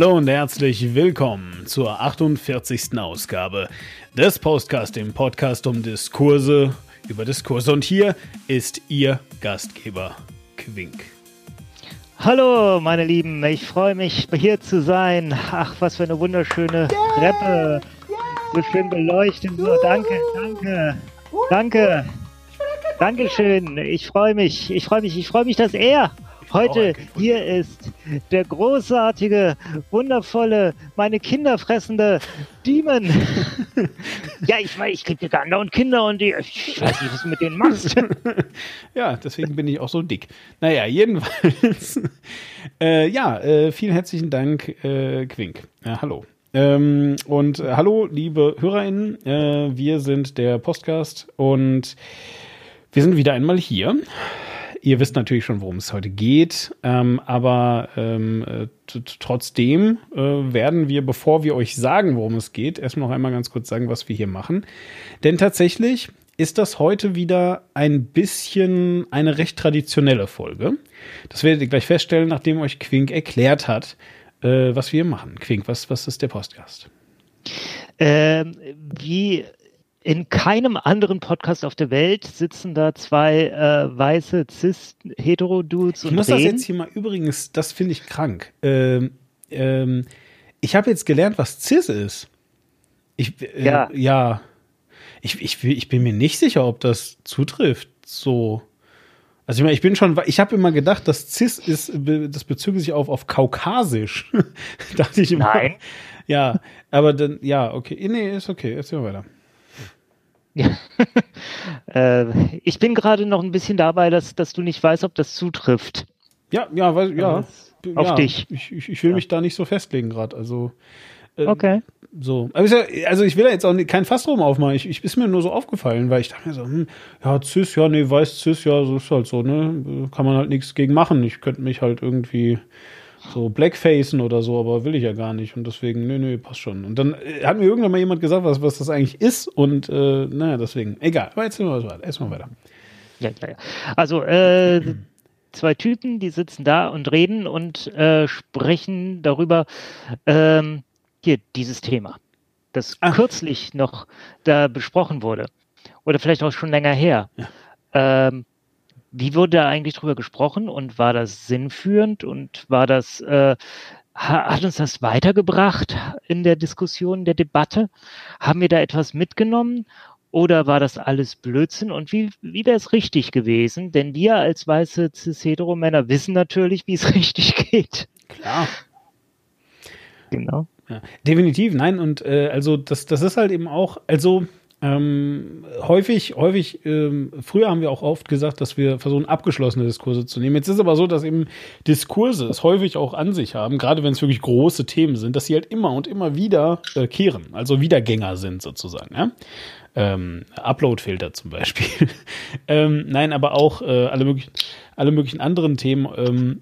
Hallo und herzlich willkommen zur 48. Ausgabe des Postcast, dem Podcast um Diskurse über Diskurse. Und hier ist Ihr Gastgeber Quink. Hallo, meine Lieben, ich freue mich, hier zu sein. Ach, was für eine wunderschöne yeah! Treppe. So schön beleuchtet. So, danke, danke, danke. Dankeschön. Ich freue mich. Ich freue mich. Ich freue mich, dass er Heute hier ist der großartige, wundervolle, meine Kinder fressende Demon. ja, ich weiß, ich kriege ja und Kinder und die, ich weiß nicht, was du mit denen machst. ja, deswegen bin ich auch so dick. Naja, jedenfalls. Äh, ja, äh, vielen herzlichen Dank, äh, Quink. hallo. Ähm, und äh, hallo, liebe HörerInnen. Äh, wir sind der Podcast und wir sind wieder einmal hier. Ihr wisst natürlich schon, worum es heute geht, ähm, aber ähm, äh, trotzdem äh, werden wir, bevor wir euch sagen, worum es geht, erstmal noch einmal ganz kurz sagen, was wir hier machen. Denn tatsächlich ist das heute wieder ein bisschen eine recht traditionelle Folge. Das werdet ihr gleich feststellen, nachdem euch Quink erklärt hat, äh, was wir machen. Quink, was, was ist der Podcast? Ähm, wie in keinem anderen Podcast auf der Welt sitzen da zwei äh, weiße Cis-Hetero-Dudes und Ich muss reden. das jetzt hier mal übrigens, das finde ich krank. Ähm, ähm, ich habe jetzt gelernt, was Cis ist. Ich, äh, ja. ja. Ich, ich, ich bin mir nicht sicher, ob das zutrifft. So. Also ich meine, ich bin schon, ich habe immer gedacht, dass Cis ist, das bezüge sich auf, auf Kaukasisch. Dachte ich immer. Nein. Ja, aber dann, ja, okay. Nee, ist okay. Erzähl mal weiter. Ja. äh, ich bin gerade noch ein bisschen dabei, dass, dass du nicht weißt, ob das zutrifft. Ja, ja, weil, ja. Auf ja, dich. Ich, ich, ich will ja. mich da nicht so festlegen gerade. Also. Äh, okay. So. Also ich will da jetzt auch kein Fass drum aufmachen. Ich, ich ist mir nur so aufgefallen, weil ich dachte mir so, hm, ja, Cis, ja, nee, weiß Cis, ja, so ist halt so, ne? Kann man halt nichts gegen machen. Ich könnte mich halt irgendwie so Blackfacen oder so, aber will ich ja gar nicht. Und deswegen, nö, nö, passt schon. Und dann äh, hat mir irgendwann mal jemand gesagt, was, was das eigentlich ist. Und äh, naja, deswegen, egal. Aber jetzt erstmal weiter. Ja, ja, ja. Also, äh, zwei Typen, die sitzen da und reden und äh, sprechen darüber, ähm, hier, dieses Thema, das Ach. kürzlich noch da besprochen wurde. Oder vielleicht auch schon länger her. Ja. Ähm, wie wurde da eigentlich drüber gesprochen und war das sinnführend und war das, äh, hat uns das weitergebracht in der Diskussion, der Debatte? Haben wir da etwas mitgenommen oder war das alles Blödsinn? Und wie, wie wäre es richtig gewesen? Denn wir als weiße cis-hetero-Männer wissen natürlich, wie es richtig geht. Klar. Genau. Ja, definitiv, nein. Und äh, also das, das ist halt eben auch, also ähm, häufig, häufig, ähm, früher haben wir auch oft gesagt, dass wir versuchen, abgeschlossene Diskurse zu nehmen. Jetzt ist es aber so, dass eben Diskurse es häufig auch an sich haben, gerade wenn es wirklich große Themen sind, dass sie halt immer und immer wieder äh, kehren, also Wiedergänger sind sozusagen. Ja? Ähm, Upload-Filter zum Beispiel. ähm, nein, aber auch äh, alle, möglichen, alle möglichen anderen Themen ähm,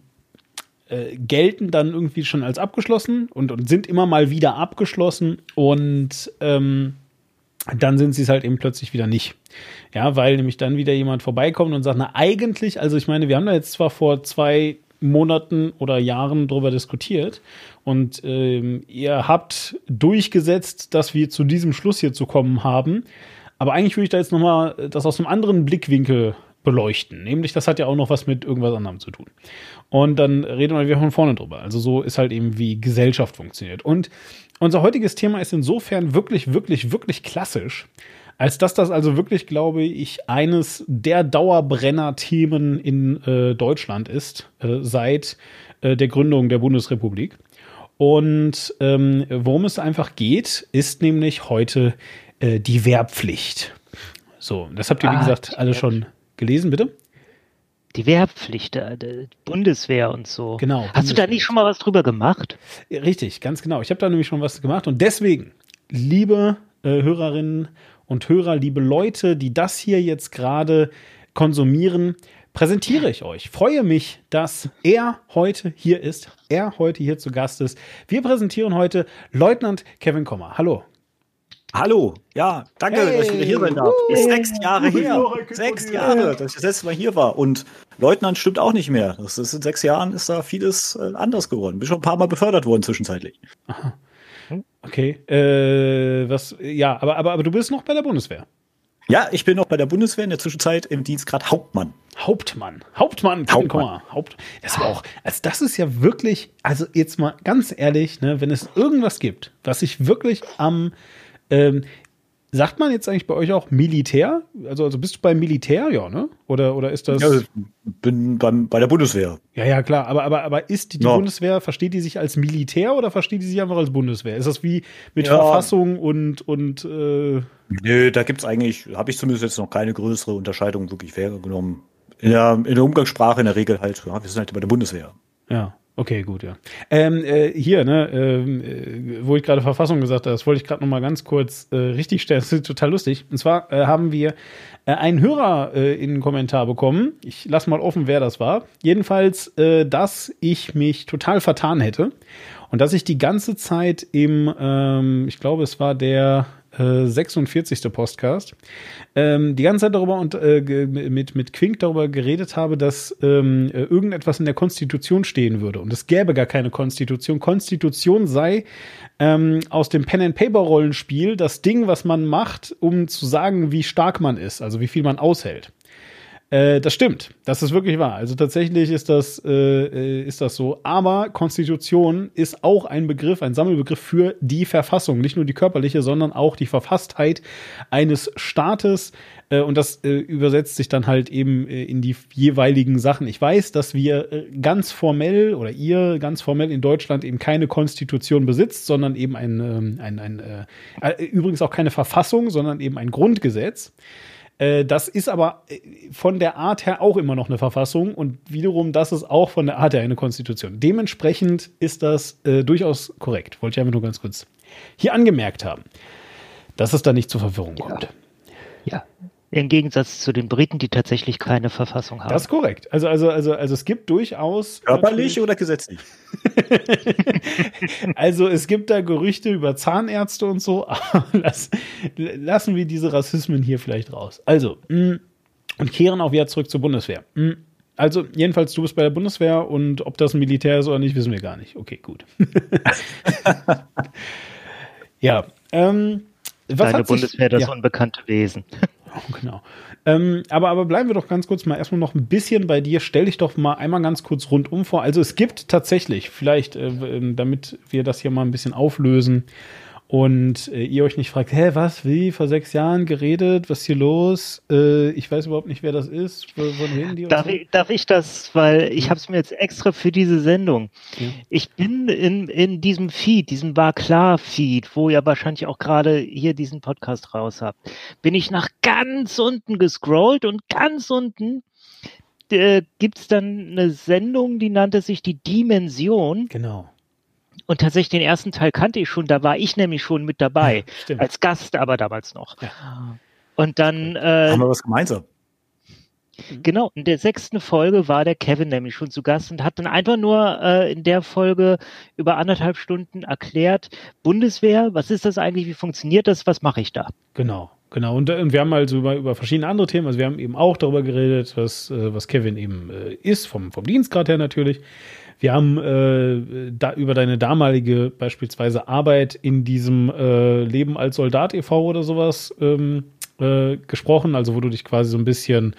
äh, gelten dann irgendwie schon als abgeschlossen und, und sind immer mal wieder abgeschlossen und ähm, dann sind sie es halt eben plötzlich wieder nicht. Ja, weil nämlich dann wieder jemand vorbeikommt und sagt, na eigentlich, also ich meine, wir haben da jetzt zwar vor zwei Monaten oder Jahren drüber diskutiert und ähm, ihr habt durchgesetzt, dass wir zu diesem Schluss hier zu kommen haben, aber eigentlich würde ich da jetzt nochmal das aus einem anderen Blickwinkel beleuchten. Nämlich, das hat ja auch noch was mit irgendwas anderem zu tun. Und dann reden wir wieder von vorne drüber. Also so ist halt eben, wie Gesellschaft funktioniert. Und unser heutiges Thema ist insofern wirklich, wirklich, wirklich klassisch, als dass das also wirklich, glaube ich, eines der Dauerbrenner-Themen in äh, Deutschland ist, äh, seit äh, der Gründung der Bundesrepublik. Und ähm, worum es einfach geht, ist nämlich heute äh, die Wehrpflicht. So, das habt ihr, wie ah, gesagt, alle schon gelesen, bitte? Die Wehrpflicht, äh, die Bundeswehr und so. Genau. Hast Bundeswehr. du da nicht schon mal was drüber gemacht? Richtig, ganz genau. Ich habe da nämlich schon was gemacht und deswegen, liebe äh, Hörerinnen und Hörer, liebe Leute, die das hier jetzt gerade konsumieren, präsentiere ich euch. Freue mich, dass er heute hier ist, er heute hier zu Gast ist. Wir präsentieren heute Leutnant Kevin Kommer. Hallo. Hallo, ja, danke, hey. dass ich wieder hier sein darf. Ist sechs Jahre her. Sechs Jahre, dass ich das letzte Mal hier war. Und Leutnant stimmt auch nicht mehr. Das ist in sechs Jahren ist da vieles äh, anders geworden. Bin schon ein paar Mal befördert worden zwischenzeitlich. Aha. Okay. Äh, was, ja, aber, aber, aber du bist noch bei der Bundeswehr. Ja, ich bin noch bei der Bundeswehr in der Zwischenzeit im Dienstgrad Hauptmann. Hauptmann. Hauptmann, Hauptmann. Haupt, das war auch, also das ist ja wirklich, also jetzt mal ganz ehrlich, ne, wenn es irgendwas gibt, was ich wirklich am, ähm, Sagt man jetzt eigentlich bei euch auch Militär? Also, also bist du beim Militär, ja, ne? Oder, oder ist das. Ja, ich bin beim, bei der Bundeswehr. Ja, ja, klar. Aber, aber, aber ist die, die ja. Bundeswehr, versteht die sich als Militär oder versteht die sich einfach als Bundeswehr? Ist das wie mit ja. Verfassung und. und äh Nö, da gibt's eigentlich, habe ich zumindest jetzt noch keine größere Unterscheidung wirklich genommen. In der, in der Umgangssprache in der Regel halt, ja, wir sind halt bei der Bundeswehr. Ja. Okay, gut, ja. Ähm, äh, hier, ne, ähm, äh, wo ich gerade Verfassung gesagt habe, das wollte ich gerade noch mal ganz kurz äh, richtig stellen. Das ist total lustig. Und zwar äh, haben wir äh, einen Hörer äh, in einen Kommentar bekommen. Ich lasse mal offen, wer das war. Jedenfalls, äh, dass ich mich total vertan hätte und dass ich die ganze Zeit im, ähm, ich glaube, es war der 46. Äh, Podcast, ähm, die ganze Zeit darüber und äh, mit, mit Quink darüber geredet habe, dass ähm, äh, irgendetwas in der Konstitution stehen würde. Und es gäbe gar keine Konstitution. Konstitution sei ähm, aus dem Pen-and-Paper-Rollenspiel das Ding, was man macht, um zu sagen, wie stark man ist, also wie viel man aushält. Äh, das stimmt, das ist wirklich wahr. Also tatsächlich ist das, äh, äh, ist das so. Aber Konstitution ist auch ein Begriff, ein Sammelbegriff für die Verfassung. Nicht nur die körperliche, sondern auch die Verfasstheit eines Staates. Äh, und das äh, übersetzt sich dann halt eben in die jeweiligen Sachen. Ich weiß, dass wir ganz formell oder ihr ganz formell in Deutschland eben keine Konstitution besitzt, sondern eben ein, ähm, ein, ein übrigens auch keine Verfassung, sondern eben ein Grundgesetz. Äh, das ist aber äh, von der Art her auch immer noch eine Verfassung und wiederum, das ist auch von der Art her eine Konstitution. Dementsprechend ist das äh, durchaus korrekt. Wollte ich einfach nur ganz kurz hier angemerkt haben, dass es da nicht zur Verwirrung kommt. Ja, ja. Im Gegensatz zu den Briten, die tatsächlich keine Verfassung haben. Das ist korrekt. Also, also, also, also es gibt durchaus. Körperlich oder gesetzlich? also es gibt da Gerüchte über Zahnärzte und so, aber lass, lassen wir diese Rassismen hier vielleicht raus. Also, mh, mm, und kehren auch wieder zurück zur Bundeswehr. Mh, mm, also, jedenfalls, du bist bei der Bundeswehr und ob das ein Militär ist oder nicht, wissen wir gar nicht. Okay, gut. ja. Ähm, was Deine Bundeswehr, das ja. unbekannte Wesen. Genau. Ähm, aber, aber bleiben wir doch ganz kurz mal erstmal noch ein bisschen bei dir. Stell dich doch mal einmal ganz kurz rundum vor. Also es gibt tatsächlich, vielleicht, äh, ähm, damit wir das hier mal ein bisschen auflösen, und äh, ihr euch nicht fragt, hä, was, wie, vor sechs Jahren geredet, was ist hier los? Äh, ich weiß überhaupt nicht, wer das ist, von reden die? Darf, so? ich, darf ich das, weil ich habe es mir jetzt extra für diese Sendung. Ja. Ich bin in, in diesem Feed, diesem War klar Feed, wo ihr wahrscheinlich auch gerade hier diesen Podcast raus habt, bin ich nach ganz unten gescrollt und ganz unten äh, gibt es dann eine Sendung, die nannte sich die Dimension. Genau und tatsächlich den ersten Teil kannte ich schon, da war ich nämlich schon mit dabei, ja, als Gast aber damals noch. Ja. Und dann äh, haben wir was gemeinsam. Genau, in der sechsten Folge war der Kevin nämlich schon zu Gast und hat dann einfach nur äh, in der Folge über anderthalb Stunden erklärt, Bundeswehr, was ist das eigentlich, wie funktioniert das, was mache ich da? Genau, genau. Und, äh, und wir haben also über, über verschiedene andere Themen, also wir haben eben auch darüber geredet, was, äh, was Kevin eben äh, ist, vom, vom Dienstgrad her natürlich. Wir haben äh, da über deine damalige beispielsweise Arbeit in diesem äh, Leben als Soldat e.V. oder sowas ähm, äh, gesprochen, also wo du dich quasi so ein bisschen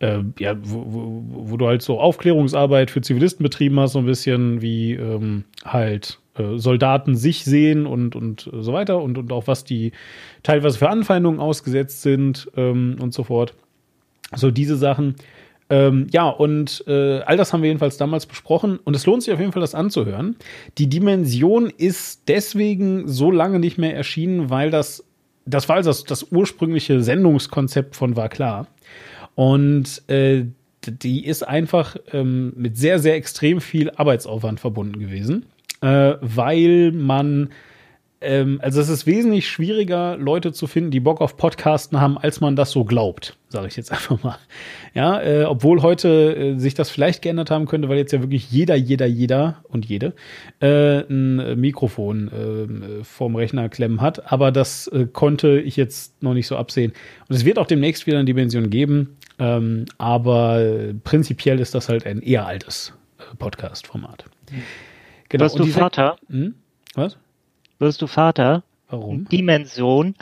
äh, ja, wo, wo, wo, du halt so Aufklärungsarbeit für Zivilisten betrieben hast, so ein bisschen wie ähm, halt äh, Soldaten sich sehen und, und so weiter und, und auch was die teilweise für Anfeindungen ausgesetzt sind ähm, und so fort. So diese Sachen. Ähm, ja, und äh, all das haben wir jedenfalls damals besprochen und es lohnt sich auf jeden Fall, das anzuhören. Die Dimension ist deswegen so lange nicht mehr erschienen, weil das, das war also das, das ursprüngliche Sendungskonzept von War klar. Und äh, die ist einfach ähm, mit sehr, sehr extrem viel Arbeitsaufwand verbunden gewesen, äh, weil man ähm, also es ist wesentlich schwieriger, Leute zu finden, die Bock auf Podcasten haben, als man das so glaubt, sage ich jetzt einfach mal. Ja, äh, obwohl heute äh, sich das vielleicht geändert haben könnte, weil jetzt ja wirklich jeder, jeder, jeder und jede äh, ein Mikrofon äh, vorm Rechner klemmen hat. Aber das äh, konnte ich jetzt noch nicht so absehen. Und es wird auch demnächst wieder eine Dimension geben. Ähm, aber prinzipiell ist das halt ein eher altes äh, Podcast-Format. Genau. Warst du Vater? Hm? Was? Wirst du Vater. Warum? Dimension.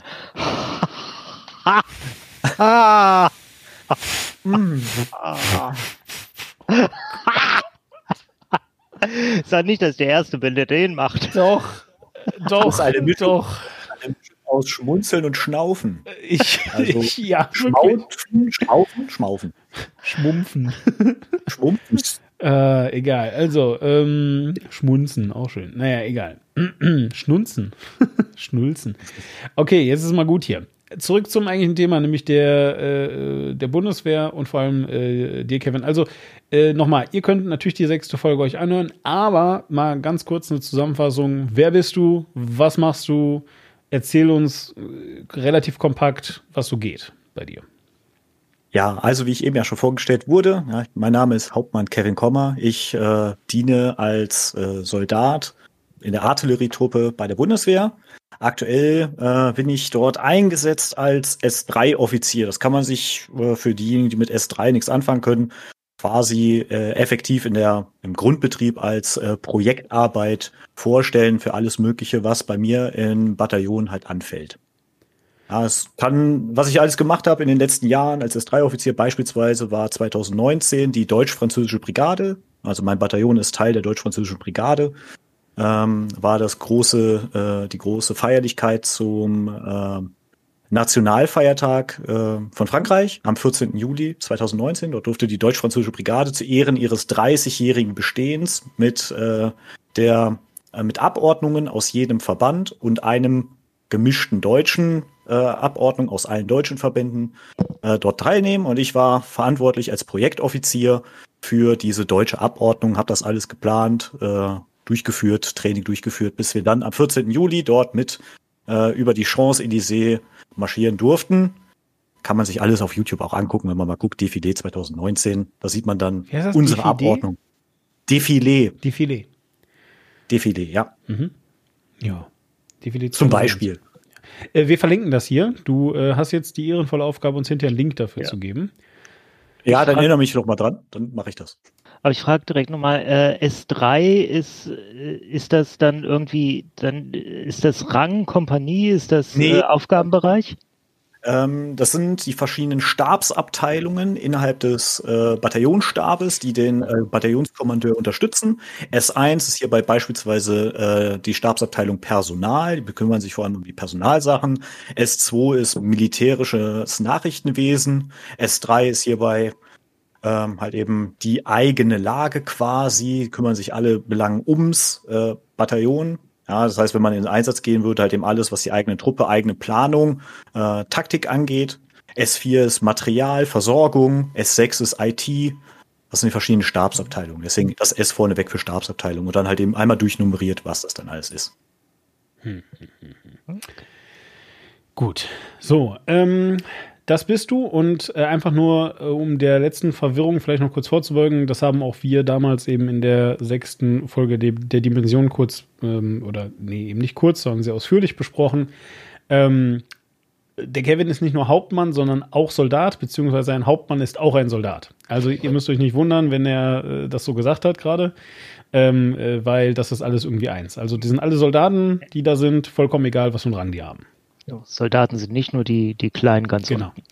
Sag nicht, dass ich der Erste bin, der den macht. Doch. Doch. Das ist eine Mischung, doch. aus Schmunzeln und Schnaufen. Ich, also ich ja, Schmaufen, Schnaufen, Schmaufen. Schmumpfen. Schmumpfen. Äh, egal. Also, ähm, schmunzen, auch schön. Naja, egal. Schnunzen. Schnulzen. Okay, jetzt ist mal gut hier. Zurück zum eigentlichen Thema, nämlich der, äh, der Bundeswehr und vor allem äh, dir, Kevin. Also, äh, nochmal, ihr könnt natürlich die sechste Folge euch anhören, aber mal ganz kurz eine Zusammenfassung. Wer bist du? Was machst du? Erzähl uns äh, relativ kompakt, was so geht bei dir. Ja, also wie ich eben ja schon vorgestellt wurde, ja, mein Name ist Hauptmann Kevin Kommer. Ich äh, diene als äh, Soldat in der Artillerietruppe bei der Bundeswehr. Aktuell äh, bin ich dort eingesetzt als S3-Offizier. Das kann man sich äh, für diejenigen, die mit S3 nichts anfangen können, quasi äh, effektiv in der im Grundbetrieb als äh, Projektarbeit vorstellen für alles Mögliche, was bei mir im Bataillon halt anfällt. Ja, es kann, was ich alles gemacht habe in den letzten Jahren als S3-Offizier beispielsweise war 2019 die deutsch-französische Brigade. Also mein Bataillon ist Teil der deutsch-französischen Brigade. Ähm, war das große, äh, die große Feierlichkeit zum äh, Nationalfeiertag äh, von Frankreich am 14. Juli 2019. Dort durfte die deutsch-französische Brigade zu Ehren ihres 30-jährigen Bestehens mit äh, der äh, mit Abordnungen aus jedem Verband und einem gemischten deutschen äh, Abordnung aus allen deutschen Verbänden äh, dort teilnehmen. Und ich war verantwortlich als Projektoffizier für diese deutsche Abordnung, habe das alles geplant, äh, durchgeführt, Training durchgeführt, bis wir dann am 14. Juli dort mit äh, über die Champs-Élysées marschieren durften. Kann man sich alles auf YouTube auch angucken, wenn man mal guckt, Defilé 2019. Da sieht man dann unsere Defilé? Abordnung. Defilé. Defilé. Defilé, ja. Mhm. Ja. Defilé Zum Beispiel. Äh, wir verlinken das hier. Du äh, hast jetzt die ehrenvolle Aufgabe, uns hinterher einen Link dafür ja. zu geben. Ja, dann erinnere mich noch mal dran, dann mache ich das. Aber ich frage direkt nochmal, äh, S3 ist, äh, ist das dann irgendwie, dann ist das Rang, Kompanie, ist das nee. äh, Aufgabenbereich? Ähm, das sind die verschiedenen Stabsabteilungen innerhalb des äh, Bataillonsstabes, die den äh, Bataillonskommandeur unterstützen. S1 ist hierbei beispielsweise äh, die Stabsabteilung Personal, die bekümmern sich vor allem um die Personalsachen. S2 ist militärisches Nachrichtenwesen. S3 ist hierbei ähm, halt eben die eigene Lage quasi, kümmern sich alle Belangen ums äh, Bataillon. Ja, das heißt, wenn man in den Einsatz gehen würde, halt eben alles, was die eigene Truppe, eigene Planung, äh, Taktik angeht. S4 ist Material, Versorgung, S6 ist IT. Das sind die verschiedenen Stabsabteilungen. Deswegen das S vorneweg für Stabsabteilung und dann halt eben einmal durchnummeriert, was das dann alles ist. Hm, hm, hm, hm. Gut. So, ähm, das bist du und äh, einfach nur, äh, um der letzten Verwirrung vielleicht noch kurz vorzubeugen, das haben auch wir damals eben in der sechsten Folge de der Dimension kurz, ähm, oder nee, eben nicht kurz, sondern sehr ausführlich besprochen. Ähm, der Kevin ist nicht nur Hauptmann, sondern auch Soldat, beziehungsweise ein Hauptmann ist auch ein Soldat. Also ihr müsst euch nicht wundern, wenn er äh, das so gesagt hat gerade, ähm, äh, weil das ist alles irgendwie eins. Also die sind alle Soldaten, die da sind, vollkommen egal, was für einen Rang die haben. Soldaten sind nicht nur die, die kleinen ganz Genau. Unten.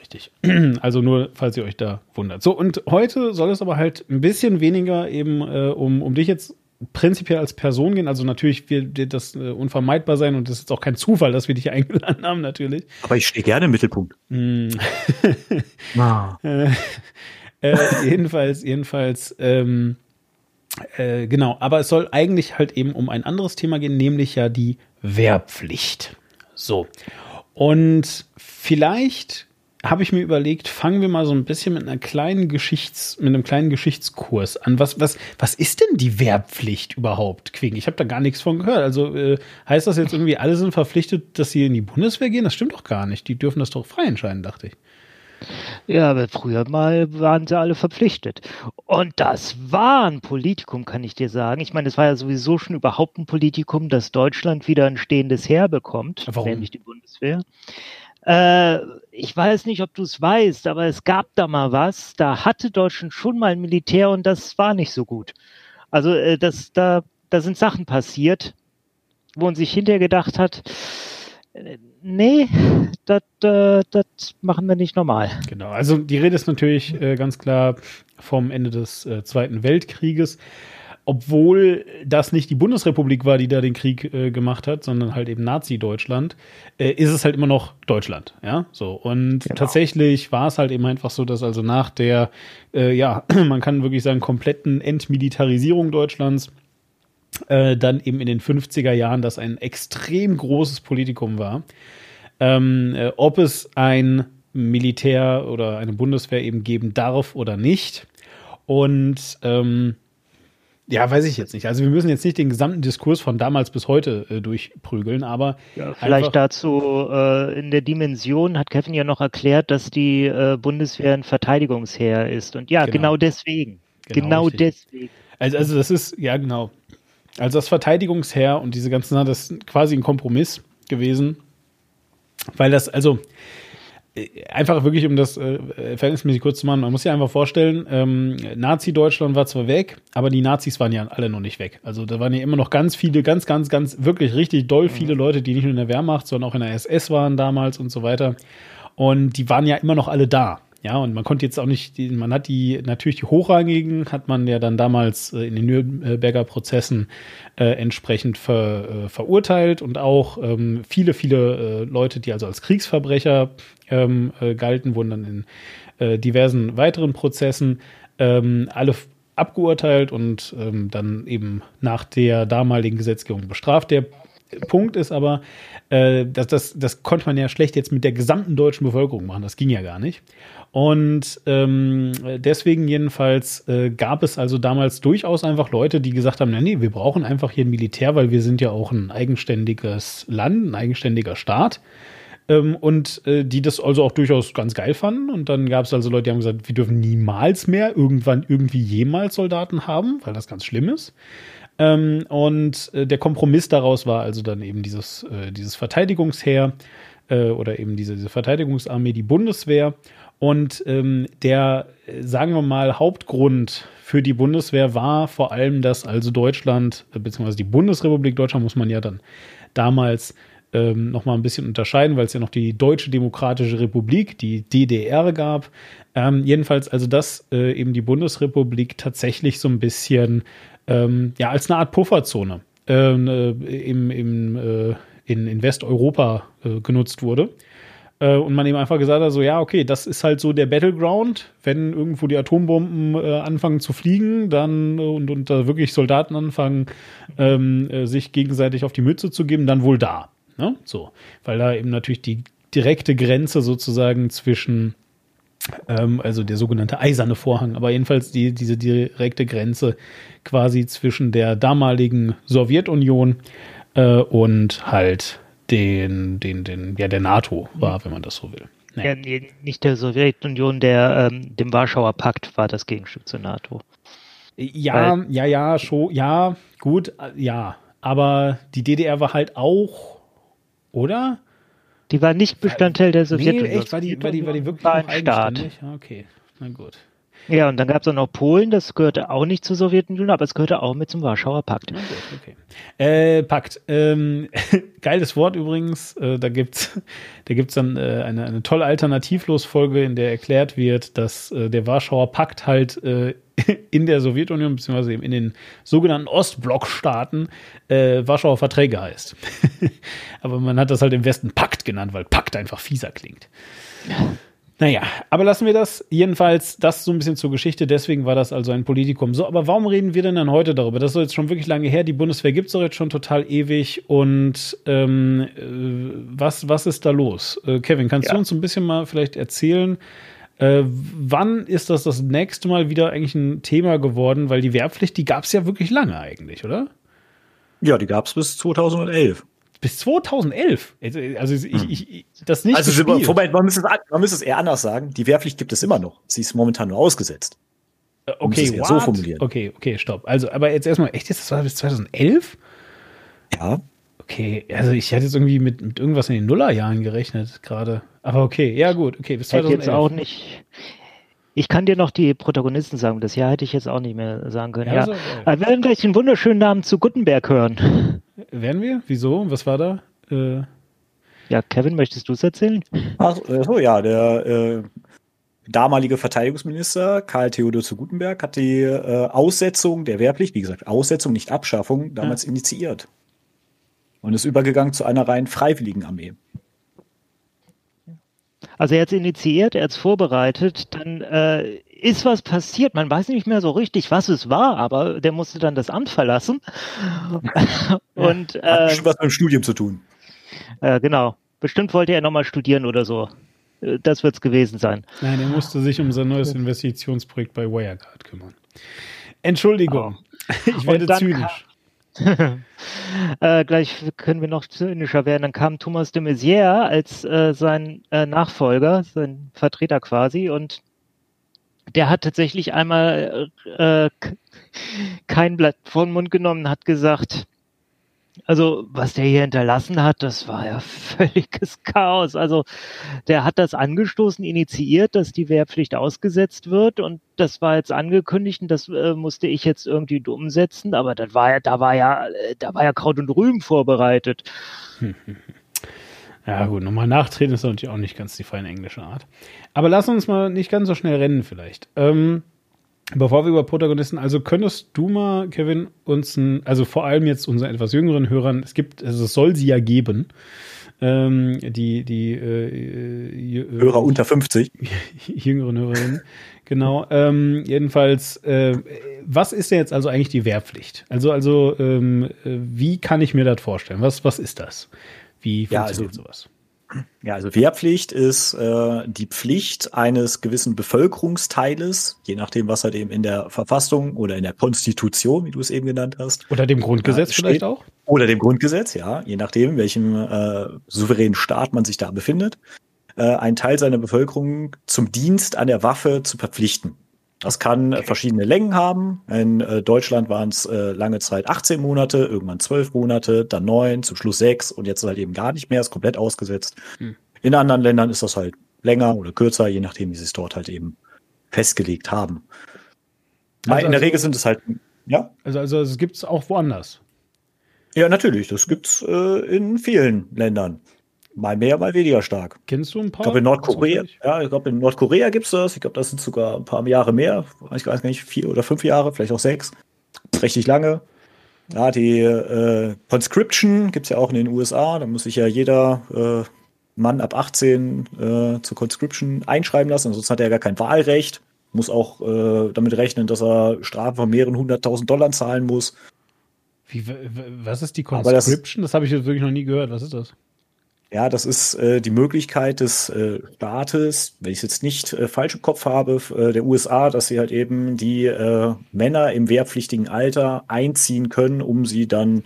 Richtig. Also nur, falls ihr euch da wundert. So, und heute soll es aber halt ein bisschen weniger eben äh, um, um dich jetzt prinzipiell als Person gehen. Also natürlich wird das äh, unvermeidbar sein und es ist auch kein Zufall, dass wir dich eingeladen haben, natürlich. Aber ich stehe gerne im Mittelpunkt. Mm. ah. äh, äh, jedenfalls, jedenfalls, ähm, äh, genau. Aber es soll eigentlich halt eben um ein anderes Thema gehen, nämlich ja die Wehrpflicht. So. Und vielleicht habe ich mir überlegt, fangen wir mal so ein bisschen mit einer kleinen Geschichts, mit einem kleinen Geschichtskurs an. Was, was, was ist denn die Wehrpflicht überhaupt, Quing? Ich habe da gar nichts von gehört. Also äh, heißt das jetzt irgendwie, alle sind verpflichtet, dass sie in die Bundeswehr gehen? Das stimmt doch gar nicht. Die dürfen das doch frei entscheiden, dachte ich. Ja, aber früher mal waren sie alle verpflichtet. Und das war ein Politikum, kann ich dir sagen. Ich meine, es war ja sowieso schon überhaupt ein Politikum, dass Deutschland wieder ein stehendes Heer bekommt, Warum? nämlich die Bundeswehr. Äh, ich weiß nicht, ob du es weißt, aber es gab da mal was, da hatte Deutschland schon mal ein Militär und das war nicht so gut. Also äh, das, da, da sind Sachen passiert, wo man sich hinterher gedacht hat, nee, das äh, das machen wir nicht normal. Genau, also die Rede ist natürlich äh, ganz klar vom Ende des äh, Zweiten Weltkrieges. Obwohl das nicht die Bundesrepublik war, die da den Krieg äh, gemacht hat, sondern halt eben Nazi-Deutschland, äh, ist es halt immer noch Deutschland, ja, so. Und Genau. tatsächlich war es halt eben einfach so, dass also nach der, äh, ja, man kann wirklich sagen, kompletten Entmilitarisierung Deutschlands, äh, dann eben in den 50er Jahren das ein extrem großes Politikum war. Ähm, äh, ob es ein Militär oder eine Bundeswehr eben geben darf oder nicht. Und ähm, ja, weiß ich jetzt nicht. Also wir müssen jetzt nicht den gesamten Diskurs von damals bis heute äh, durchprügeln, aber Ja, vielleicht dazu äh, in der Dimension hat Kevin ja noch erklärt, dass die äh, Bundeswehr ein Verteidigungsheer ist. Und ja, Genau. genau, deswegen. Genau, Genau, deswegen. Also, also das ist, ja genau. Also das Verteidigungsheer und diese ganzen Sachen, das ist quasi ein Kompromiss gewesen. Weil das, also äh, einfach wirklich, um das äh, verhältnismäßig kurz zu machen, man muss sich einfach vorstellen, ähm, Nazi-Deutschland war zwar weg, aber die Nazis waren ja alle noch nicht weg. Also da waren ja immer noch ganz viele, ganz, ganz, ganz, wirklich richtig doll viele Leute, die nicht nur in der Wehrmacht, sondern auch in der SS waren damals und so weiter. Und die waren ja immer noch alle da. Ja, und man konnte jetzt auch nicht, man hat die, natürlich die Hochrangigen, hat man ja dann damals äh, in den Nürnberger Prozessen äh, entsprechend ver, äh, verurteilt und auch ähm, viele, viele äh, Leute, die also als Kriegsverbrecher ähm, äh, galten, wurden dann in äh, diversen weiteren Prozessen ähm, alle abgeurteilt und ähm, dann eben nach der damaligen Gesetzgebung bestraft. Der Punkt ist aber, äh, dass das, das konnte man ja schlecht jetzt mit der gesamten deutschen Bevölkerung machen. Das ging ja gar nicht. Und ähm, deswegen jedenfalls äh, gab es also damals durchaus einfach Leute, die gesagt haben, nee, wir brauchen einfach hier ein Militär, weil wir sind ja auch ein eigenständiges Land, ein eigenständiger Staat. Ähm, und äh, die das also auch durchaus ganz geil fanden. Und dann gab es also Leute, die haben gesagt, wir dürfen niemals mehr irgendwann irgendwie jemals Soldaten haben, weil das ganz schlimm ist. Ähm, und äh, der Kompromiss daraus war also dann eben dieses, äh, dieses Verteidigungsheer äh, oder eben diese, diese Verteidigungsarmee, die Bundeswehr. Und ähm, der, äh, sagen wir mal, Hauptgrund für die Bundeswehr war vor allem, dass also Deutschland, äh, beziehungsweise die Bundesrepublik Deutschland, muss man ja dann damals ähm, noch mal ein bisschen unterscheiden, weil es ja noch die Deutsche Demokratische Republik, die DDR gab. Ähm, jedenfalls also, dass äh, eben die Bundesrepublik tatsächlich so ein bisschen ähm, ja als eine Art Pufferzone ähm, äh, im, im, äh, in, in Westeuropa äh, genutzt wurde. Äh, und man eben einfach gesagt hat, so ja, okay, das ist halt so der Battleground. Wenn irgendwo die Atombomben äh, anfangen zu fliegen, dann äh, und, und da wirklich Soldaten anfangen, ähm, äh, sich gegenseitig auf die Mütze zu geben, dann wohl da. Ne? So, weil da eben natürlich die direkte Grenze sozusagen zwischen ähm, also der sogenannte eiserne Vorhang, aber jedenfalls die, diese direkte Grenze quasi zwischen der damaligen Sowjetunion äh, und halt den, den, den, ja, der NATO war, wenn man das so will. Nee. Ja, nee, nicht der Sowjetunion, der ähm, dem Warschauer Pakt war das Gegenstück zur NATO. Ja, ja, ja, schon, ja, gut, äh, ja. Aber die DDR war halt auch, oder? Die war nicht Bestandteil der Sowjetunion. Nee, echt, war die, war die, war die wirklich war ein Staat. Ja, okay, na gut. Ja, und dann gab es auch noch Polen, das gehörte auch nicht zur Sowjetunion, aber es gehörte auch mit zum Warschauer Pakt. Okay. Äh, Pakt. Ähm, geiles Wort übrigens. Äh, da gibt's, da gibt's dann äh, eine, eine tolle Alternativlos-Folge, in der erklärt wird, dass äh, der Warschauer Pakt halt äh, in der Sowjetunion, beziehungsweise eben in den sogenannten Ostblockstaaten, äh, Warschauer Verträge heißt. Aber man hat das halt im Westen Pakt genannt, weil Pakt einfach fieser klingt. Naja, aber lassen wir das. Jedenfalls, das so ein bisschen zur Geschichte. Deswegen war das also ein Politikum. So, aber warum reden wir denn dann heute darüber? Das ist jetzt schon wirklich lange her. Die Bundeswehr gibt es doch jetzt schon total ewig. Und ähm, äh, was, was ist da los? Äh, Kevin, kannst ja. du uns ein bisschen mal vielleicht erzählen? Äh, wann ist das das nächste Mal wieder eigentlich ein Thema geworden? Weil die Wehrpflicht, die gab es ja wirklich lange eigentlich, oder? Ja, die gab es bis 2011. Bis 2011. Also, also ich, hm. ich, ich das nicht. Also wobei, man müsste, es, man müsste es eher anders sagen. Die Wehrpflicht gibt es immer noch. Sie ist momentan nur ausgesetzt. Äh, okay, so formulieren. Okay, okay, stopp. Also, aber jetzt erstmal, echt, das war bis 2011? Ja. Okay, also ich hatte jetzt irgendwie mit, mit irgendwas in den Nullerjahren gerechnet gerade. Aber okay, ja gut, okay, bis 2011. Hätte jetzt auch nicht. Ich kann dir noch die Protagonisten sagen. Das Jahr hätte ich jetzt auch nicht mehr sagen können. Ja, ja. Wir werden gleich den wunderschönen Namen zu Gutenberg hören. Werden wir? Wieso? Was war da? Äh ja, Kevin, möchtest du es erzählen? Ach so, ja, der äh, damalige Verteidigungsminister Karl Theodor zu Gutenberg hat die äh, Aussetzung der Wehrpflicht, wie gesagt, Aussetzung, nicht Abschaffung, damals ja. initiiert. Und ist übergegangen zu einer rein freiwilligen Armee. Also er hat es initiiert, er hat es vorbereitet, dann äh, ist was passiert. Man weiß nicht mehr so richtig, was es war, aber der musste dann das Amt verlassen. Und äh, hat schon was mit dem Studium zu tun. Äh, genau. Bestimmt wollte er nochmal studieren oder so. Äh, das wird es gewesen sein. Nein, er musste sich um sein neues Investitionsprojekt bei Wirecard kümmern. Entschuldigung, oh. ich werde zynisch. äh, gleich können wir noch zynischer werden. Dann kam Thomas de Maizière als äh, sein äh, Nachfolger, sein Vertreter quasi, und der hat tatsächlich einmal äh, kein Blatt vor den Mund genommen, hat gesagt, also was der hier hinterlassen hat, das war ja völliges Chaos. Also der hat das angestoßen, initiiert, dass die Wehrpflicht ausgesetzt wird und das war jetzt angekündigt und das äh, musste ich jetzt irgendwie umsetzen, aber das war ja, da war ja, äh, da war ja Kraut und Rüben vorbereitet. Ja gut, nochmal nachtreten ist natürlich auch nicht ganz die feine englische Art. Aber lass uns mal nicht ganz so schnell rennen vielleicht. Ähm, Bevor wir über Protagonisten, also könntest du mal, Kevin, uns ein, also vor allem jetzt unseren etwas jüngeren Hörern, es gibt, also es soll sie ja geben, ähm, die, die äh, äh, Hörer unter 50. Jüngeren Hörerinnen, genau. Ähm, jedenfalls, äh, was ist denn jetzt also eigentlich die Wehrpflicht? Also, also ähm, äh, wie kann ich mir das vorstellen? Was, was ist das? Wie funktioniert ja, also, sowas? Ja, also Wehrpflicht ist äh, die Pflicht eines gewissen Bevölkerungsteiles, je nachdem, was halt eben in der Verfassung oder in der Konstitution, wie du es eben genannt hast. Oder dem Grundgesetz äh, vielleicht auch? Oder dem Grundgesetz, ja, je nachdem, in welchem äh, souveränen Staat man sich da befindet, äh, einen Teil seiner Bevölkerung zum Dienst an der Waffe zu verpflichten. Das kann okay. verschiedene Längen haben. In äh, Deutschland waren es äh, lange Zeit 18 Monate, irgendwann 12 Monate, dann 9, zum Schluss 6 und jetzt halt eben gar nicht mehr, ist komplett ausgesetzt. Hm. In anderen Ländern ist das halt länger oder kürzer, je nachdem, wie sie es dort halt eben festgelegt haben. Also, in der also, Regel sind es halt, ja. Also, also es gibt es auch woanders. Ja, natürlich. Das gibt's äh, in vielen Ländern. Mal mehr, mal weniger stark. Kennst du ein paar? Ich glaube, in Nordkorea, ja, ich glaube, in Nordkorea gibt's das. Ich glaube, das sind sogar ein paar Jahre mehr. Ich weiß gar nicht, vier oder fünf Jahre, vielleicht auch sechs. Richtig lange. Ja, die äh, Conscription gibt's ja auch in den USA. Da muss sich ja jeder äh, Mann ab 18 äh, zur Conscription einschreiben lassen. Ansonsten hat er ja gar kein Wahlrecht. Muss auch äh, damit rechnen, dass er Strafen von mehreren hunderttausend Dollar zahlen muss. Wie, was ist die Conscription? das, das habe ich jetzt wirklich noch nie gehört. Was ist das? Ja, das ist äh, die Möglichkeit des äh, Staates, wenn ich es jetzt nicht äh, falsch im Kopf habe, äh, der USA, dass sie halt eben die äh, Männer im wehrpflichtigen Alter einziehen können, um sie dann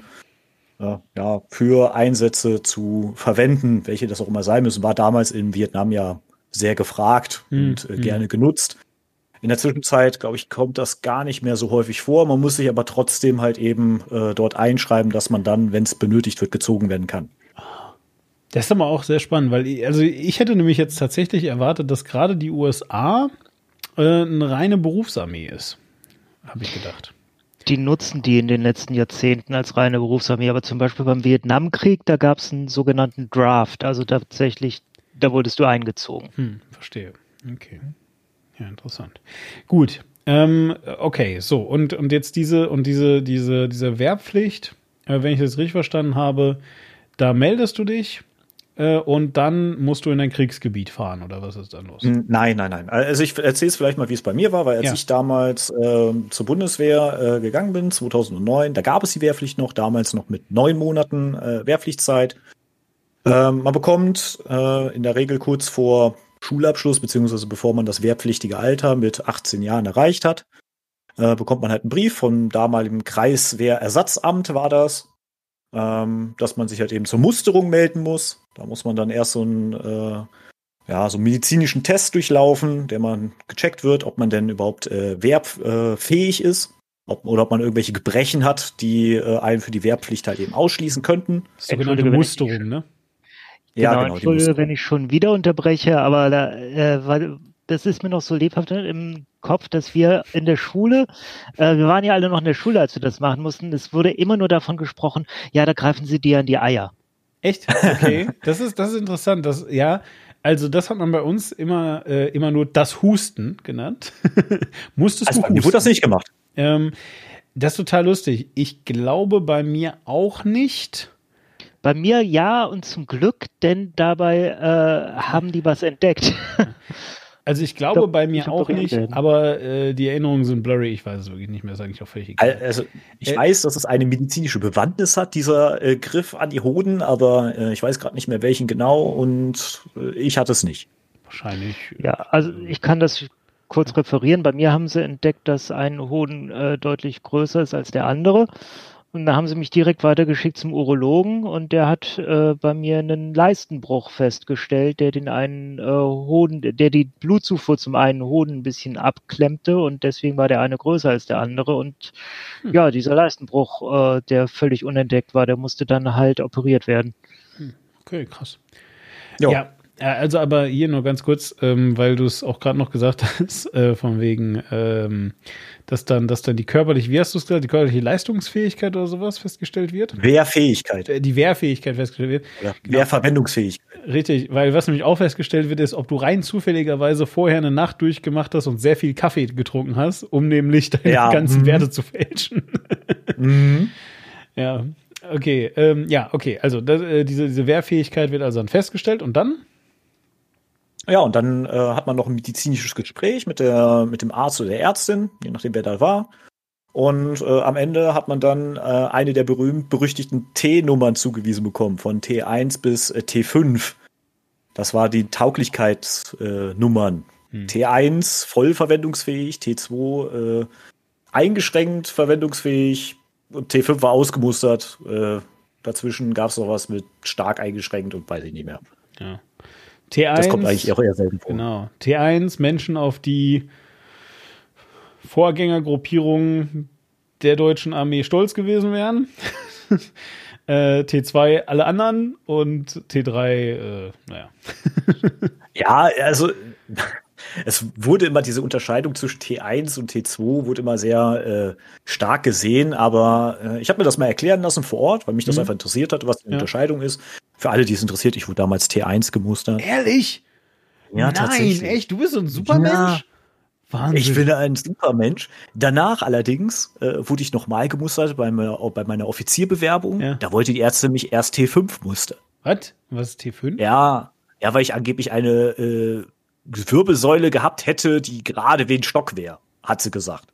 äh, ja, für Einsätze zu verwenden, welche das auch immer sein müssen. War damals in Vietnam ja sehr gefragt hm, und äh, hm. gerne genutzt. In der Zwischenzeit, glaube ich, kommt das gar nicht mehr so häufig vor. Man muss sich aber trotzdem halt eben äh, dort einschreiben, dass man dann, wenn es benötigt wird, gezogen werden kann. Das ist aber auch sehr spannend, weil also ich hätte nämlich jetzt tatsächlich erwartet, dass gerade die USA äh, eine reine Berufsarmee ist. Habe ich gedacht. Die nutzen die in den letzten Jahrzehnten als reine Berufsarmee, aber zum Beispiel beim Vietnamkrieg, da gab es einen sogenannten Draft, also tatsächlich, da wurdest du eingezogen. Hm, verstehe. Okay. Ja, interessant. Gut. Ähm, okay, so, und, und jetzt diese, und diese, diese, diese Wehrpflicht, äh, wenn ich das richtig verstanden habe, da meldest du dich äh, und dann musst du in dein Kriegsgebiet fahren oder was ist dann los? Nein, nein, nein. Also ich erzähle es vielleicht mal, wie es bei mir war, weil als Ja. ich damals äh, zur Bundeswehr äh, gegangen bin, 2009, da gab es die Wehrpflicht noch, damals noch mit neun Monaten äh, Wehrpflichtzeit. Ähm, man bekommt äh, in der Regel kurz vor Schulabschluss, beziehungsweise bevor man das wehrpflichtige Alter mit 18 Jahren erreicht hat, bekommt man halt einen Brief vom damaligen Kreiswehrersatzamt, war das, ähm, dass man sich halt eben zur Musterung melden muss. Da muss man dann erst so einen, äh, ja, so einen medizinischen Test durchlaufen, der man gecheckt wird, ob man denn überhaupt äh, wehrfähig ist. Ob, oder ob man irgendwelche Gebrechen hat, die äh, einen für die Wehrpflicht halt eben ausschließen könnten. Sogenannte Musterung, ne? Ja, genau, genau, Entschuldige, wenn ich schon wieder unterbreche, aber da, äh, weil das ist mir noch so lebhaft im Kopf, dass wir in der Schule, äh, wir waren ja alle noch in der Schule, als wir das machen mussten, es wurde immer nur davon gesprochen, ja, da greifen sie dir an die Eier. Echt? Okay. das ist, das ist interessant. Das, ja, also das hat man bei uns immer, äh, immer nur das Husten genannt. Musstest Also du husten? wurde das nicht gemacht. Ähm, das ist total lustig. Ich glaube bei mir auch nicht. Bei mir ja und zum Glück, denn dabei äh, haben die was entdeckt. Also ich glaube glaub, bei ich mir auch nicht, werden. aber äh, die Erinnerungen sind blurry. Ich weiß es wirklich nicht mehr. Ist eigentlich auch völlig egal. Also ich Äh, weiß, dass es eine medizinische Bewandtnis hat, dieser äh, Griff an die Hoden, aber äh, ich weiß gerade nicht mehr welchen genau und äh, ich hatte es nicht. Wahrscheinlich. Ja, also ich kann das kurz referieren. Bei mir haben sie entdeckt, dass ein Hoden äh, deutlich größer ist als der andere. Und da haben sie mich direkt weitergeschickt zum Urologen und der hat äh, bei mir einen Leistenbruch festgestellt, der den einen äh, Hoden, der die Blutzufuhr zum einen Hoden ein bisschen abklemmte und deswegen war der eine größer als der andere. Und Hm. ja, dieser Leistenbruch, äh, der völlig unentdeckt war, der musste dann halt operiert werden. Okay, krass. Jo. Ja, äh, also aber hier nur ganz kurz, ähm, weil du es auch gerade noch gesagt hast, äh, von wegen, ähm, dass dann, dass dann die körperliche, wie hast du es gesagt, die körperliche Leistungsfähigkeit oder sowas festgestellt wird? Wehrfähigkeit Äh, Die Wehrfähigkeit festgestellt wird. oder Wehrverwendungsfähigkeit. Richtig, weil was nämlich auch festgestellt wird, ist, ob du rein zufälligerweise vorher eine Nacht durchgemacht hast und sehr viel Kaffee getrunken hast, um nämlich deine Ja, ganzen mhm. Werte zu fälschen. Mhm. ja, okay, ähm, ja, okay, also das, äh, diese, diese Wehrfähigkeit wird also dann festgestellt und dann? Ja, und dann äh, hat man noch ein medizinisches Gespräch mit, der, mit dem Arzt oder der Ärztin, je nachdem wer da war. Und äh, am Ende hat man dann äh, eine der berühmt-berüchtigten T-Nummern zugewiesen bekommen, von T1 bis äh, T5. Das war die Tauglichkeitsnummern. Äh, Nummern. T1 voll verwendungsfähig, T2 äh, eingeschränkt verwendungsfähig und T5 war ausgemustert. Dazwischen gab es noch was mit stark eingeschränkt und weiß ich nicht mehr. Ja. T1. Das kommt eigentlich auch eher selten vor. Genau. T1, Menschen, auf die Vorgängergruppierungen der deutschen Armee stolz gewesen wären. äh, T2 alle anderen und T3, äh, naja. Ja, also es wurde immer diese Unterscheidung zwischen T1 und T2 wurde immer sehr äh, stark gesehen, aber äh, ich habe mir das mal erklären lassen vor Ort, weil mich das Mhm. einfach interessiert hat, was die Ja. Unterscheidung ist. Für alle, die es interessiert, ich wurde damals T1 gemustert. Ehrlich? Ja, Nein, tatsächlich. echt? Du bist so ein Supermensch? Ja. Wahnsinn. Ich bin ein Supermensch. Danach allerdings äh, wurde ich nochmal gemustert bei meiner, bei meiner Offizierbewerbung. Ja. Da wollte die Ärztin mich erst T5 mustern. Was? Was ist T5? Ja, ja, weil ich angeblich eine äh, Wirbelsäule gehabt hätte, die gerade wie ein Stock wäre, hat sie gesagt.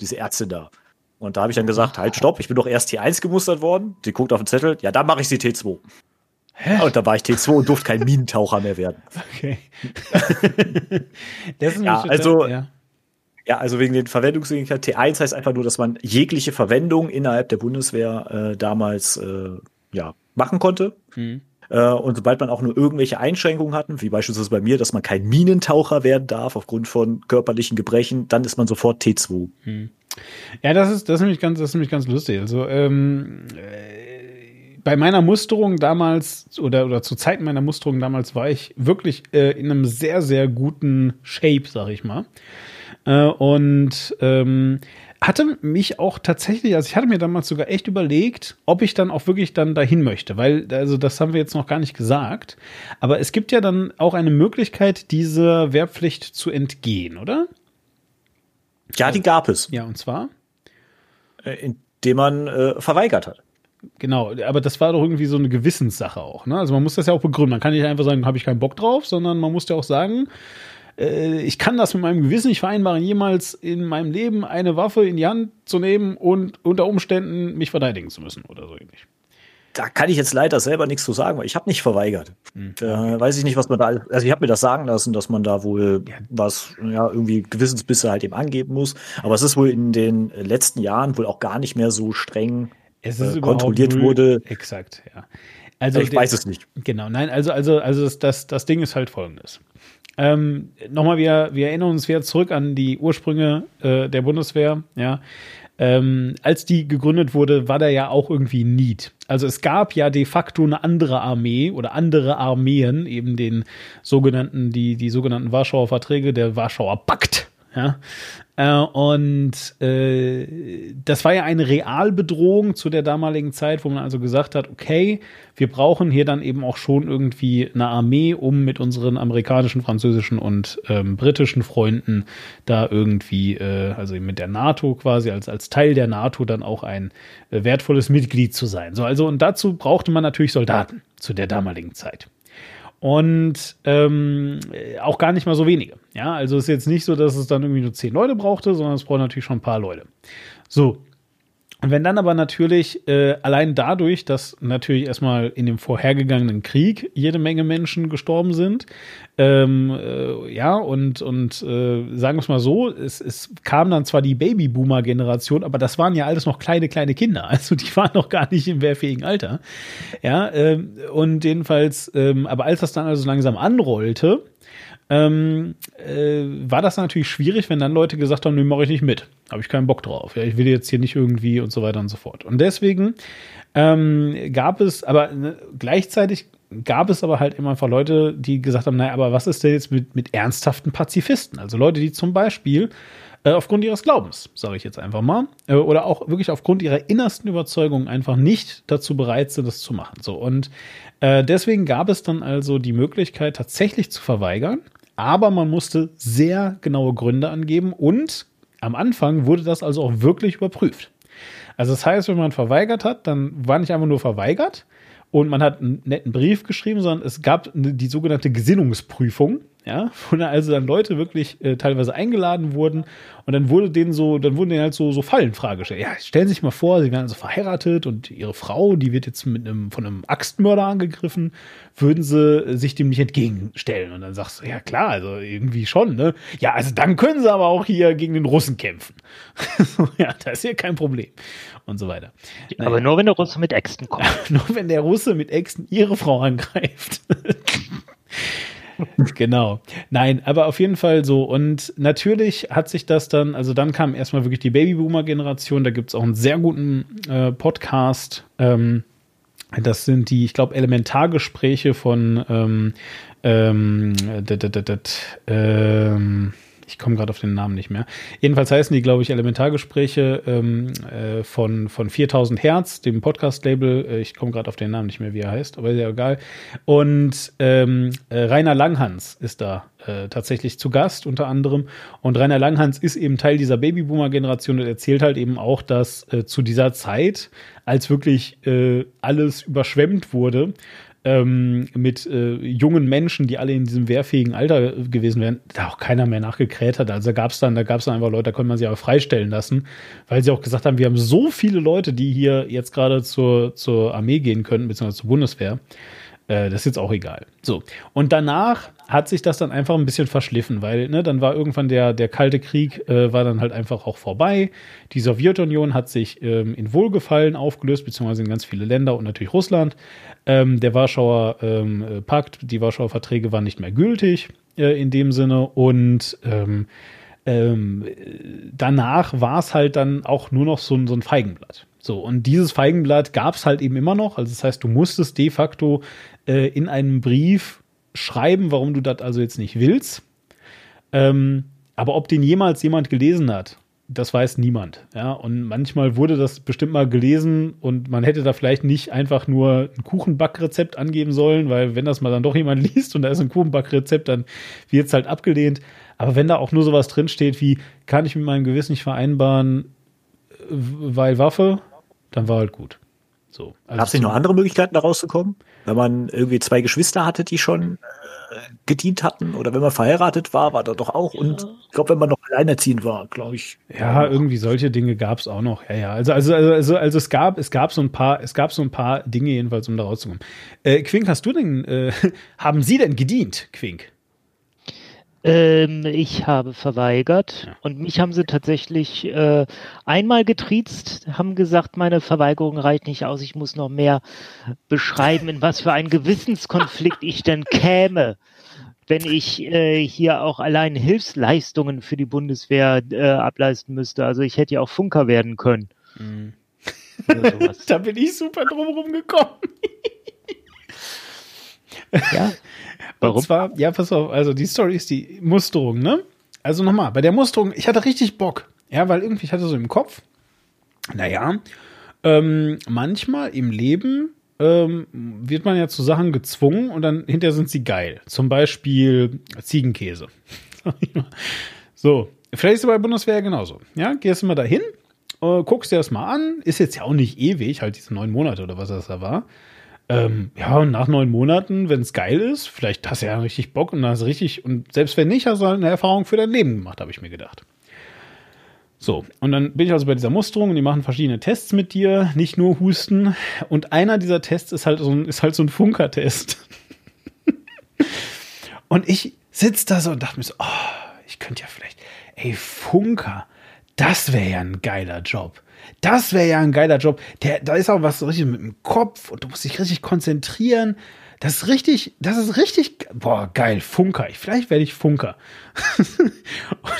Diese Ärztin da. Und da habe ich dann gesagt, halt, stopp, ich bin doch erst T1 gemustert worden. Die guckt auf den Zettel, ja, dann mache ich sie T2. Hä? Und da war ich T2 und durfte kein Minentaucher mehr werden. Okay. das ist Ja, also- ja. Ja, also wegen den Verwendungsmöglichkeiten. T1 heißt einfach nur, dass man jegliche Verwendung innerhalb der Bundeswehr äh, damals äh, ja, machen konnte. Mhm. Äh, und sobald man auch nur irgendwelche Einschränkungen hatten, wie beispielsweise bei mir, dass man kein Minentaucher werden darf aufgrund von körperlichen Gebrechen, dann ist man sofort T2. Ja, das ist, das ist nämlich ganz, das ist nämlich ganz lustig. Also, ähm, äh, bei meiner Musterung damals oder, oder zu Zeiten meiner Musterung damals war ich wirklich äh, in einem sehr, sehr guten Shape, sag ich mal. Äh, und ähm, hatte mich auch tatsächlich, also ich hatte mir damals sogar echt überlegt, ob ich dann auch wirklich dann dahin möchte, weil, also das haben wir jetzt noch gar nicht gesagt. Aber es gibt ja dann auch eine Möglichkeit, dieser Wehrpflicht zu entgehen, oder? Ja, die gab es, Ja, und zwar? äh, indem man äh, verweigert hat. genau, aber das war doch irgendwie so eine Gewissenssache auch. Ne? Also man muss das ja auch begründen. Man kann nicht einfach sagen, habe ich keinen Bock drauf, sondern man muss ja auch sagen, ich kann das mit meinem Gewissen nicht vereinbaren, jemals in meinem Leben eine Waffe in die Hand zu nehmen und unter Umständen mich verteidigen zu müssen oder so ähnlich. Da kann ich jetzt leider selber nichts zu sagen, weil ich habe nicht verweigert. Hm. Da weiß ich nicht, was man da, also ich habe mir das sagen lassen, dass man da wohl ja. was, ja, irgendwie Gewissensbisse halt eben angeben muss. Aber es ist wohl in den letzten Jahren wohl auch gar nicht mehr so streng äh, kontrolliert wurde. Exakt, ja. Also ich weiß es nicht. Genau, nein, also, also, also das, das, das Ding ist halt folgendes. Ähm, Nochmal, wir, wir erinnern uns wieder zurück an die Ursprünge äh, der Bundeswehr, ja. Ähm, als die gegründet wurde, war da ja auch irgendwie Need. Also es gab ja de facto eine andere Armee oder andere Armeen, eben den sogenannten, die, die sogenannten Warschauer Verträge, der Warschauer Pakt, ja, äh, und äh, das war ja eine Realbedrohung zu der damaligen Zeit, wo man also gesagt hat, okay, wir brauchen hier dann eben auch schon irgendwie eine Armee, um mit unseren amerikanischen, französischen und ähm, britischen Freunden da irgendwie, äh, also mit der NATO quasi als, als Teil der NATO dann auch ein äh, wertvolles Mitglied zu sein. So, also und dazu brauchte man natürlich Soldaten zu der damaligen Zeit und ähm, auch gar nicht mal so wenige. Ja, also ist jetzt nicht so, dass es dann irgendwie nur zehn Leute brauchte, sondern es braucht natürlich schon ein paar Leute. So, wenn dann aber natürlich äh, allein dadurch, dass natürlich erstmal in dem vorhergegangenen Krieg jede Menge Menschen gestorben sind, ähm, äh, ja, und, und äh, sagen wir es mal so, es, es kam dann zwar die Babyboomer-Generation, aber das waren ja alles noch kleine, kleine Kinder. Also die waren noch gar nicht im wehrfähigen Alter. Ja, ähm, und jedenfalls, ähm, aber als das dann also langsam anrollte, ähm, äh, war das natürlich schwierig, wenn dann Leute gesagt haben, nee, mache ich nicht mit. Habe ich keinen Bock drauf. Ja, ich will jetzt hier nicht irgendwie und so weiter und so fort. Und deswegen ähm, gab es, aber ne, gleichzeitig gab es aber halt immer einfach Leute, die gesagt haben, naja, aber was ist denn jetzt mit, mit ernsthaften Pazifisten? Also Leute, die zum Beispiel äh, aufgrund ihres Glaubens, sage ich jetzt einfach mal, äh, oder auch wirklich aufgrund ihrer innersten Überzeugung einfach nicht dazu bereit sind, das zu machen. So und äh, deswegen gab es dann also die Möglichkeit, tatsächlich zu verweigern aber man musste sehr genaue Gründe angeben und am Anfang wurde das also auch wirklich überprüft. Also das heißt, wenn man verweigert hat, dann war nicht einfach nur verweigert und man hat einen netten Brief geschrieben, sondern es gab die sogenannte Gesinnungsprüfung ja, wo dann also dann Leute wirklich äh, teilweise eingeladen wurden und dann wurde denen so, dann wurden denen halt so, so Fallenfragen gestellt. Ja, stellen Sie sich mal vor, Sie werden also verheiratet und Ihre Frau, die wird jetzt mit einem, von einem Axtmörder angegriffen, würden Sie sich dem nicht entgegenstellen? Und dann sagst du, ja klar, also irgendwie schon, ne? Ja, also dann können Sie aber auch hier gegen den Russen kämpfen. ja, das ist ja kein Problem. Und so weiter. Naja. Aber nur wenn der Russe mit Äxten kommt. nur wenn der Russe mit Äxten Ihre Frau angreift. genau. Nein, aber auf jeden Fall so. Und natürlich hat sich das dann, also dann kam erstmal wirklich die Babyboomer-Generation. Da gibt es auch einen sehr guten äh, Podcast. Ähm, das sind die, ich glaube, Elementargespräche von ähm, ähm, dat, ähm, ich komme gerade auf den Namen nicht mehr. Jedenfalls heißen die, glaube ich, Elementargespräche ähm, äh, von, von 4000 Hertz, dem Podcast-Label. Äh, ich komme gerade auf den Namen nicht mehr, wie er heißt, aber ist ja egal. Und ähm, äh, Rainer Langhans ist da äh, tatsächlich zu Gast unter anderem. Und Rainer Langhans ist eben Teil dieser Babyboomer-Generation und erzählt halt eben auch, dass äh, zu dieser Zeit, als wirklich alles überschwemmt wurde, ähm, mit äh, jungen Menschen, die alle in diesem wehrfähigen Alter gewesen wären, da auch keiner mehr nachgekräht hat. Also da gab es dann, da gab es einfach Leute, da konnte man sie aber freistellen lassen, weil sie auch gesagt haben, wir haben so viele Leute, die hier jetzt gerade zur, zur Armee gehen können, beziehungsweise zur Bundeswehr. Äh, das ist jetzt auch egal. So. Und danach hat sich das dann einfach ein bisschen verschliffen, weil ne, dann war irgendwann der, der Kalte Krieg, äh, war dann halt einfach auch vorbei. Die Sowjetunion hat sich ähm, in Wohlgefallen aufgelöst, beziehungsweise in ganz viele Länder und natürlich Russland. Ähm, der Warschauer ähm, Pakt, die Warschauer Verträge waren nicht mehr gültig äh, in dem Sinne und ähm, ähm, danach war es halt dann auch nur noch so, so ein Feigenblatt. So, und dieses Feigenblatt gab es halt eben immer noch. Also das heißt, du musstest de facto äh, in einem Brief schreiben, warum du das also jetzt nicht willst. Ähm, aber ob den jemals jemand gelesen hat, das weiß niemand. Ja, und manchmal wurde das bestimmt mal gelesen und man hätte da vielleicht nicht einfach nur ein Kuchenbackrezept angeben sollen, weil wenn das mal dann doch jemand liest und da ist ein Kuchenbackrezept, dann wird es halt abgelehnt. Aber wenn da auch nur sowas drinsteht wie, kann ich mit meinem Gewissen nicht vereinbaren, weil Waffe, dann war halt gut. So, also Gab es nicht noch andere Möglichkeiten, da rauszukommen? Wenn man irgendwie zwei Geschwister hatte, die schon äh, gedient hatten, oder wenn man verheiratet war, war da doch auch. Und ich glaube, wenn man noch alleinerziehend war, glaube ich. Ja, irgendwie solche Dinge gab es auch noch. Ja, ja. Also, also, also, also, also es gab, es gab so ein paar, es gab so ein paar Dinge jedenfalls, um da rauszukommen. Äh, Quink, hast du denn, äh, haben Sie denn gedient, Quink? Ähm, ich habe verweigert ja. und mich haben sie tatsächlich äh, einmal getriezt, haben gesagt, meine Verweigerung reicht nicht aus, ich muss noch mehr beschreiben, in was für einen Gewissenskonflikt ich denn käme, wenn ich äh, hier auch allein Hilfsleistungen für die Bundeswehr äh, ableisten müsste. Also ich hätte ja auch Funker werden können. Mhm. da bin ich super drumherum gekommen. ja. Warum? Und zwar, ja, pass auf, also die Story ist die Musterung, ne? Also nochmal, bei der Musterung, ich hatte richtig Bock. Ja, weil irgendwie, ich hatte so im Kopf, naja, ähm, manchmal im Leben ähm, wird man ja zu Sachen gezwungen und dann hinterher sind sie geil. Zum Beispiel Ziegenkäse. so, vielleicht ist es bei Bundeswehr genauso. Ja, gehst du mal dahin, äh, guckst dir das mal an, ist jetzt ja auch nicht ewig, halt diese neun Monate oder was das da war. Ähm, ja, und nach neun Monaten, wenn es geil ist, vielleicht hast du ja richtig Bock und hast richtig, und selbst wenn nicht, hast du halt eine Erfahrung für dein Leben gemacht, habe ich mir gedacht. So, und dann bin ich also bei dieser Musterung und die machen verschiedene Tests mit dir, nicht nur Husten. Und einer dieser Tests ist halt so ein, ist halt so ein Funker-Test. und ich sitze da so und dachte mir so, oh, ich könnte ja vielleicht, ey, Funker, das wäre ja ein geiler Job. Das wäre ja ein geiler Job. Der, da ist auch was so richtig mit dem Kopf und du musst dich richtig konzentrieren. Das ist richtig, das ist richtig, boah, geil, Funker. Vielleicht werde ich Funker. und,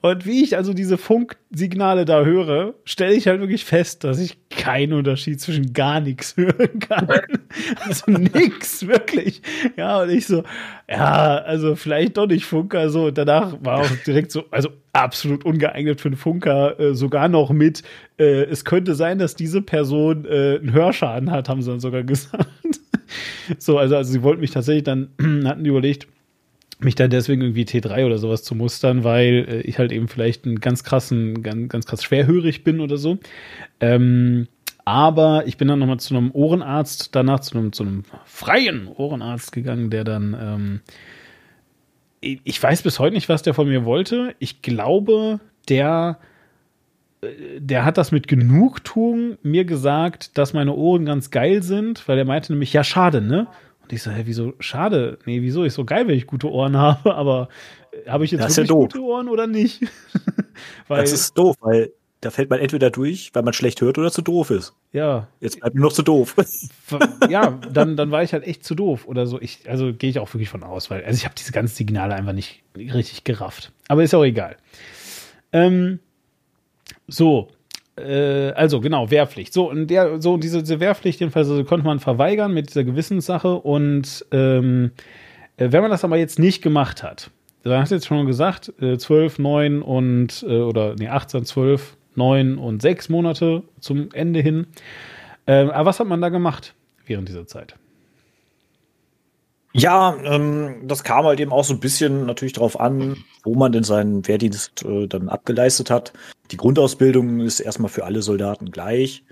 und, wie ich also diese Funksignale da höre, stelle ich halt wirklich fest, dass ich keinen Unterschied zwischen gar nichts hören kann. also nix, wirklich. Ja, und ich so, ja, also vielleicht doch nicht Funker. So, und danach war auch direkt so, also absolut ungeeignet für einen Funker, äh, sogar noch mit, äh, es könnte sein, dass diese Person äh, einen Hörschaden hat, haben sie dann sogar gesagt. So, also, also sie wollten mich tatsächlich dann, hatten überlegt, mich dann deswegen irgendwie T3 oder sowas zu mustern, weil äh, ich halt eben vielleicht einen ganz krassen, ganz, ganz krass schwerhörig bin oder so. Ähm, aber ich bin dann nochmal zu einem Ohrenarzt, danach zu einem, zu einem freien Ohrenarzt gegangen, der dann, ähm, ich weiß bis heute nicht, was der von mir wollte. Ich glaube, der, der hat das mit Genugtuung mir gesagt, dass meine Ohren ganz geil sind, weil er meinte nämlich, ja, schade, ne? Und ich so, hä, wieso schade? Nee, wieso? Ist so geil, wenn ich gute Ohren habe, aber äh, habe ich jetzt wirklich ja gute Ohren oder nicht? weil, das ist doof, weil da fällt man entweder durch, weil man schlecht hört oder zu doof ist. Ja. Jetzt bleibt nur noch zu doof. ja, dann, dann war ich halt echt zu doof oder so. Ich, also gehe ich auch wirklich von aus, weil also ich habe diese ganzen Signale einfach nicht richtig gerafft. Aber ist auch egal. Ähm, so, äh, also genau, Wehrpflicht. So, und der, so diese, diese Wehrpflicht jedenfalls also, konnte man verweigern mit dieser Gewissenssache. Und ähm, äh, wenn man das aber jetzt nicht gemacht hat, dann hast du jetzt schon gesagt, äh, 12, 9 und, äh, oder nee, 18, 12, 9 und 6 Monate zum Ende hin. Ähm, aber was hat man da gemacht während dieser Zeit? Ja, ähm, das kam halt eben auch so ein bisschen natürlich darauf an, wo man denn seinen Wehrdienst äh, dann abgeleistet hat. Die Grundausbildung ist erstmal für alle Soldaten gleich.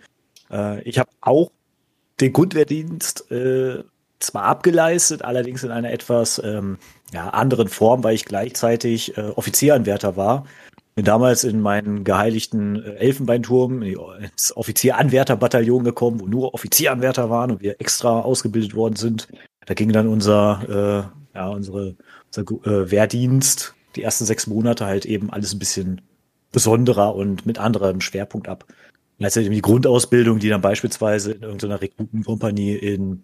Äh, ich habe auch den Grundwehrdienst äh, zwar abgeleistet, allerdings in einer etwas ähm, ja, anderen Form, weil ich gleichzeitig äh, Offizieranwärter war. Bin damals in meinen geheiligten äh, Elfenbeinturm ins Offizieranwärterbataillon gekommen, wo nur Offizieranwärter waren und wir extra ausgebildet worden sind da ging dann unser, äh, ja, unsere, unser äh, Wehrdienst, die ersten sechs Monate halt eben alles ein bisschen besonderer und mit anderem Schwerpunkt ab. Eben die Grundausbildung, die dann beispielsweise in irgendeiner Rekrutenkompanie in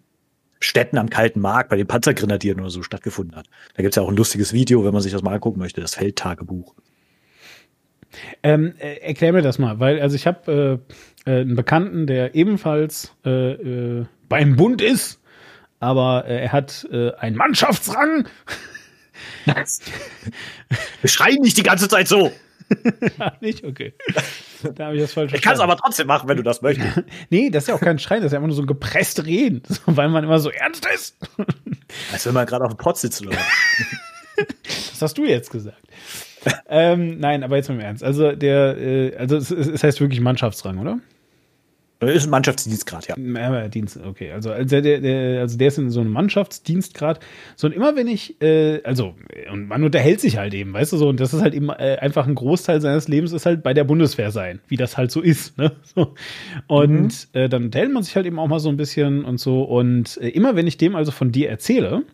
Städten am kalten Markt bei den Panzergrenadieren oder so stattgefunden hat. Da gibt's ja auch ein lustiges Video, wenn man sich das mal angucken möchte, das Feldtagebuch. Ähm, äh, erklär mir das mal, weil also ich habe äh, äh, einen Bekannten, der ebenfalls äh, äh, beim Bund ist aber äh, er hat äh, einen Mannschaftsrang. Wir schreien nicht die ganze Zeit so. ja, nicht? Okay. Da habe ich das falsch Ich kann es aber trotzdem machen, wenn du das möchtest. nee, das ist ja auch kein Schreien, das ist ja einfach nur so ein gepresst Reden, weil man immer so ernst ist. Als wenn man gerade auf dem Pott sitzt oder Das hast du jetzt gesagt. ähm, nein, aber jetzt mal im Ernst. Also der, äh, also es, es heißt wirklich Mannschaftsrang, oder? Das ist ein Mannschaftsdienstgrad, ja. Ja, Dienst, okay. Also, also, der, der, also der ist in so einem Mannschaftsdienstgrad. So, und immer wenn ich, äh, also, und man unterhält sich halt eben, weißt du so, und das ist halt eben äh, einfach ein Großteil seines Lebens ist halt bei der Bundeswehr sein, wie das halt so ist, ne? So. Und mhm. äh, dann unterhält man sich halt eben auch mal so ein bisschen und so. Und äh, immer wenn ich dem also von dir erzähle,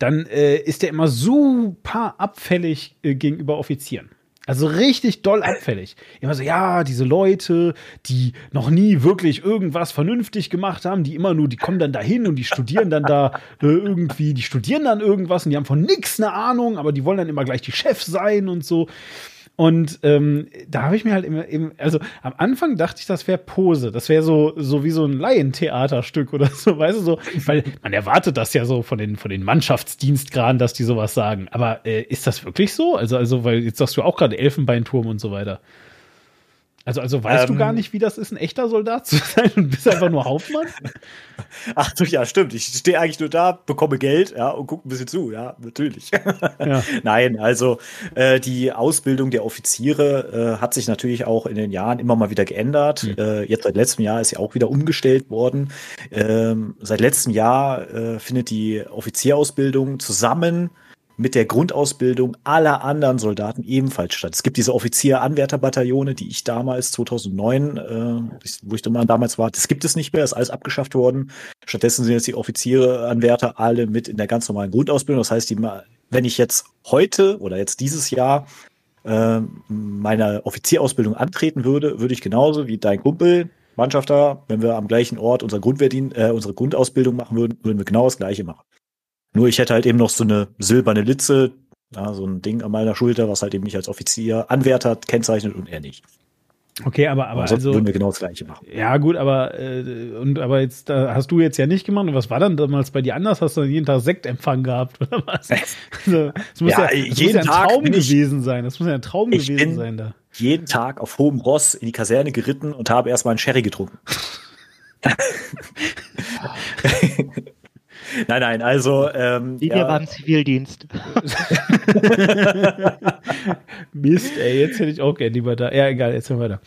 dann äh, ist der immer super abfällig äh, gegenüber Offizieren. Also richtig doll abfällig. Immer so, ja, diese Leute, die noch nie wirklich irgendwas vernünftig gemacht haben, die immer nur, die kommen dann dahin und die studieren dann da äh, irgendwie, die studieren dann irgendwas und die haben von nix eine Ahnung, aber die wollen dann immer gleich die Chefs sein und so. Und ähm, da habe ich mir halt immer, immer, also am Anfang dachte ich, das wäre Pose. Das wäre so, so wie so ein Laientheaterstück oder so, weißt du, so, weil man erwartet das ja so von den, von den Mannschaftsdienstgraden, dass die sowas sagen. Aber äh, ist das wirklich so? Also, also, weil jetzt sagst du auch gerade Elfenbeinturm und so weiter. Also, also weißt ähm, du gar ähm. nicht, wie das ist, ein echter Soldat zu sein und bist einfach nur Hauptmann? Ach du, ja, stimmt. Ich stehe eigentlich nur da, bekomme Geld, ja, und gucke ein bisschen zu, ja, natürlich. Ja. Nein, also äh, die Ausbildung der Offiziere äh, hat sich natürlich auch in den Jahren immer mal wieder geändert. Mhm. Äh, jetzt seit letztem Jahr ist sie auch wieder umgestellt worden. Ähm, seit letztem Jahr äh, findet die Offizierausbildung zusammen mit der Grundausbildung aller anderen Soldaten ebenfalls statt. Es gibt diese Offizier-Anwärterbataillone, die ich damals 2009, äh, wo ich damals war, das gibt es nicht mehr, ist alles abgeschafft worden. Stattdessen sind jetzt die Offiziere-Anwärter alle mit in der ganz normalen Grundausbildung. Das heißt, die, wenn ich jetzt heute oder jetzt dieses Jahr äh, meine Offizierausbildung antreten würde, würde ich genauso wie dein Kumpel, Mannschafter, wenn wir am gleichen Ort unser äh, unsere Grundausbildung machen würden, würden wir genau das Gleiche machen. Nur ich hätte halt eben noch so eine silberne Litze, ja, so ein Ding an meiner Schulter, was halt eben mich als Offizier, Anwärter kennzeichnet und er nicht. Okay, aber aber also würden wir genau das gleiche machen. Ja gut, aber äh, und aber jetzt da hast du jetzt ja nicht gemacht. Und was war dann damals bei dir anders? Hast du jeden Tag Sektempfang gehabt oder was? Also, das muss ja, ja, jeden muss ja ein Traum gewesen sein. Das muss ja ein Traum gewesen sein da. Jeden Tag auf hohem Ross in die Kaserne geritten und habe erstmal einen Sherry getrunken. Nein, nein, also. Ähm, Wir ja. waren Zivildienst. Mist, ey, jetzt hätte ich auch gerne lieber da. Ja, egal, jetzt sind wir weiter.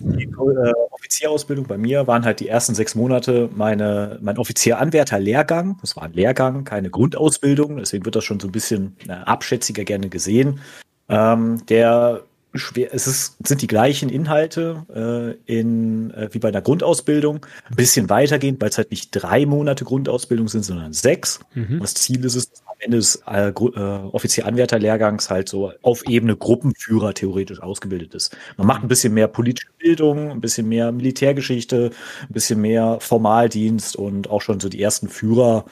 Die äh, Offizierausbildung bei mir waren halt die ersten sechs Monate meine, mein Offizieranwärter-Lehrgang. Das war ein Lehrgang, keine Grundausbildung, deswegen wird das schon so ein bisschen äh, abschätziger gerne gesehen. Ähm, der schwer, es ist, sind die gleichen Inhalte äh, in, äh, wie bei einer Grundausbildung. Ein bisschen weitergehend, weil es halt nicht drei Monate Grundausbildung sind, sondern sechs. Mhm. Das Ziel ist es, am Ende des äh, äh, Offizieranwärterlehrgangs halt so auf Ebene Gruppenführer theoretisch ausgebildet ist. Man macht ein bisschen mehr politische Bildung, ein bisschen mehr Militärgeschichte, ein bisschen mehr Formaldienst und auch schon so die ersten Führer,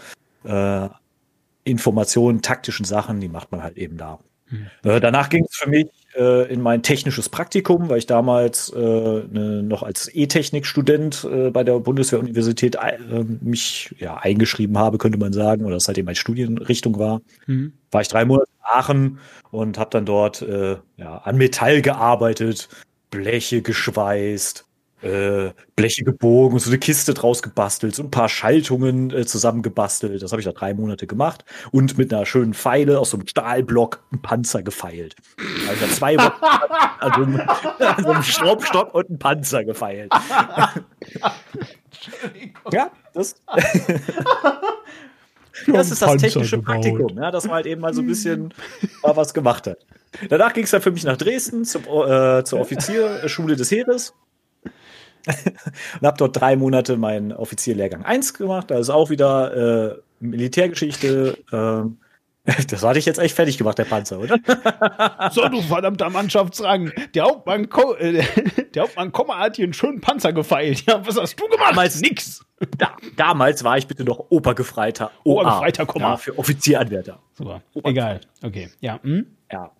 äh, Informationen, taktischen Sachen, die macht man halt eben da. Mhm. Äh, danach ging es für mich äh, in mein technisches Praktikum, weil ich damals äh, ne, noch als E-Technik-Student äh, bei der Bundeswehr-Universität äh, mich ja, eingeschrieben habe, könnte man sagen, oder das halt eben meine Studienrichtung war. Mhm. War ich drei Monate in Aachen und habe dann dort äh, ja, an Metall gearbeitet, Bleche geschweißt, äh, Bleche gebogen und so eine Kiste draus gebastelt, so ein paar Schaltungen äh, zusammengebastelt. Das habe ich da drei Monate gemacht und mit einer schönen Pfeile aus so einem Stahlblock einen Panzer gefeilt. Also da zwei Wochen an so, einem, an so einem Schraubstock und einen Panzer gefeilt. ja, das. das ist das technische Praktikum, ja, dass man halt eben mal so ein bisschen mal was gemacht hat. Danach ging es dann für mich nach Dresden zum, äh, zur Offizierschule des Heeres und habe dort drei Monate meinen Offizierlehrgang 1 gemacht. Da ist auch wieder äh, Militärgeschichte. Äh, das hatte ich jetzt echt fertig gemacht, der Panzer, oder? so, du verdammter Mannschaftsrang. Der Hauptmann, äh, der Hauptmann Kommer hat hier einen schönen Panzer gefeilt. Ja, was hast du gemacht? Damals nix. Da, damals war ich bitte noch Obergefreiter. Obergefreiter Kommer. Ja, für Offizieranwärter. Super. Egal. Okay. Ja. Hm? Ja.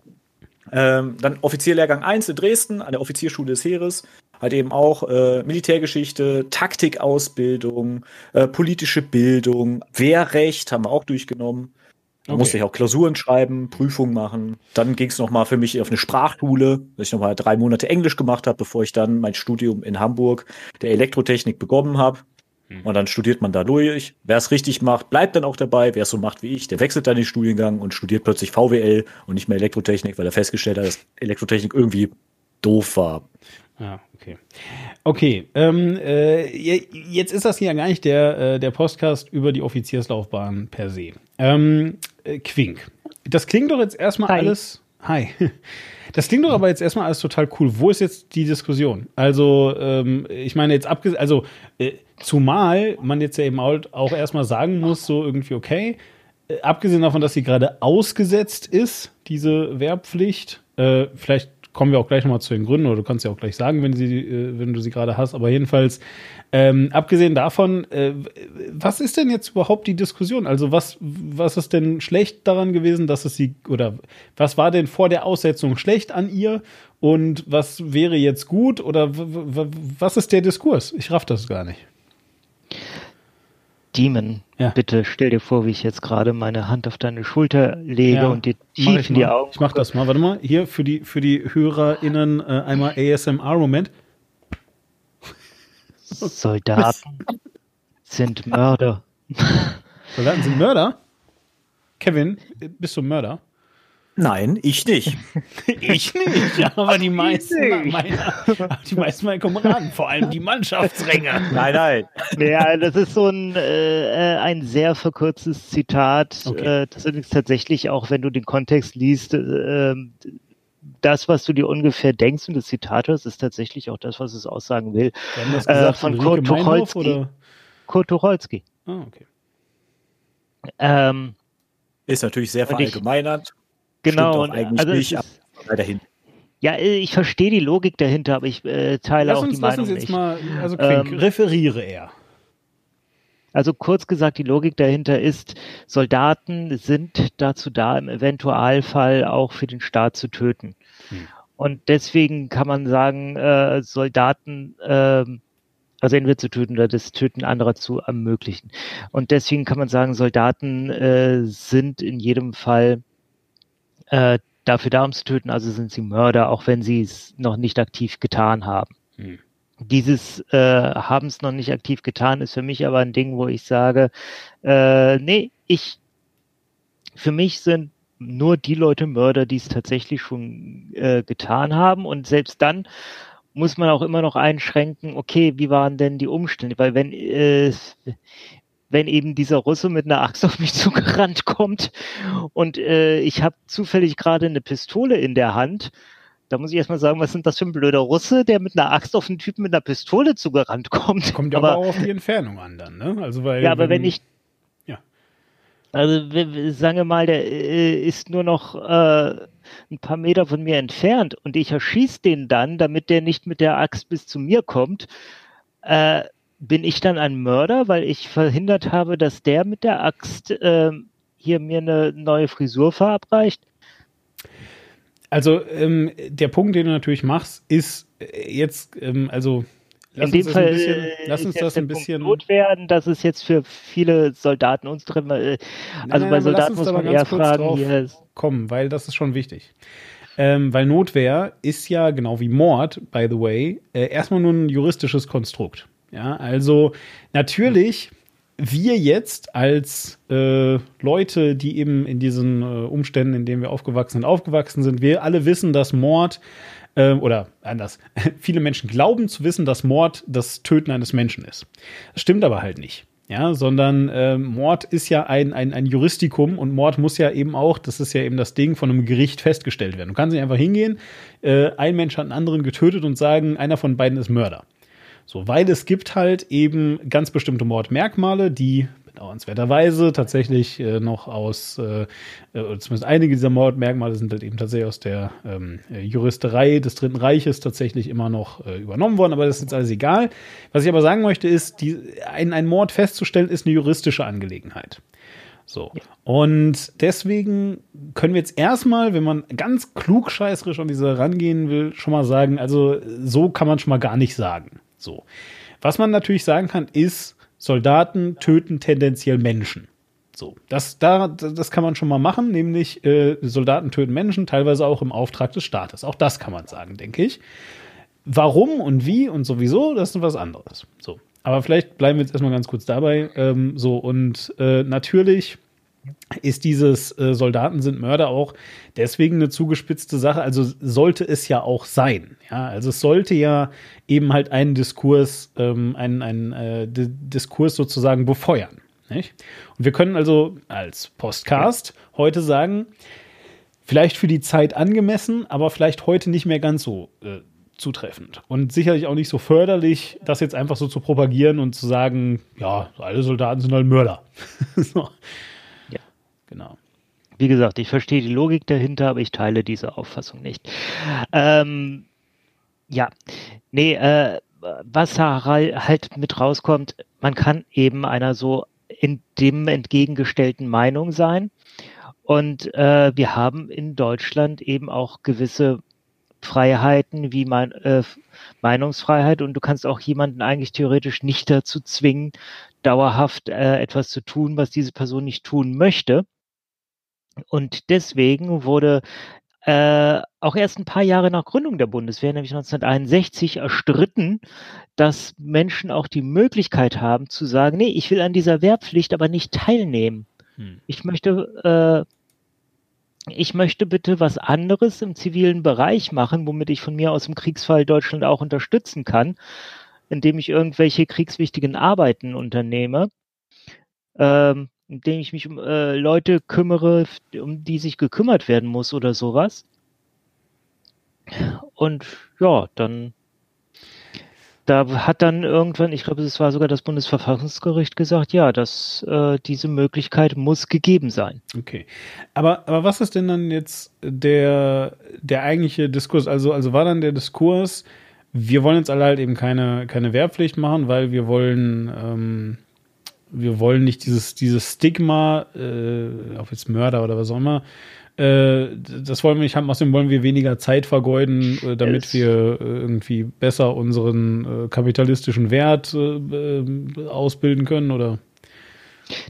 Ähm, dann Offizierlehrgang 1 in Dresden an der Offizierschule des Heeres halt eben auch äh, Militärgeschichte, Taktikausbildung, äh, politische Bildung, Wehrrecht haben wir auch durchgenommen. Da okay. musste ich auch Klausuren schreiben, Prüfungen machen. Dann ging es nochmal für mich auf eine Sprachschule, dass ich nochmal drei Monate Englisch gemacht habe, bevor ich dann mein Studium in Hamburg der Elektrotechnik begonnen habe. Hm. Und dann studiert man da durch. Wer es richtig macht, bleibt dann auch dabei. Wer es so macht wie ich, der wechselt dann den Studiengang und studiert plötzlich VWL und nicht mehr Elektrotechnik, weil er festgestellt hat, dass Elektrotechnik irgendwie doof war. Ja, okay. Okay, ähm, äh, jetzt ist das hier gar nicht der, äh, der Podcast über die Offizierslaufbahn per se. Ähm, äh, Quink. Das klingt doch jetzt erstmal Hi. alles. Hi. Das klingt doch aber jetzt erstmal alles total cool. Wo ist jetzt die Diskussion? Also, ähm, ich meine, jetzt abgesehen, also, äh, zumal man jetzt ja eben auch erstmal sagen muss, so irgendwie, okay, äh, abgesehen davon, dass sie gerade ausgesetzt ist, diese Wehrpflicht, äh, vielleicht kommen wir auch gleich nochmal zu den Gründen, oder du kannst ja auch gleich sagen, wenn, sie, äh, wenn du sie gerade hast, aber jedenfalls, ähm, abgesehen davon, äh, was ist denn jetzt überhaupt die Diskussion? Also was, was ist denn schlecht daran gewesen, dass es sie, oder was war denn vor der Aussetzung schlecht an ihr und was wäre jetzt gut oder was ist der Diskurs? Ich raff das gar nicht. Demon, ja. bitte stell dir vor, wie ich jetzt gerade meine Hand auf deine Schulter lege ja, und dir tief in die Augen. Ich mach das mal. Warte mal, hier für die, für die HörerInnen äh, einmal ASMR-Moment. Soldaten sind Mörder. Soldaten sind Mörder? Kevin, bist du Mörder? Nein, ich nicht. ich nicht, ja, aber die meisten, meiner, die meisten meiner Kameraden, vor allem die Mannschaftsränge. Nein, nein. Ja, das ist so ein, äh, ein sehr verkürztes Zitat. Okay. Äh, das ist tatsächlich auch, wenn du den Kontext liest, äh, das, was du dir ungefähr denkst und das Zitat hörst, ist tatsächlich auch das, was es aussagen will. Äh, von Kurt Tucholsky. Kurt Tucholsky. Ah, okay. Ähm, ist natürlich sehr verallgemeinert. Genau. Und eigentlich also nicht, ist, weiterhin. Ja, äh, ich verstehe die Logik dahinter, aber ich äh, teile lass auch uns, die Meinung lass uns jetzt nicht. Mal, also Quink, ähm, referiere er. Also kurz gesagt, die Logik dahinter ist, Soldaten sind dazu da, im Eventualfall auch für den Staat zu töten. Hm. Und deswegen kann man sagen, äh, Soldaten, äh, also entweder zu töten oder das Töten anderer zu ermöglichen. Und deswegen kann man sagen, Soldaten äh, sind in jedem Fall äh, dafür da, um zu töten, also sind sie Mörder, auch wenn sie es noch nicht aktiv getan haben. Hm. Dieses äh, haben es noch nicht aktiv getan, ist für mich aber ein Ding, wo ich sage, äh, nee, ich, für mich sind nur die Leute Mörder, die es tatsächlich schon äh, getan haben und selbst dann muss man auch immer noch einschränken, okay, wie waren denn die Umstände? Weil wenn äh, wenn eben dieser Russe mit einer Axt auf mich zugerannt kommt und äh, ich habe zufällig gerade eine Pistole in der Hand, da muss ich erstmal sagen, was sind das für ein blöder Russe, der mit einer Axt auf einen Typen mit einer Pistole zugerannt kommt. Kommt ja aber, aber auch auf die Entfernung an dann, ne? Also weil ja, aber wenn, wenn ich ja. Also sagen wir mal, der äh, ist nur noch äh, ein paar Meter von mir entfernt und ich erschieße den dann, damit der nicht mit der Axt bis zu mir kommt. Äh, bin ich dann ein Mörder, weil ich verhindert habe, dass der mit der Axt äh, hier mir eine neue Frisur verabreicht? Also ähm, der Punkt, den du natürlich machst, ist äh, jetzt, ähm, also lass in dem Fall bisschen, äh, lass uns das ein bisschen Punkt werden, dass es jetzt für viele Soldaten uns drin, äh, also nein, bei Soldaten muss man eher fragen, hier kommen, weil das ist schon wichtig. Ähm, weil Notwehr ist ja genau wie Mord, by the way, äh, erstmal nur ein juristisches Konstrukt. Ja, also natürlich wir jetzt als äh, Leute, die eben in diesen äh, Umständen, in denen wir aufgewachsen sind, aufgewachsen sind, wir alle wissen, dass Mord äh, oder anders, viele Menschen glauben zu wissen, dass Mord das Töten eines Menschen ist. Das stimmt aber halt nicht. Ja, sondern äh, Mord ist ja ein, ein, ein Juristikum und Mord muss ja eben auch, das ist ja eben das Ding, von einem Gericht festgestellt werden. Du kannst nicht einfach hingehen, äh, ein Mensch hat einen anderen getötet und sagen, einer von beiden ist Mörder. So, weil es gibt halt eben ganz bestimmte Mordmerkmale, die bedauernswerterweise tatsächlich äh, noch aus, äh, äh, zumindest einige dieser Mordmerkmale sind halt eben tatsächlich aus der ähm, Juristerei des Dritten Reiches tatsächlich immer noch äh, übernommen worden, aber das ist jetzt alles egal. Was ich aber sagen möchte, ist, die, ein, ein Mord festzustellen, ist eine juristische Angelegenheit. So. Ja. Und deswegen können wir jetzt erstmal, wenn man ganz klugscheißerisch an diese rangehen will, schon mal sagen, also so kann man schon mal gar nicht sagen. So. Was man natürlich sagen kann, ist, Soldaten töten tendenziell Menschen. So, das, da, das kann man schon mal machen, nämlich äh, Soldaten töten Menschen, teilweise auch im Auftrag des Staates. Auch das kann man sagen, denke ich. Warum und wie und sowieso, das ist was anderes. So, aber vielleicht bleiben wir jetzt erstmal ganz kurz dabei. Ähm, so, und äh, natürlich ist dieses äh, Soldaten sind Mörder auch deswegen eine zugespitzte Sache. Also sollte es ja auch sein. Ja, also es sollte ja eben halt einen Diskurs, ähm, einen, einen äh, Diskurs sozusagen befeuern. Nicht? Und wir können also als Postcast heute sagen, vielleicht für die Zeit angemessen, aber vielleicht heute nicht mehr ganz so äh, zutreffend. Und sicherlich auch nicht so förderlich, das jetzt einfach so zu propagieren und zu sagen, ja, alle Soldaten sind halt Mörder. so. Genau. Wie gesagt, ich verstehe die Logik dahinter, aber ich teile diese Auffassung nicht. Ähm, ja, nee, äh, was halt mit rauskommt, man kann eben einer so in dem entgegengestellten Meinung sein. Und äh, wir haben in Deutschland eben auch gewisse Freiheiten wie mein, äh, Meinungsfreiheit und du kannst auch jemanden eigentlich theoretisch nicht dazu zwingen, dauerhaft äh, etwas zu tun, was diese Person nicht tun möchte. Und deswegen wurde äh, auch erst ein paar Jahre nach Gründung der Bundeswehr, nämlich 1961, erstritten, dass Menschen auch die Möglichkeit haben zu sagen, nee, ich will an dieser Wehrpflicht aber nicht teilnehmen. Hm. Ich möchte äh, ich möchte bitte was anderes im zivilen Bereich machen, womit ich von mir aus im Kriegsfall Deutschland auch unterstützen kann, indem ich irgendwelche kriegswichtigen Arbeiten unternehme, ähm, indem ich mich um äh, Leute kümmere, um die sich gekümmert werden muss oder sowas. Und ja, dann da hat dann irgendwann, ich glaube, es war sogar das Bundesverfassungsgericht gesagt, ja, dass äh, diese Möglichkeit muss gegeben sein. Okay. Aber, aber was ist denn dann jetzt der, der eigentliche Diskurs? Also, also war dann der Diskurs, wir wollen jetzt alle halt eben keine, keine Wehrpflicht machen, weil wir wollen, ähm, wir wollen nicht dieses, dieses Stigma, äh, auf jetzt Mörder oder was auch immer, äh, das wollen wir nicht haben, außerdem wollen wir weniger Zeit vergeuden, äh, damit es wir äh, irgendwie besser unseren äh, kapitalistischen Wert äh, ausbilden können, oder?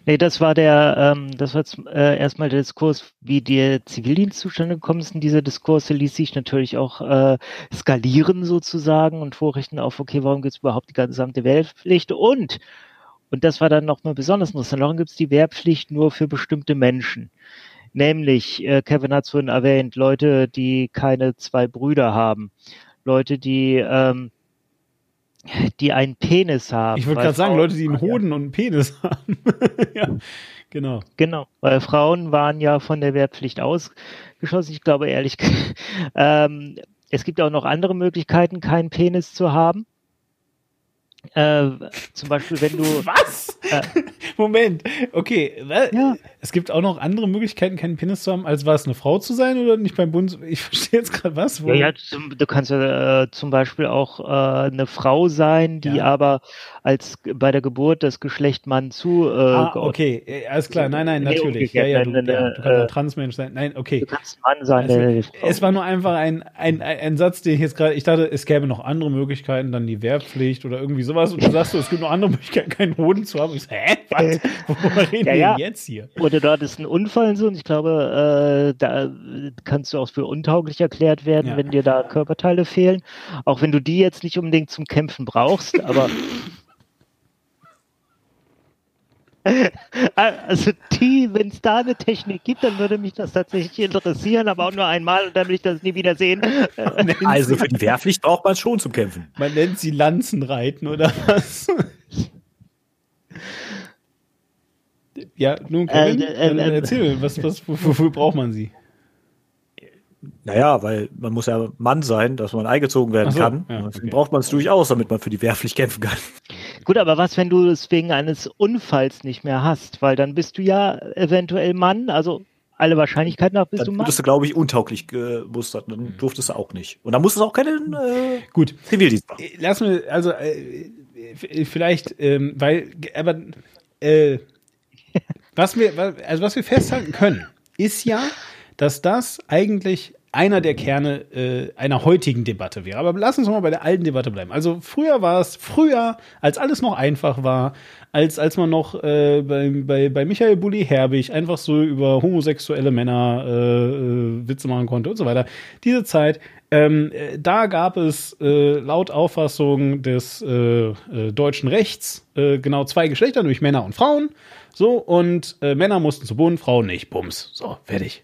Nee, das war der, ähm, das war äh, erstmal der Diskurs, wie der Zivildienst zustande gekommen ist. Und dieser Diskurs ließ sich natürlich auch äh, skalieren sozusagen und vorrichten auf, okay, warum gibt es überhaupt die gesamte Wehrpflicht? Und, und das war dann nochmal besonders interessant, warum gibt es die Wehrpflicht nur für bestimmte Menschen? Nämlich, äh, Kevin hat es vorhin erwähnt, Leute, die keine zwei Brüder haben. Leute, die, ähm, die einen Penis haben. Ich würde gerade sagen, Leute, die einen Hoden ja. und einen Penis haben. ja, genau. Genau, weil Frauen waren ja von der Wehrpflicht ausgeschlossen. Ich glaube ehrlich, ähm, es gibt auch noch andere Möglichkeiten, keinen Penis zu haben. Äh, zum Beispiel, wenn du. Was? Äh, Moment, okay. Ja. Es gibt auch noch andere Möglichkeiten, keinen Penis zu haben, als war es eine Frau zu sein oder nicht beim Bund? Ich verstehe jetzt gerade was. Ja, ja, du kannst ja äh, zum Beispiel auch äh, eine Frau sein, die ja. aber als bei der Geburt das Geschlecht Mann zu. Äh, ah, okay, äh, alles klar. Nein, nein, natürlich. Ja, ja, du, du kannst ein Transmensch sein. Nein, okay. Du kannst Mann sein. Also, es war nur einfach ein, ein, ein Satz, den ich jetzt gerade. Ich dachte, es gäbe noch andere Möglichkeiten, dann die Wehrpflicht oder irgendwie sowas. Und du sagst so, es gibt noch andere Möglichkeiten, keinen Hoden zu haben. Ich so, hä? Was? Worüber reden ja, wir ja. jetzt hier? Oder dort ist ein Unfall und so. Und ich glaube, äh, da kannst du auch für untauglich erklärt werden, ja. wenn dir da Körperteile fehlen. Auch wenn du die jetzt nicht unbedingt zum Kämpfen brauchst, aber Also die, wenn es da eine Technik gibt, dann würde mich das tatsächlich interessieren, aber auch nur einmal und dann will ich das nie wieder sehen. Also für die Wehrpflicht braucht man es schon zum Kämpfen. Man nennt sie Lanzenreiten oder was? Ja, nun, Kevin, äh, äh, erzähl, was, was, wofür braucht man sie? Naja, weil man muss ja Mann sein, dass man eingezogen werden so, kann. Ja, okay. braucht man es durchaus, damit man für die Wehrpflicht kämpfen kann. Gut, aber was, wenn du es wegen eines Unfalls nicht mehr hast? Weil dann bist du ja eventuell Mann, also alle Wahrscheinlichkeit nach bist dann du Mann. Dann du, glaube ich, untauglich gemustert. Dann mhm. durftest du auch nicht. Und dann musst du auch keinen äh, Gut. Zivildienst machen. Äh, lass mir, also äh, vielleicht, ähm, weil, aber äh, was wir, also was wir festhalten können, ist ja, dass das eigentlich einer der Kerne äh, einer heutigen Debatte wäre. Aber lass uns mal bei der alten Debatte bleiben. Also früher war es, früher, als alles noch einfach war, als, als man noch äh, bei, bei, bei Michael Bulli Herbig einfach so über homosexuelle Männer äh, äh, Witze machen konnte und so weiter. Diese Zeit, ähm, äh, da gab es äh, laut Auffassung des deutschen Rechts genau zwei Geschlechter, nämlich Männer und Frauen. So, und Männer mussten zu Bund, Frauen nicht. Bums. So, fertig.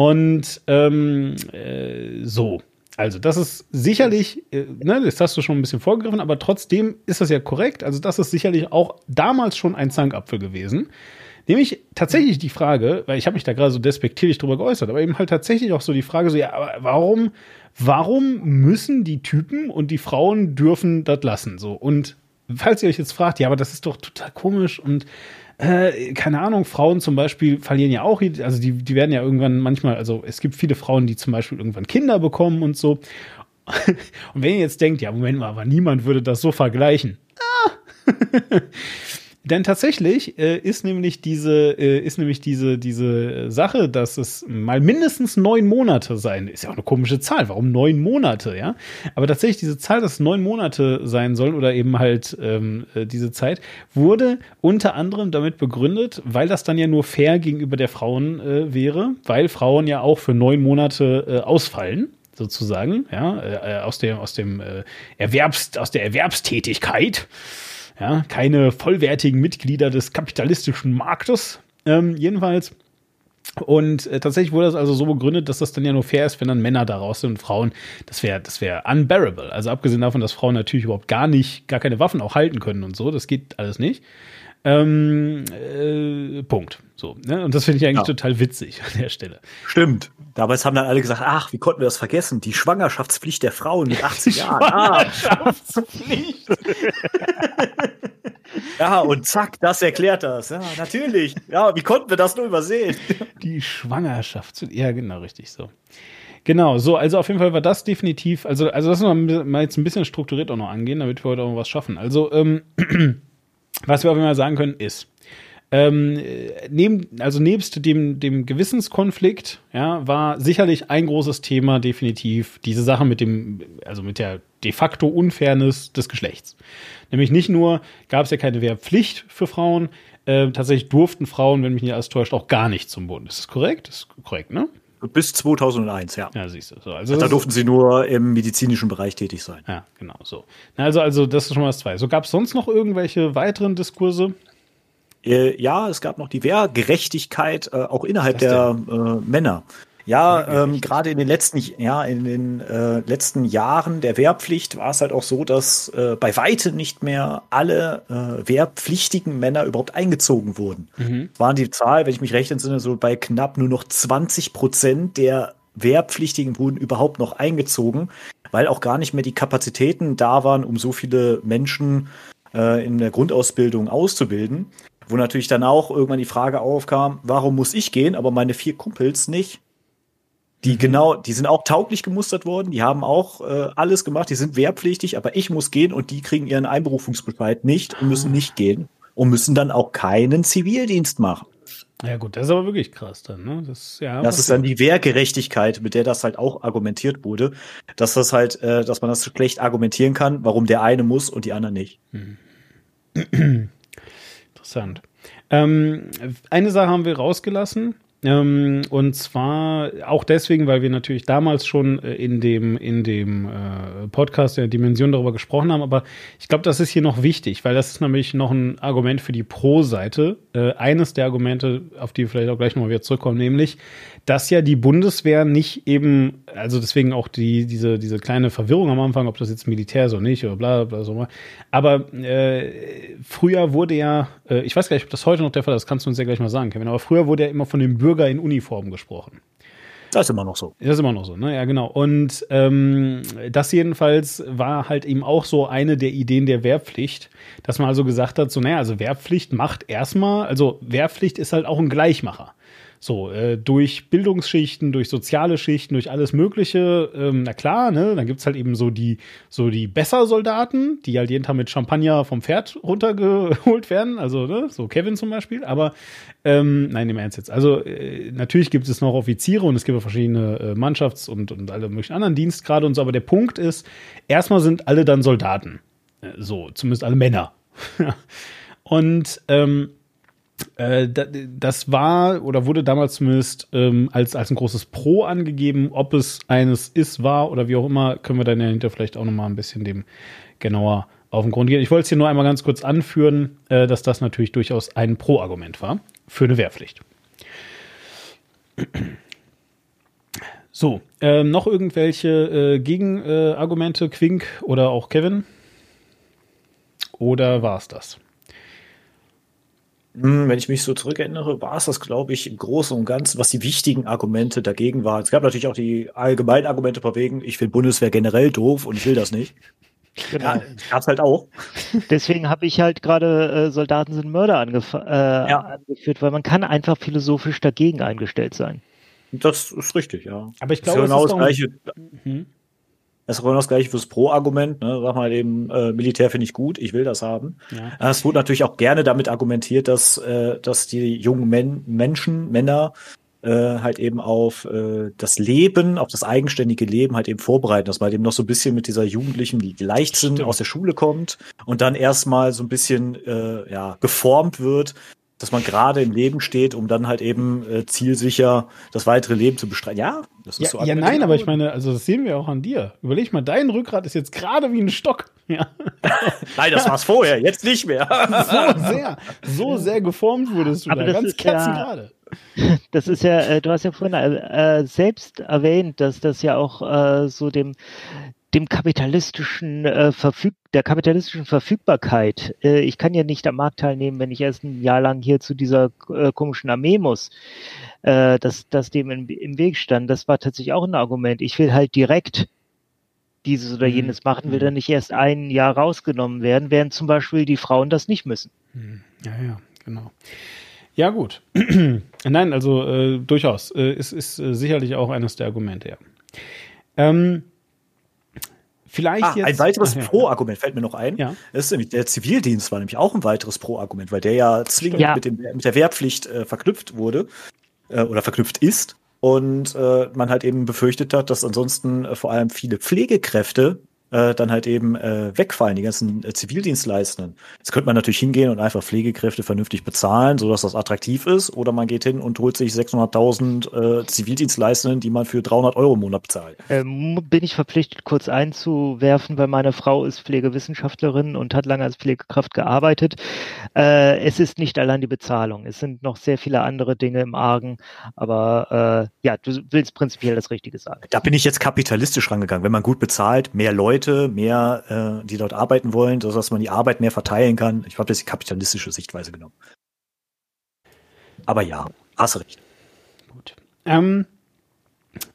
Und ähm, äh, so. Also, das ist sicherlich, äh, ne, das hast du schon ein bisschen vorgegriffen, aber trotzdem ist das ja korrekt. Also, das ist sicherlich auch damals schon ein Zankapfel gewesen. Nämlich tatsächlich die Frage, weil ich habe mich da gerade so despektierlich drüber geäußert, aber eben halt tatsächlich auch so die Frage so, ja, aber warum, warum müssen die Typen und die Frauen dürfen das lassen? So. Und falls ihr euch jetzt fragt, ja, aber das ist doch total komisch und äh, keine Ahnung, Frauen zum Beispiel verlieren ja auch, also die, die werden ja irgendwann manchmal, also es gibt viele Frauen, die zum Beispiel irgendwann Kinder bekommen und so. Und wenn ihr jetzt denkt, ja, Moment mal, aber niemand würde das so vergleichen. Ah. Denn tatsächlich äh, ist nämlich diese, äh, ist nämlich diese, diese Sache, dass es mal mindestens neun Monate sein, ist ja auch eine komische Zahl. Warum neun Monate, ja? Aber tatsächlich diese Zahl, dass neun Monate sein sollen oder eben halt ähm, äh, diese Zeit, wurde unter anderem damit begründet, weil das dann ja nur fair gegenüber der Frauen äh, wäre, weil Frauen ja auch für neun Monate äh, ausfallen sozusagen, ja, äh, aus dem, aus dem äh, Erwerbs, aus der Erwerbstätigkeit ja, keine vollwertigen Mitglieder des kapitalistischen Marktes. Ähm, jedenfalls. Und äh, tatsächlich wurde das also so begründet, dass das dann ja nur fair ist, wenn dann Männer daraus sind und Frauen. Das wäre das wäre unbearable. Also abgesehen davon, dass Frauen natürlich überhaupt gar nicht, gar keine Waffen auch halten können und so. Das geht alles nicht. Ähm, äh, Punkt. So, ne? Und das finde ich eigentlich ja. total witzig an der Stelle. Stimmt. Damals haben dann alle gesagt, ach, wie konnten wir das vergessen? Die Schwangerschaftspflicht der Frauen mit 80 Jahren. Ah. Schwangerschaftspflicht. ja, und zack, das erklärt das. Ja, natürlich. Ja, wie konnten wir das nur übersehen? Die Schwangerschaftspflicht. Ja, genau, richtig so. Genau, so, also auf jeden Fall war das definitiv, also, also das müssen wir mal jetzt ein bisschen strukturiert auch noch angehen, damit wir heute auch was schaffen. Also, ähm, was wir auf jeden Fall sagen können, ist, ähm, neben, also nebst dem, dem Gewissenskonflikt, ja, war sicherlich ein großes Thema definitiv diese Sache mit dem, also mit der de facto Unfairness des Geschlechts. Nämlich nicht nur gab es ja keine Wehrpflicht für Frauen, äh, tatsächlich durften Frauen, wenn mich nicht alles täuscht, auch gar nicht zum Bund. Ist das korrekt? Das ist korrekt, ne? Bis 2001, ja. Ja, siehst du. So, also da durften sie nur im medizinischen Bereich tätig sein. Ja, genau so. Also, also das ist schon mal das Zwei. So gab es sonst noch irgendwelche weiteren Diskurse? Äh, ja, es gab noch die Wehrgerechtigkeit äh, auch innerhalb der äh, Männer. Ja, ähm, gerade in den letzten, ja, in den äh, letzten Jahren der Wehrpflicht war es halt auch so, dass äh, bei weitem nicht mehr alle äh, wehrpflichtigen Männer überhaupt eingezogen wurden. Mhm. Waren die Zahl, wenn ich mich recht entsinne, so bei knapp nur noch 20 Prozent der Wehrpflichtigen wurden überhaupt noch eingezogen, weil auch gar nicht mehr die Kapazitäten da waren, um so viele Menschen äh, in der Grundausbildung auszubilden. Wo natürlich dann auch irgendwann die Frage aufkam, warum muss ich gehen, aber meine vier Kumpels nicht? Die mhm. genau, die sind auch tauglich gemustert worden, die haben auch äh, alles gemacht, die sind wehrpflichtig, aber ich muss gehen und die kriegen ihren Einberufungsbescheid nicht und müssen nicht gehen und müssen dann auch keinen Zivildienst machen. Ja gut, das ist aber wirklich krass dann, ne? Das, ja, das ist dann die Wehrgerechtigkeit, mit der das halt auch argumentiert wurde, dass das halt, äh, dass man das schlecht argumentieren kann, warum der eine muss und die anderen nicht. Mhm. Interessant. Ähm, eine Sache haben wir rausgelassen. Ähm, und zwar auch deswegen, weil wir natürlich damals schon äh, in dem, in dem äh, Podcast der Dimension darüber gesprochen haben. Aber ich glaube, das ist hier noch wichtig, weil das ist nämlich noch ein Argument für die Pro-Seite. Äh, eines der Argumente, auf die wir vielleicht auch gleich nochmal wieder zurückkommen, nämlich, dass ja die Bundeswehr nicht eben, also deswegen auch die, diese, diese kleine Verwirrung am Anfang, ob das jetzt Militär ist oder nicht oder bla bla so. Aber äh, früher wurde ja, äh, ich weiß gar nicht, ob das heute noch der Fall ist, das kannst du uns ja gleich mal sagen, Kevin, aber früher wurde ja immer von dem Bürger in Uniform gesprochen. Das ist immer noch so. Das ist immer noch so, ne? Ja, genau. Und ähm, das jedenfalls war halt eben auch so eine der Ideen der Wehrpflicht, dass man also gesagt hat, so, naja, also Wehrpflicht macht erstmal, also Wehrpflicht ist halt auch ein Gleichmacher. So, äh, durch Bildungsschichten, durch soziale Schichten, durch alles Mögliche. Ähm, na klar, ne, dann gibt's halt eben so die, so die Besser-Soldaten, die halt jeden Tag mit Champagner vom Pferd runtergeholt werden. Also, ne, so Kevin zum Beispiel. Aber, ähm, nein, im Ernst jetzt. Also, äh, natürlich gibt es noch Offiziere und es gibt verschiedene äh, Mannschafts- und, und alle möglichen anderen Dienstgrade und so. Aber der Punkt ist, erstmal sind alle dann Soldaten. Äh, so, zumindest alle Männer. und, ähm, äh, das war oder wurde damals zumindest ähm, als, als ein großes Pro angegeben. Ob es eines ist, war oder wie auch immer, können wir dann ja hinter vielleicht auch nochmal ein bisschen dem genauer auf den Grund gehen. Ich wollte es hier nur einmal ganz kurz anführen, äh, dass das natürlich durchaus ein Pro-Argument war für eine Wehrpflicht. So, äh, noch irgendwelche äh, Gegenargumente, Quink oder auch Kevin? Oder war es das? Hm, wenn ich mich so zurückerinnere, war es das, glaube ich, im Großen und Ganzen, was die wichtigen Argumente dagegen waren. Es gab natürlich auch die allgemeinen Argumente von wegen, ich finde Bundeswehr generell doof und ich will das nicht. Genau. Ja, gab's halt auch. Deswegen habe ich halt gerade äh, Soldaten sind Mörder angef äh, ja. angeführt, weil man kann einfach philosophisch dagegen eingestellt sein. Das ist richtig, ja. Aber ich glaube, das ist genau das Gleiche. Mhm. Das ist genau das gleiche fürs Pro-Argument. Ne? Sag mal eben, äh, Militär finde ich gut, ich will das haben. Ja. Es wurde natürlich auch gerne damit argumentiert, dass, äh, dass die jungen Men Menschen, Männer, äh, halt eben auf äh, das Leben, auf das eigenständige Leben halt eben vorbereiten, dass man eben noch so ein bisschen mit dieser Jugendlichen, die Leichtsinn Stimmt. aus der Schule kommt und dann erstmal so ein bisschen äh, ja, geformt wird dass man gerade im Leben steht, um dann halt eben äh, zielsicher das weitere Leben zu bestreiten. Ja, das ist ja, so. Ja, nein, aber ich meine, also das sehen wir auch an dir. Überleg mal, dein Rückgrat ist jetzt gerade wie ein Stock. Ja. nein, das war's vorher, jetzt nicht mehr. so sehr, so sehr geformt wurdest du aber da, ganz kerzengerade. Ja, das ist ja, äh, du hast ja vorhin äh, selbst erwähnt, dass das ja auch äh, so dem dem kapitalistischen äh, Verfüg der kapitalistischen Verfügbarkeit. Äh, ich kann ja nicht am Markt teilnehmen, wenn ich erst ein Jahr lang hier zu dieser äh, komischen Armee muss. Äh, dass das dem im, im Weg stand. Das war tatsächlich auch ein Argument. Ich will halt direkt dieses oder mhm. jenes machen, will mhm. dann nicht erst ein Jahr rausgenommen werden, während zum Beispiel die Frauen das nicht müssen. Mhm. Ja, ja, genau. Ja, gut. Nein, also äh, durchaus. Äh, ist, ist äh, sicherlich auch eines der Argumente, ja. Ähm, Vielleicht ah, jetzt. Ein weiteres ja. Pro-Argument fällt mir noch ein. Ja. Das ist nämlich, der Zivildienst war nämlich auch ein weiteres Pro-Argument, weil der ja zwingend ja. Mit, dem, mit der Wehrpflicht äh, verknüpft wurde äh, oder verknüpft ist. Und äh, man halt eben befürchtet hat, dass ansonsten äh, vor allem viele Pflegekräfte äh, dann halt eben äh, wegfallen, die ganzen äh, Zivildienstleistenden. Jetzt könnte man natürlich hingehen und einfach Pflegekräfte vernünftig bezahlen, sodass das attraktiv ist, oder man geht hin und holt sich 600.000 äh, Zivildienstleistenden, die man für 300 Euro im Monat bezahlt. Ähm, bin ich verpflichtet, kurz einzuwerfen, weil meine Frau ist Pflegewissenschaftlerin und hat lange als Pflegekraft gearbeitet. Äh, es ist nicht allein die Bezahlung, es sind noch sehr viele andere Dinge im Argen, aber äh, ja, du willst prinzipiell das Richtige sagen. Da bin ich jetzt kapitalistisch rangegangen. Wenn man gut bezahlt, mehr Leute Leute, mehr, äh, die dort arbeiten wollen, dass man die Arbeit mehr verteilen kann. Ich habe das die kapitalistische Sichtweise genommen. Aber ja, hast recht. Gut. Ähm,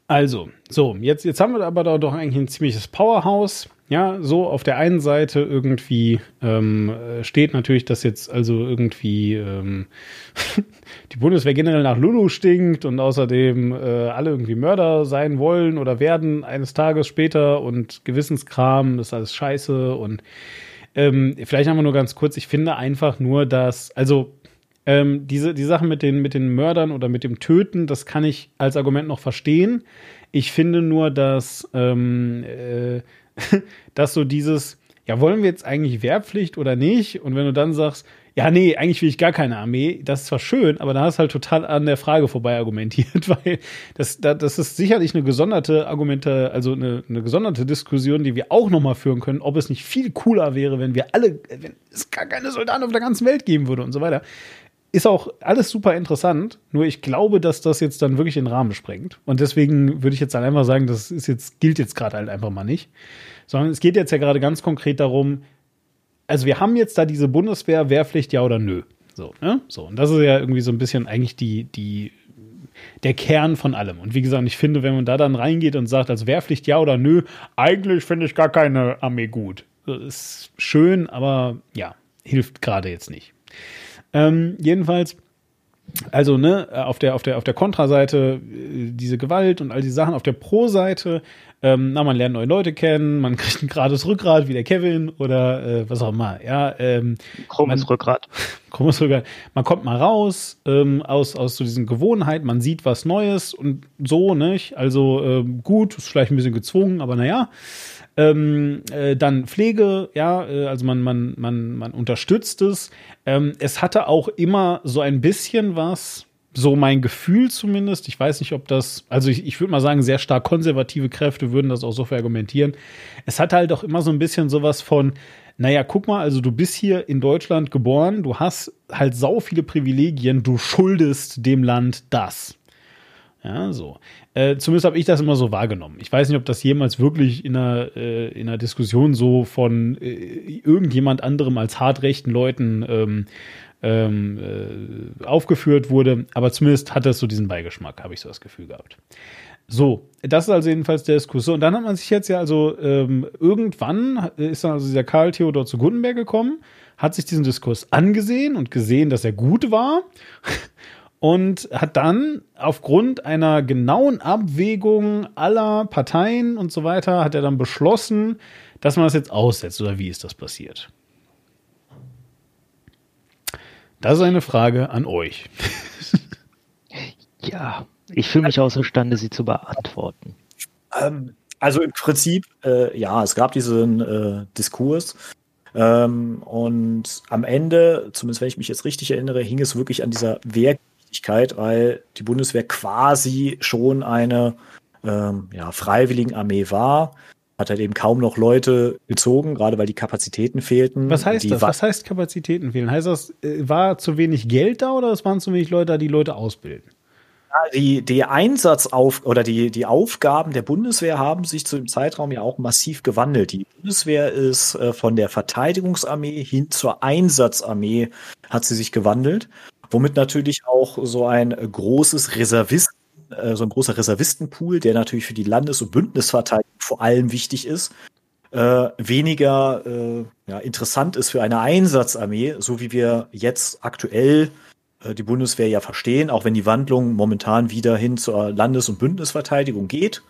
also, so, jetzt, jetzt haben wir aber doch eigentlich ein ziemliches Powerhouse. Ja, so auf der einen Seite irgendwie ähm, steht natürlich, dass jetzt also irgendwie ähm, die Bundeswehr generell nach Lulu stinkt und außerdem äh, alle irgendwie Mörder sein wollen oder werden eines Tages später und Gewissenskram, das ist alles scheiße und ähm, vielleicht wir nur ganz kurz, ich finde einfach nur, dass, also ähm, diese, die Sachen mit den, mit den Mördern oder mit dem Töten, das kann ich als Argument noch verstehen. Ich finde nur, dass ähm, äh, dass so dieses, ja, wollen wir jetzt eigentlich Wehrpflicht oder nicht? Und wenn du dann sagst, ja, nee, eigentlich will ich gar keine Armee, das ist zwar schön, aber da hast du halt total an der Frage vorbei argumentiert, weil das, das ist sicherlich eine gesonderte Argumente, also eine, eine gesonderte Diskussion, die wir auch nochmal führen können, ob es nicht viel cooler wäre, wenn wir alle, wenn es gar keine Soldaten auf der ganzen Welt geben würde und so weiter. Ist auch alles super interessant, nur ich glaube, dass das jetzt dann wirklich den Rahmen sprengt. Und deswegen würde ich jetzt dann einfach sagen, das ist jetzt, gilt jetzt gerade halt einfach mal nicht. Sondern es geht jetzt ja gerade ganz konkret darum, also wir haben jetzt da diese Bundeswehr, Wehrpflicht, ja oder nö. So, ne? So, und das ist ja irgendwie so ein bisschen eigentlich die, die, der Kern von allem. Und wie gesagt, ich finde, wenn man da dann reingeht und sagt, als Wehrpflicht ja oder nö, eigentlich finde ich gar keine Armee gut. Das ist schön, aber ja, hilft gerade jetzt nicht. Ähm, jedenfalls also, ne, auf der, auf der, auf der Kontraseite äh, diese Gewalt und all die Sachen, auf der Pro-Seite, ähm, na, man lernt neue Leute kennen, man kriegt ein gerades Rückgrat wie der Kevin oder äh, was auch immer, ja. Ähm, krummes man, Rückgrat. Krummes Rückgrat. Man kommt mal raus ähm, aus, aus so diesen Gewohnheiten, man sieht was Neues und so, nicht? Also ähm, gut, ist vielleicht ein bisschen gezwungen, aber naja. Ähm, äh, dann Pflege, ja, äh, also man, man, man, man unterstützt es. Ähm, es hatte auch immer so ein bisschen was, so mein Gefühl zumindest. Ich weiß nicht, ob das, also ich, ich würde mal sagen, sehr stark konservative Kräfte würden das auch so verargumentieren. Es hat halt auch immer so ein bisschen sowas von, naja, guck mal, also du bist hier in Deutschland geboren, du hast halt sau viele Privilegien, du schuldest dem Land das. Ja, so. Äh, zumindest habe ich das immer so wahrgenommen. Ich weiß nicht, ob das jemals wirklich in einer, äh, in einer Diskussion so von äh, irgendjemand anderem als hartrechten Leuten ähm, ähm, äh, aufgeführt wurde, aber zumindest hat das so diesen Beigeschmack, habe ich so das Gefühl gehabt. So, das ist also jedenfalls der Diskurs. Und dann hat man sich jetzt ja also ähm, irgendwann ist dann also dieser Karl Theodor zu Gutenberg gekommen, hat sich diesen Diskurs angesehen und gesehen, dass er gut war und hat dann aufgrund einer genauen Abwägung aller Parteien und so weiter, hat er dann beschlossen, dass man das jetzt aussetzt. Oder wie ist das passiert? Das ist eine Frage an euch. ja, ich fühle mich außerstande, sie zu beantworten. Ähm, also im Prinzip, äh, ja, es gab diesen äh, Diskurs. Ähm, und am Ende, zumindest wenn ich mich jetzt richtig erinnere, hing es wirklich an dieser Wehrgerichtigkeit, weil die Bundeswehr quasi schon eine ähm, ja, Freiwilligenarmee war hat halt eben kaum noch Leute gezogen, gerade weil die Kapazitäten fehlten. Was heißt das? Was heißt Kapazitäten fehlen? Heißt das, äh, war zu wenig Geld da oder es waren zu wenig Leute da, die Leute ausbilden? Die, die Einsatzauf oder die, die Aufgaben der Bundeswehr haben sich zu dem Zeitraum ja auch massiv gewandelt. Die Bundeswehr ist äh, von der Verteidigungsarmee hin zur Einsatzarmee hat sie sich gewandelt, womit natürlich auch so ein großes Reservisten äh, so ein großer Reservistenpool, der natürlich für die Landes- und Bündnisverteidigung vor allem wichtig ist, äh, weniger äh, ja, interessant ist für eine Einsatzarmee, so wie wir jetzt aktuell äh, die Bundeswehr ja verstehen, auch wenn die Wandlung momentan wieder hin zur Landes- und Bündnisverteidigung geht.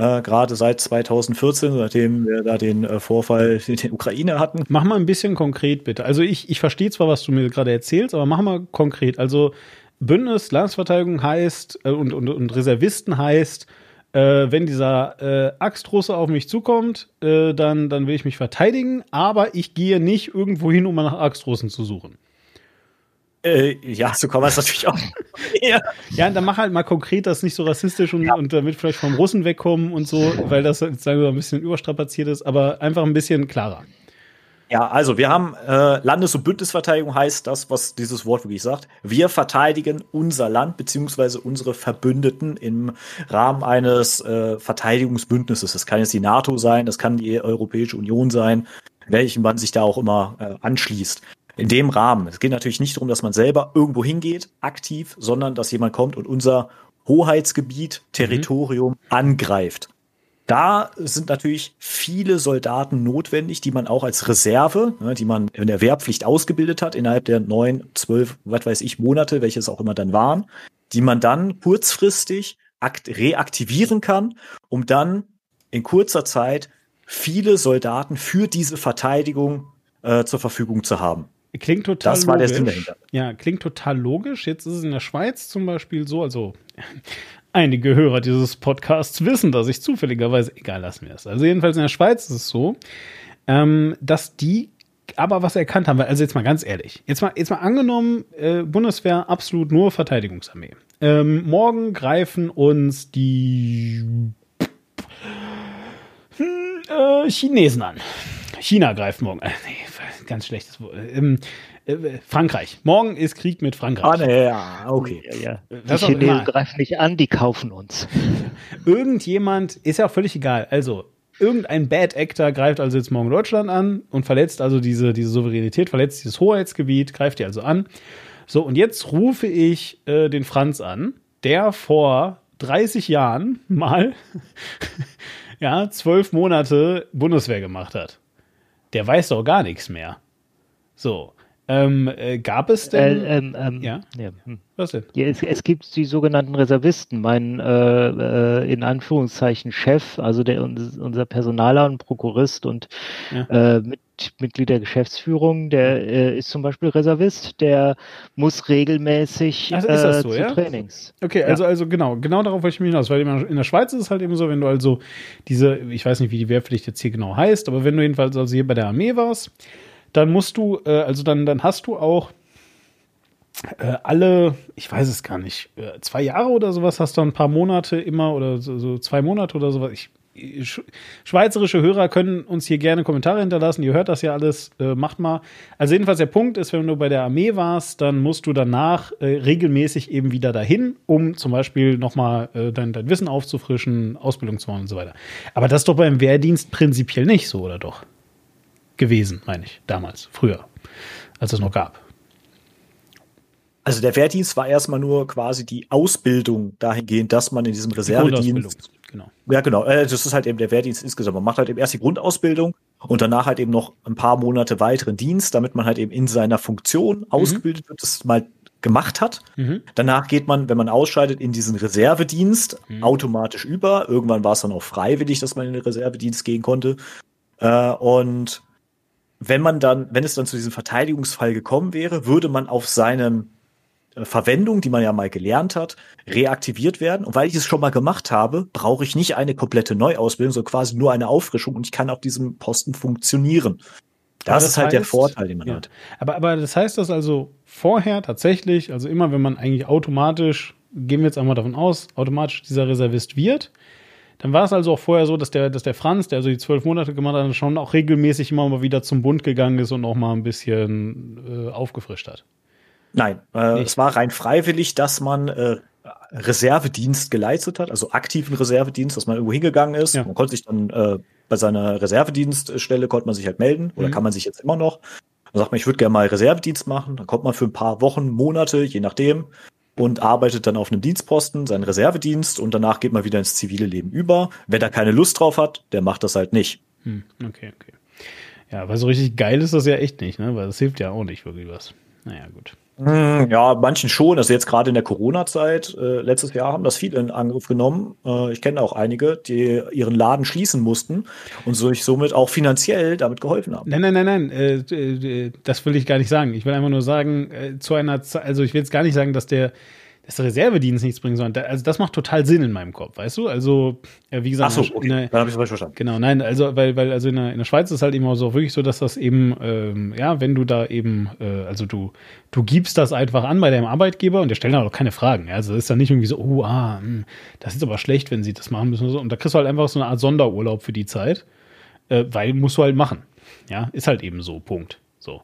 Äh, Gerade seit 2014, seitdem wir da den äh, Vorfall in der Ukraine hatten. Mach mal ein bisschen konkret, bitte. Also ich, ich verstehe zwar, was du mir gerade erzählst, aber mach mal konkret. Also Bündnis Landesverteidigung heißt äh, und, und, und Reservisten heißt, äh, wenn dieser äh, Axtrusse auf mich zukommt, äh, dann, dann will ich mich verteidigen, aber ich gehe nicht irgendwo hin, um nach Axtrussen zu suchen. Äh, ja, so kann man es natürlich auch. ja. ja, dann mach halt mal konkret das nicht so rassistisch und, ja. und damit vielleicht vom Russen wegkommen und so, weil das jetzt sagen wir mal ein bisschen überstrapaziert ist, aber einfach ein bisschen klarer. Ja, also wir haben äh, Landes- und Bündnisverteidigung heißt das, was dieses Wort wirklich sagt. Wir verteidigen unser Land beziehungsweise unsere Verbündeten im Rahmen eines äh, Verteidigungsbündnisses. Das kann jetzt die NATO sein, das kann die Europäische Union sein, welchen man sich da auch immer äh, anschließt. In dem Rahmen. Es geht natürlich nicht darum, dass man selber irgendwo hingeht, aktiv, sondern dass jemand kommt und unser Hoheitsgebiet, Territorium mhm. angreift. Da sind natürlich viele Soldaten notwendig, die man auch als Reserve, ne, die man in der Wehrpflicht ausgebildet hat, innerhalb der neun, zwölf, was weiß ich, Monate, welches auch immer dann waren, die man dann kurzfristig reaktivieren kann, um dann in kurzer Zeit viele Soldaten für diese Verteidigung äh, zur Verfügung zu haben. Klingt total das war logisch. der Sinn dahinter. Ja, klingt total logisch. Jetzt ist es in der Schweiz zum Beispiel so, also Einige Hörer dieses Podcasts wissen, dass ich zufälligerweise, egal, lassen wir es. Also jedenfalls in der Schweiz ist es so, ähm, dass die aber was erkannt haben, also jetzt mal ganz ehrlich, jetzt mal, jetzt mal angenommen, äh, Bundeswehr absolut nur Verteidigungsarmee. Ähm, morgen greifen uns die hm, äh, Chinesen an. China greift morgen. Äh, nee, ganz schlechtes Wort. Ähm, äh, Frankreich. Morgen ist Krieg mit Frankreich. Ah, nee, ja, okay. Ja, ja. Die Chinesen greifen nicht an, die kaufen uns. Irgendjemand, ist ja auch völlig egal. Also, irgendein Bad Actor greift also jetzt morgen Deutschland an und verletzt also diese, diese Souveränität, verletzt dieses Hoheitsgebiet, greift die also an. So, und jetzt rufe ich äh, den Franz an, der vor 30 Jahren mal ja, zwölf Monate Bundeswehr gemacht hat. Der weiß doch gar nichts mehr. So. Ähm, äh, gab es denn? Äh, ähm, ähm, ja. ja. Hm. Was denn? Ja, es, es, gibt die sogenannten Reservisten. Mein äh, äh, in Anführungszeichen Chef, also der unser Personaler und Prokurist und ja. äh, mit, Mitglied der Geschäftsführung, der äh, ist zum Beispiel Reservist, der muss regelmäßig also ist das so, zu ja? Trainings. Okay, also, also genau, genau darauf wollte ich mich hinaus, weil in der Schweiz ist es halt eben so, wenn du also diese, ich weiß nicht, wie die Wehrpflicht jetzt hier genau heißt, aber wenn du jedenfalls also hier bei der Armee warst, dann musst du, äh, also dann, dann hast du auch äh, alle, ich weiß es gar nicht, äh, zwei Jahre oder sowas hast du ein paar Monate immer oder so, so zwei Monate oder sowas. Ich, sch schweizerische Hörer können uns hier gerne Kommentare hinterlassen. Ihr hört das ja alles, äh, macht mal. Also jedenfalls der Punkt ist, wenn du bei der Armee warst, dann musst du danach äh, regelmäßig eben wieder dahin, um zum Beispiel nochmal äh, dein, dein Wissen aufzufrischen, Ausbildung zu machen und so weiter. Aber das ist doch beim Wehrdienst prinzipiell nicht so, oder doch? Gewesen, meine ich, damals, früher, als es noch gab. Also der Wehrdienst war erstmal nur quasi die Ausbildung dahingehend, dass man in diesem Reservedienst. Genau. Ja, genau. Äh, das ist halt eben der Wehrdienst insgesamt. Man macht halt eben erst die Grundausbildung und danach halt eben noch ein paar Monate weiteren Dienst, damit man halt eben in seiner Funktion mhm. ausgebildet wird, das mal gemacht hat. Mhm. Danach geht man, wenn man ausscheidet, in diesen Reservedienst mhm. automatisch über. Irgendwann war es dann auch freiwillig, dass man in den Reservedienst gehen konnte. Äh, und wenn man dann, wenn es dann zu diesem Verteidigungsfall gekommen wäre, würde man auf seine äh, Verwendung, die man ja mal gelernt hat, reaktiviert werden. Und weil ich es schon mal gemacht habe, brauche ich nicht eine komplette Neuausbildung, sondern quasi nur eine Auffrischung und ich kann auf diesem Posten funktionieren. Das, das ist halt heißt, der Vorteil, den man ja. hat. Aber, aber das heißt das also vorher tatsächlich, also immer wenn man eigentlich automatisch, gehen wir jetzt einmal davon aus, automatisch dieser Reservist wird, dann war es also auch vorher so, dass der, dass der Franz, der also die zwölf Monate gemacht hat, schon auch regelmäßig immer mal wieder zum Bund gegangen ist und auch mal ein bisschen äh, aufgefrischt hat. Nein, äh, es war rein freiwillig, dass man äh, Reservedienst geleistet hat, also aktiven Reservedienst, dass man irgendwo hingegangen ist. Ja. Man konnte sich dann äh, bei seiner Reservedienststelle konnte man sich halt melden oder mhm. kann man sich jetzt immer noch. Dann sagt man, ich würde gerne mal Reservedienst machen. Dann kommt man für ein paar Wochen, Monate, je nachdem, und arbeitet dann auf einem Dienstposten, seinen Reservedienst und danach geht man wieder ins zivile Leben über. Wer da keine Lust drauf hat, der macht das halt nicht. Hm, okay, okay. Ja, weil so richtig geil ist das ja echt nicht, ne? Weil das hilft ja auch nicht wirklich was. Naja, gut. Hm, ja, manchen schon. Also jetzt gerade in der Corona-Zeit, äh, letztes Jahr haben das viele in Angriff genommen. Äh, ich kenne auch einige, die ihren Laden schließen mussten und sich somit auch finanziell damit geholfen haben. Nein, nein, nein, nein. Äh, äh das will ich gar nicht sagen. Ich will einfach nur sagen, äh, zu einer Zeit, also ich will jetzt gar nicht sagen, dass der dass der Reservedienst nichts bringen soll. Also das macht total Sinn in meinem Kopf, weißt du? Also, ja, wie gesagt, Ach so, okay. der, dann habe ich es verstanden. Genau, nein, also weil, weil also in der, in der Schweiz ist halt eben auch so wirklich so, dass das eben, ähm, ja, wenn du da eben, äh, also du, du gibst das einfach an bei deinem Arbeitgeber und der stellt dann auch keine Fragen. Ja? Also das ist dann nicht irgendwie so, oh, ah, mh, hm, das ist aber schlecht, wenn sie das machen müssen. Und, so. und da kriegst du halt einfach so eine Art Sonderurlaub für die Zeit, äh, weil musst du halt machen. Ja, ist halt eben so, Punkt. So.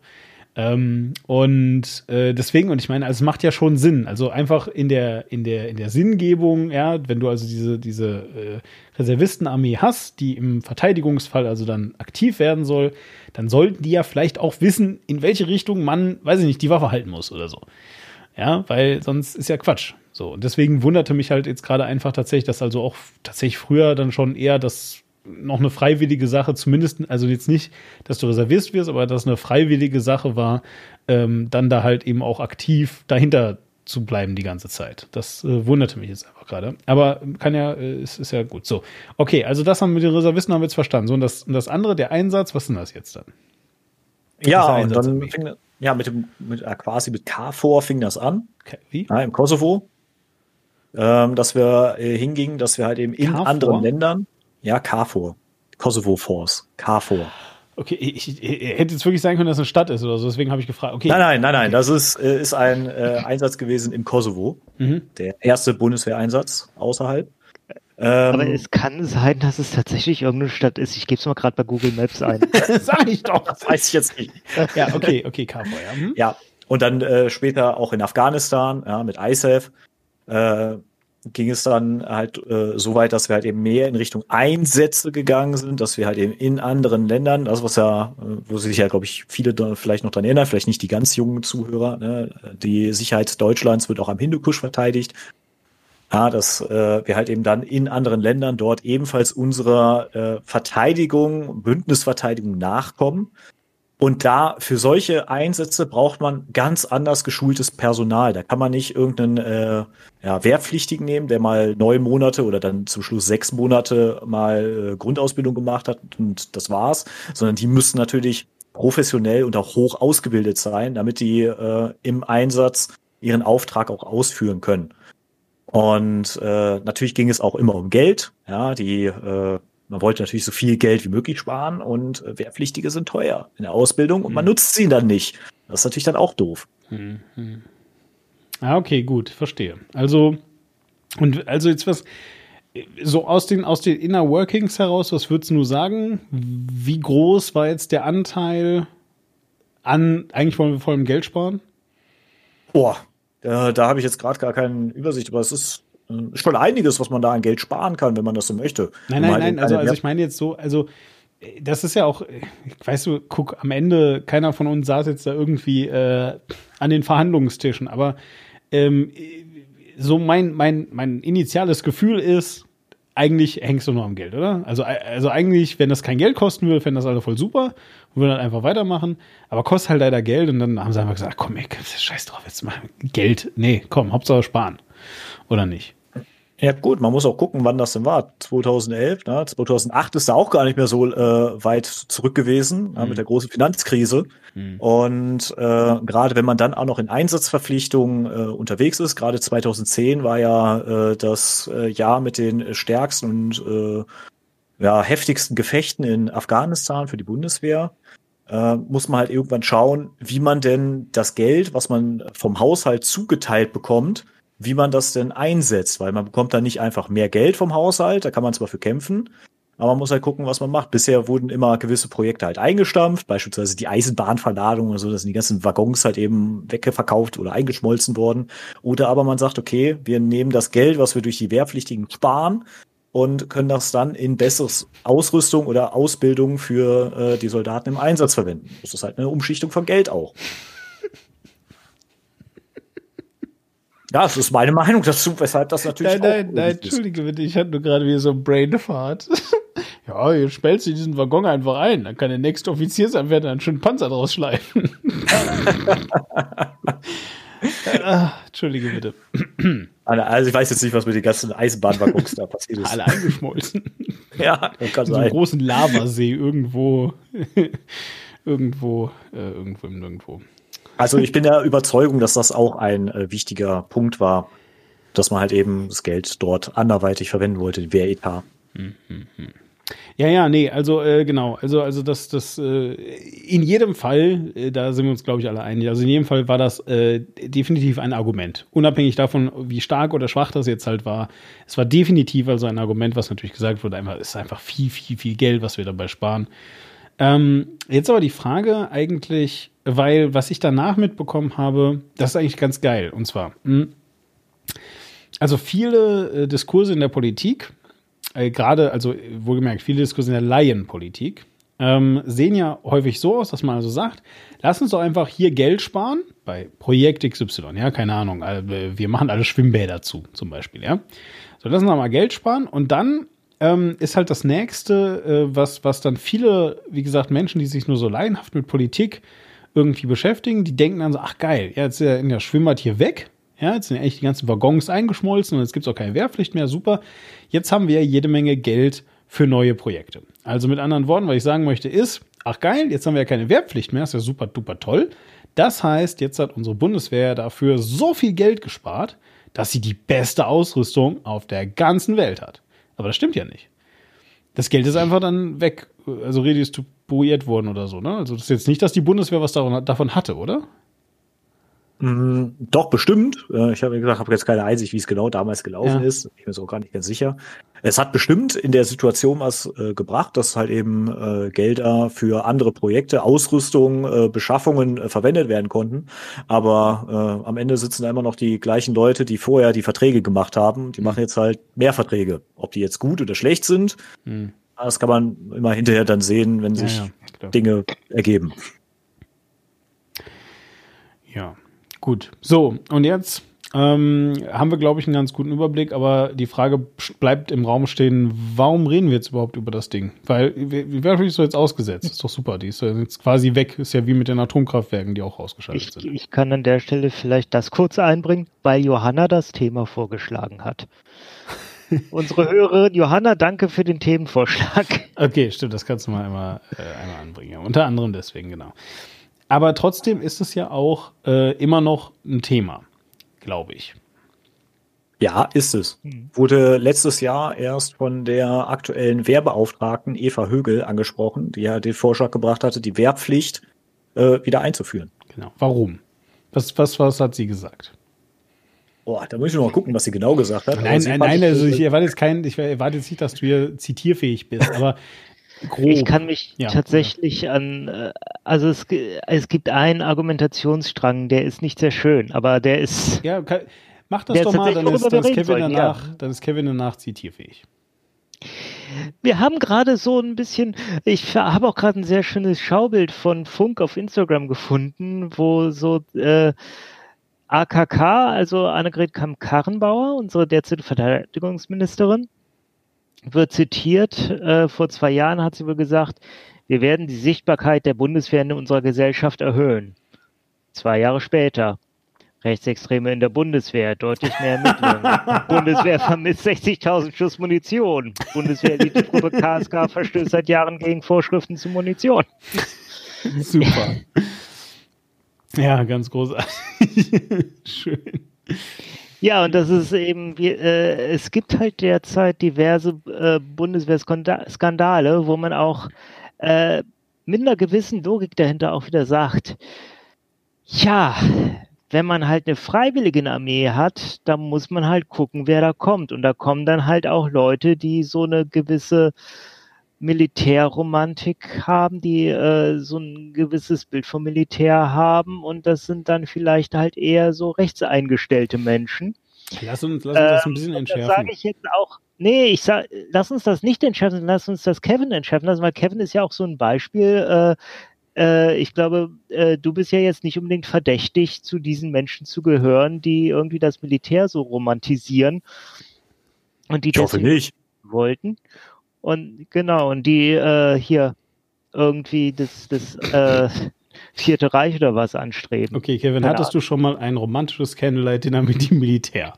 Ähm, und äh, deswegen, und ich meine, also es macht ja schon Sinn. Also einfach in der, in der, in der Sinngebung, ja, wenn du also diese, diese äh, Reservistenarmee hast, die im Verteidigungsfall also dann aktiv werden soll, dann sollten die ja vielleicht auch wissen, in welche Richtung man, weiß ich nicht, die Waffe halten muss oder so. Ja, weil sonst ist ja Quatsch. So, und deswegen wunderte mich halt jetzt gerade einfach tatsächlich, dass also auch tatsächlich früher dann schon eher das noch eine freiwillige Sache, zumindest, also jetzt nicht, dass du reservierst wirst, aber dass eine freiwillige Sache war, ähm, dann da halt eben auch aktiv dahinter zu bleiben die ganze Zeit. Das äh, wunderte mich jetzt einfach gerade. Aber kann ja, äh, ist, ist ja gut. So, okay, also das haben wir mit den Reservisten haben wir jetzt verstanden. So, und das, und das andere, der Einsatz, was ist denn das jetzt dann? Ja, und dann fing, ja, mit dem, mit, äh, quasi mit KFOR fing das an. Okay, wie? Ja, Im Kosovo. Ähm, dass wir äh, hingingen, dass wir halt eben in KFOR? anderen Ländern, ja, KFOR. Kosovo Force. KFOR. Okay, ich, ich, ich, hätte jetzt wirklich sagen können, dass es eine Stadt ist oder so, deswegen habe ich gefragt. Okay. Nein, nein, nein, nein. Das ist, äh, ist ein äh, Einsatz gewesen im Kosovo. Mhm. Der erste Bundeswehreinsatz außerhalb. Ähm, Aber es kann sein, dass es tatsächlich irgendeine Stadt ist. Ich gebe es mal gerade bei Google Maps ein. Sag ich doch. Das weiß ich jetzt nicht. ja, okay, okay, KFOR, ja. Mhm. Ja, und dann äh, später auch in Afghanistan, ja, mit ISAF. Äh, ging es dann halt äh, so weit, dass wir halt eben mehr in Richtung Einsätze gegangen sind, dass wir halt eben in anderen Ländern, das was ja, äh, wo sich ja, glaube ich, viele da vielleicht noch dran erinnern, vielleicht nicht die ganz jungen Zuhörer, ne, die Sicherheit Deutschlands wird auch am Hindukusch verteidigt. Ja, dass äh, wir halt eben dann in anderen Ländern dort ebenfalls unserer äh, Verteidigung, Bündnisverteidigung nachkommen. Und da für solche Einsätze braucht man ganz anders geschultes Personal. Da kann man nicht irgendeinen äh, ja, Wehrpflichtigen nehmen, der mal neun Monate oder dann zum Schluss sechs Monate mal äh, Grundausbildung gemacht hat und das war's, sondern die müssen natürlich professionell und auch hoch ausgebildet sein, damit die äh, im Einsatz ihren Auftrag auch ausführen können. Und äh, natürlich ging es auch immer um Geld. Ja, die äh, man wollte natürlich so viel Geld wie möglich sparen und äh, Wehrpflichtige sind teuer in der Ausbildung und man mhm. nutzt sie dann nicht. Das ist natürlich dann auch doof. Mhm. Ah, okay, gut, verstehe. Also, und also jetzt was, so aus den, aus den Inner Workings heraus, was würdest du sagen? Wie groß war jetzt der Anteil an, eigentlich wollen wir vor allem Geld sparen? Boah, äh, da habe ich jetzt gerade gar keine Übersicht, aber es ist äh, schon einiges, was man da an Geld sparen kann, wenn man das so möchte. Nein, nein, nein, also, also ich meine jetzt so, also äh, das ist ja auch, äh, weißt du, guck, am Ende, keiner von uns saß jetzt da irgendwie äh, an den Verhandlungstischen, aber ähm, so mein, mein, mein initiales Gefühl ist, eigentlich hängst du nur am Geld, oder? Also, also eigentlich, wenn das kein Geld kosten würde, fänden das alle voll super und würden dann einfach weitermachen. Aber kostet halt leider Geld und dann haben sie einfach gesagt, komm, ey, scheiß drauf, jetzt mal Geld. Nee, komm, Hauptsache sparen. Oder nicht? Ja gut, man muss auch gucken, wann das denn war. 2011, ne? 2008 ist da auch gar nicht mehr so äh, weit zurück gewesen mhm. mit der großen Finanzkrise. Mhm. Und äh, gerade wenn man dann auch noch in Einsatzverpflichtungen äh, unterwegs ist, gerade 2010 war ja äh, das äh, Jahr mit den stärksten und äh, ja, heftigsten Gefechten in Afghanistan für die Bundeswehr. Äh, muss man halt irgendwann schauen, wie man denn das Geld, was man vom Haushalt zugeteilt bekommt, wie man das denn einsetzt, weil man bekommt dann nicht einfach mehr Geld vom Haushalt, da kann man zwar für kämpfen, aber man muss halt gucken, was man macht. Bisher wurden immer gewisse Projekte halt eingestampft, beispielsweise die Eisenbahnverladung oder so, da sind die ganzen Waggons halt eben wegverkauft oder eingeschmolzen worden. Oder aber man sagt, okay, wir nehmen das Geld, was wir durch die Wehrpflichtigen sparen und können das dann in besseres Ausrüstung oder Ausbildung für äh, die Soldaten im Einsatz verwenden. Das ist halt eine Umschichtung von Geld auch. Ja, das ist meine Meinung dazu, weshalb das natürlich. Nein, nein, nein, entschuldige bitte, ich hatte nur gerade wieder so ein Brainfart. ja, jetzt spellst du diesen Waggon einfach ein, dann kann der nächste Offizier sein, wird dann schön Panzer draus schleifen. ah, entschuldige bitte. Also ich weiß jetzt nicht, was mit den ganzen Eisenbahnwaggons da passiert ist. Alle eingeschmolzen. ja, das kann so sein. einen großen Lavasee irgendwo, irgendwo, äh, irgendwo, irgendwo. Also ich bin der Überzeugung, dass das auch ein äh, wichtiger Punkt war, dass man halt eben das Geld dort anderweitig verwenden wollte, Wehretat. Ja, ja, nee, also äh, genau, also also das das äh, in jedem Fall, äh, da sind wir uns glaube ich alle einig. Also in jedem Fall war das äh, definitiv ein Argument, unabhängig davon, wie stark oder schwach das jetzt halt war. Es war definitiv also ein Argument, was natürlich gesagt wurde, einfach ist einfach viel viel viel Geld, was wir dabei sparen. Ähm, jetzt aber die Frage eigentlich, weil was ich danach mitbekommen habe, das ist eigentlich ganz geil. Und zwar, hm, also viele äh, Diskurse in der Politik, äh, gerade, also wohlgemerkt, viele Diskurse in der Laienpolitik, ähm, sehen ja häufig so aus, dass man also sagt, lass uns doch einfach hier Geld sparen bei Projekt XY, ja, keine Ahnung, äh, wir machen alle Schwimmbäder zu, zum Beispiel, ja. So, lass uns doch mal Geld sparen und dann ähm, ist halt das nächste, äh, was, was dann viele, wie gesagt, Menschen, die sich nur so laienhaft mit Politik irgendwie beschäftigen, die denken dann so, ach geil, jetzt ist ja in der Schwimmbad hier weg. Ja, jetzt sind ja eigentlich die ganzen Waggons eingeschmolzen und jetzt gibt es auch keine Wehrpflicht mehr. Super. Jetzt haben wir jede Menge Geld für neue Projekte. Also mit anderen Worten, was ich sagen möchte, ist, ach geil, jetzt haben wir ja keine Wehrpflicht mehr, ist ja super duper toll. Das heißt, jetzt hat unsere Bundeswehr dafür so viel Geld gespart, dass sie die beste Ausrüstung auf der ganzen Welt hat. Aber das stimmt ja nicht. Das Geld ist einfach dann weg, also redistribuiert worden oder so, ne? Also das ist jetzt nicht, dass die Bundeswehr was davon hatte, oder? Mm, doch, bestimmt. Äh, ich habe gesagt, habe jetzt keine Einsicht, wie es genau damals gelaufen ja. ist. Ich bin mir so gar nicht ganz sicher. Es hat bestimmt in der Situation was äh, gebracht, dass halt eben äh, Gelder für andere Projekte, Ausrüstung, äh, Beschaffungen äh, verwendet werden konnten. Aber äh, am Ende sitzen da immer noch die gleichen Leute, die vorher die Verträge gemacht haben. Die mhm. machen jetzt halt mehr Verträge. Ob die jetzt gut oder schlecht sind, mhm. das kann man immer hinterher dann sehen, wenn sich ja, ja, Dinge ergeben. Ja. Gut, so, und jetzt ähm, haben wir, glaube ich, einen ganz guten Überblick, aber die Frage bleibt im Raum stehen, warum reden wir jetzt überhaupt über das Ding? Weil, wie wäre ich so jetzt ausgesetzt? Ist doch super, die ist jetzt quasi weg, ist ja wie mit den Atomkraftwerken, die auch ausgeschaltet ich, sind. Ich kann an der Stelle vielleicht das kurz einbringen, weil Johanna das Thema vorgeschlagen hat. Unsere Hörerin Johanna, danke für den Themenvorschlag. Okay, stimmt, das kannst du mal einmal, äh, einmal anbringen. Unter anderem deswegen, genau. Aber trotzdem ist es ja auch äh, immer noch ein Thema glaube ich. Ja, ist es. Hm. Wurde letztes Jahr erst von der aktuellen Wehrbeauftragten Eva Högel angesprochen, die ja den Vorschlag gebracht hatte, die Wehrpflicht äh, wieder einzuführen. Genau. Warum? Was, was, was hat sie gesagt? Boah, da muss ich noch mal gucken, was sie genau gesagt hat. Nein, nein, nein, also ich erwarte jetzt kein, ich erwarte jetzt nicht, dass du hier zitierfähig bist, aber grob. Ich kann mich ja, tatsächlich ja. an, äh, also es, es gibt einen Argumentationsstrang, der ist nicht sehr schön, aber der ist. Ja, kann, mach das doch mal, dann ist, dann ist, Kevin danach, ja. dann ist Kevin danach zitierfähig. Wir haben gerade so ein bisschen, ich habe auch gerade ein sehr schönes Schaubild von Funk auf Instagram gefunden, wo so äh, AKK, also Annegret Kamm-Karrenbauer, unsere derzeitige Verteidigungsministerin, wird zitiert, äh, vor zwei Jahren hat sie wohl gesagt, wir werden die Sichtbarkeit der Bundeswehr in unserer Gesellschaft erhöhen. Zwei Jahre später. Rechtsextreme in der Bundeswehr, deutlich mehr Ermittlungen. Bundeswehr vermisst 60.000 Schuss Munition. Bundeswehr Elite-Truppe KSK verstößt seit Jahren gegen Vorschriften zu Munition. Super. Ja, ganz großartig. Schön. Ja, und das ist eben, äh, es gibt halt derzeit diverse äh, Bundeswehrskandale, wo man auch äh, mit einer gewissen Logik dahinter auch wieder sagt, ja, wenn man halt eine freiwillige Armee hat, dann muss man halt gucken, wer da kommt. Und da kommen dann halt auch Leute, die so eine gewisse Militärromantik haben, die äh, so ein gewisses Bild vom Militär haben und das sind dann vielleicht halt eher so rechtseingestellte Menschen. Lass uns, lass uns das ein bisschen ähm, entschärfen. sage ich jetzt auch, nee, ich sag, lass uns das nicht entschärfen, lass uns das Kevin entschärfen lassen, weil Kevin ist ja auch so ein Beispiel. Äh, äh, ich glaube, äh, du bist ja jetzt nicht unbedingt verdächtig, zu diesen Menschen zu gehören, die irgendwie das Militär so romantisieren und die ich hoffe nicht. wollten. Und genau, und die äh, hier irgendwie das, das äh, Vierte Reich oder was anstreben. Okay, Kevin, Keine hattest Ahnung. du schon mal ein romantisches Candlelight-Dinner mit dem Militär?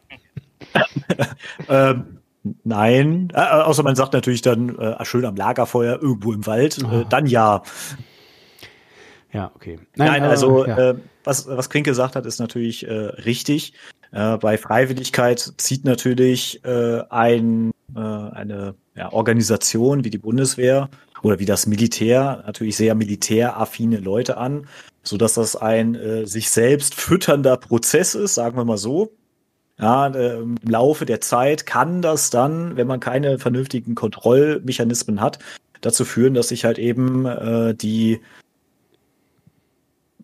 ähm, nein, äh, außer man sagt natürlich dann äh, schön am Lagerfeuer irgendwo im Wald, oh. äh, dann ja. Ja, okay. Nein, Nein also ja. äh, was, was Krink gesagt hat, ist natürlich äh, richtig. Äh, bei Freiwilligkeit zieht natürlich äh, ein, äh, eine ja, Organisation wie die Bundeswehr oder wie das Militär natürlich sehr militäraffine Leute an, so dass das ein äh, sich selbst fütternder Prozess ist, sagen wir mal so. Ja, äh, im Laufe der Zeit kann das dann, wenn man keine vernünftigen Kontrollmechanismen hat, dazu führen, dass sich halt eben äh, die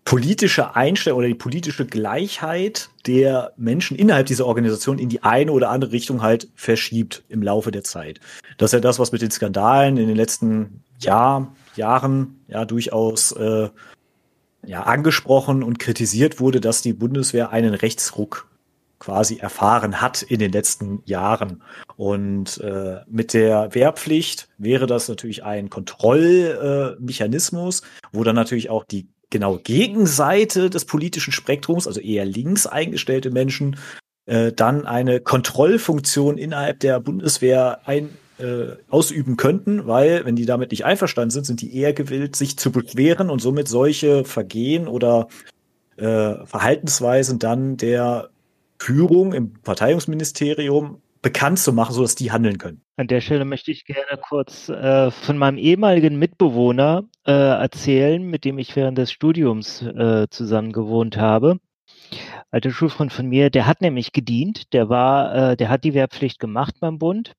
politische Einstellung oder die politische Gleichheit der Menschen innerhalb dieser Organisation in die eine oder andere Richtung halt verschiebt im Laufe der Zeit. Das ist ja das, was mit den Skandalen in den letzten Jahr, Jahren ja durchaus äh, ja, angesprochen und kritisiert wurde, dass die Bundeswehr einen Rechtsruck quasi erfahren hat in den letzten Jahren. Und äh, mit der Wehrpflicht wäre das natürlich ein Kontrollmechanismus, äh, wo dann natürlich auch die genau Gegenseite des politischen Spektrums, also eher links eingestellte Menschen, äh, dann eine Kontrollfunktion innerhalb der Bundeswehr ein, äh, ausüben könnten, weil wenn die damit nicht einverstanden sind, sind die eher gewillt, sich zu beschweren und somit solche Vergehen oder äh, Verhaltensweisen dann der Führung im Verteidigungsministerium bekannt zu machen, sodass die handeln können. An der Stelle möchte ich gerne kurz äh, von meinem ehemaligen Mitbewohner äh, erzählen, mit dem ich während des Studiums äh, zusammen gewohnt habe. Alter Schulfreund von mir, der hat nämlich gedient, der war, äh, der hat die Wehrpflicht gemacht beim Bund.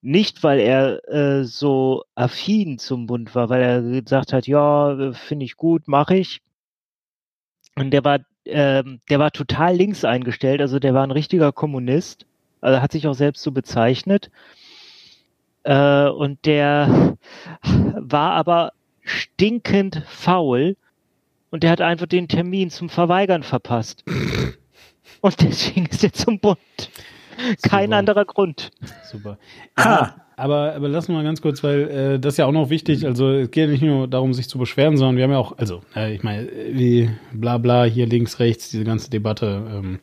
Nicht, weil er äh, so affin zum Bund war, weil er gesagt hat, ja, finde ich gut, mache ich. Und der war, äh, der war total links eingestellt, also der war ein richtiger Kommunist also hat sich auch selbst so bezeichnet. Äh, und der war aber stinkend faul und der hat einfach den Termin zum Verweigern verpasst. Und deswegen ist er zum Bund. Kein Super. anderer Grund. Super. Ja, aber, aber lassen wir mal ganz kurz, weil äh, das ist ja auch noch wichtig. Also es geht ja nicht nur darum, sich zu beschweren, sondern wir haben ja auch, also äh, ich meine, wie bla bla hier links, rechts, diese ganze Debatte. Ähm,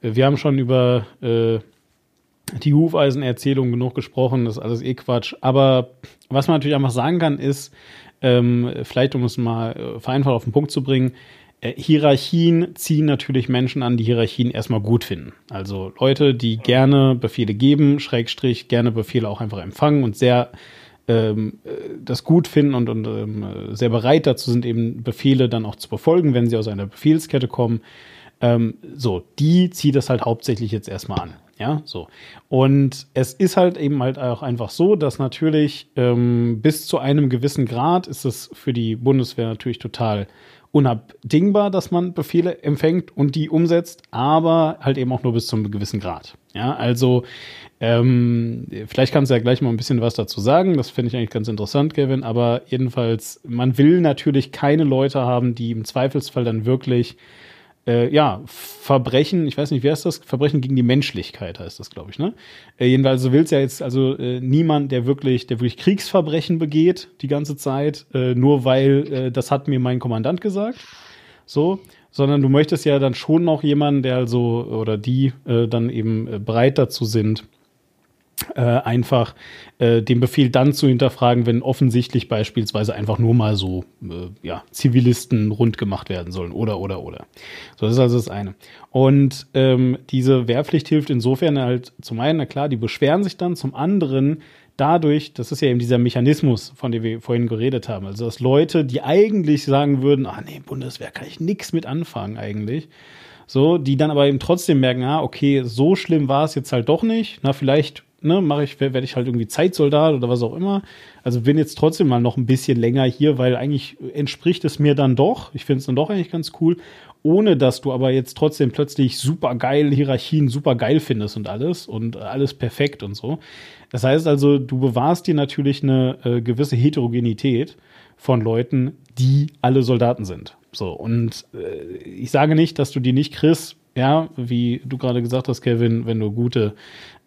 wir haben schon über äh, die Hufeisen-Erzählung genug gesprochen, das ist alles eh Quatsch. Aber was man natürlich einfach sagen kann, ist, ähm, vielleicht um es mal äh, vereinfacht auf den Punkt zu bringen, äh, Hierarchien ziehen natürlich Menschen an, die Hierarchien erstmal gut finden. Also Leute, die gerne Befehle geben, Schrägstrich, gerne Befehle auch einfach empfangen und sehr ähm, äh, das gut finden und, und ähm, sehr bereit dazu sind, eben Befehle dann auch zu befolgen, wenn sie aus einer Befehlskette kommen. Ähm, so, die zieht das halt hauptsächlich jetzt erstmal an. Ja, so. Und es ist halt eben halt auch einfach so, dass natürlich ähm, bis zu einem gewissen Grad ist es für die Bundeswehr natürlich total unabdingbar, dass man Befehle empfängt und die umsetzt, aber halt eben auch nur bis zu einem gewissen Grad. Ja, also ähm, vielleicht kannst du ja gleich mal ein bisschen was dazu sagen. Das finde ich eigentlich ganz interessant, Kevin. Aber jedenfalls, man will natürlich keine Leute haben, die im Zweifelsfall dann wirklich äh, ja, Verbrechen, ich weiß nicht, wer ist das? Verbrechen gegen die Menschlichkeit heißt das, glaube ich, ne? Äh, jedenfalls, so will es ja jetzt also äh, niemand, der wirklich, der wirklich Kriegsverbrechen begeht die ganze Zeit, äh, nur weil äh, das hat mir mein Kommandant gesagt. So, sondern du möchtest ja dann schon noch jemanden, der also oder die äh, dann eben äh, bereit dazu sind, äh, einfach äh, den Befehl dann zu hinterfragen, wenn offensichtlich beispielsweise einfach nur mal so äh, ja, Zivilisten rund gemacht werden sollen oder oder oder. So, das ist also das eine. Und ähm, diese Wehrpflicht hilft insofern halt zum einen, na klar, die beschweren sich dann, zum anderen dadurch, das ist ja eben dieser Mechanismus, von dem wir vorhin geredet haben, also dass Leute, die eigentlich sagen würden, ah nee, Bundeswehr kann ich nichts mit anfangen eigentlich, so, die dann aber eben trotzdem merken, ah, okay, so schlimm war es jetzt halt doch nicht, na, vielleicht ne, mache ich, werde ich halt irgendwie Zeitsoldat oder was auch immer. Also bin jetzt trotzdem mal noch ein bisschen länger hier, weil eigentlich entspricht es mir dann doch. Ich finde es dann doch eigentlich ganz cool, ohne dass du aber jetzt trotzdem plötzlich super geil Hierarchien super geil findest und alles und alles perfekt und so. Das heißt also, du bewahrst dir natürlich eine äh, gewisse Heterogenität von Leuten, die alle Soldaten sind. So und äh, ich sage nicht, dass du die nicht kriegst, ja, wie du gerade gesagt hast, Kevin, wenn du gute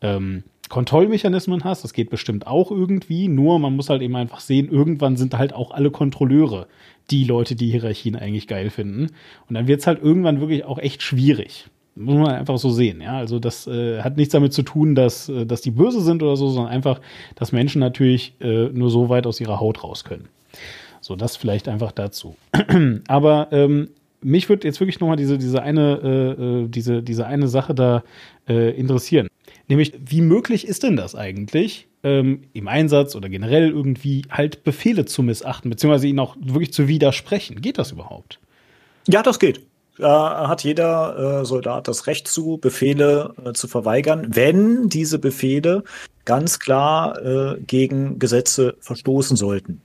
ähm, Kontrollmechanismen hast. Das geht bestimmt auch irgendwie. Nur man muss halt eben einfach sehen, irgendwann sind halt auch alle Kontrolleure die Leute, die Hierarchien eigentlich geil finden. Und dann wird es halt irgendwann wirklich auch echt schwierig. Muss man einfach so sehen, ja. Also das äh, hat nichts damit zu tun, dass, äh, dass die böse sind oder so, sondern einfach, dass Menschen natürlich äh, nur so weit aus ihrer Haut raus können. So, das vielleicht einfach dazu. Aber ähm, mich würde jetzt wirklich nochmal diese, diese eine, äh, äh, diese, diese eine Sache da äh, interessieren. Nämlich, wie möglich ist denn das eigentlich, ähm, im Einsatz oder generell irgendwie halt Befehle zu missachten, beziehungsweise ihnen auch wirklich zu widersprechen? Geht das überhaupt? Ja, das geht. Da hat jeder äh, Soldat das Recht zu, Befehle äh, zu verweigern, wenn diese Befehle ganz klar äh, gegen Gesetze verstoßen sollten.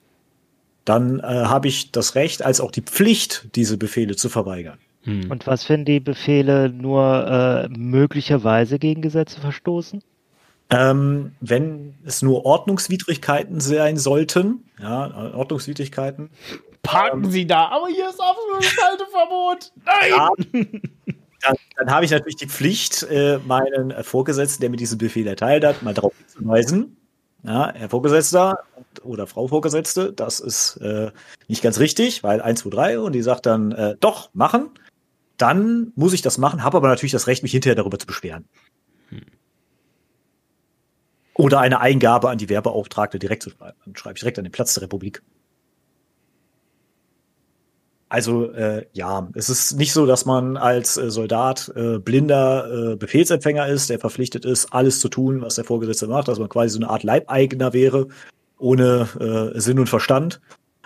Dann äh, habe ich das Recht als auch die Pflicht, diese Befehle zu verweigern. Hm. Und was, wenn die Befehle nur äh, möglicherweise gegen Gesetze verstoßen? Ähm, wenn es nur Ordnungswidrigkeiten sein sollten, ja, Ordnungswidrigkeiten. Parken ähm, Sie da, aber hier ist absolutes Halteverbot. Nein! Ja, dann, dann habe ich natürlich die Pflicht, äh, meinen Vorgesetzten, der mir diesen Befehl erteilt hat, mal darauf hinzuweisen. Ja, Herr Vorgesetzter oder Frau Vorgesetzte, das ist äh, nicht ganz richtig, weil 1, 2, 3 und die sagt dann, äh, doch, machen dann muss ich das machen, habe aber natürlich das Recht, mich hinterher darüber zu beschweren. Hm. Oder eine Eingabe an die Werbeauftragte direkt zu schreiben. Dann schreibe ich direkt an den Platz der Republik. Also äh, ja, es ist nicht so, dass man als äh, Soldat äh, blinder äh, Befehlsempfänger ist, der verpflichtet ist, alles zu tun, was der Vorgesetzte macht, dass man quasi so eine Art Leibeigener wäre, ohne äh, Sinn und Verstand.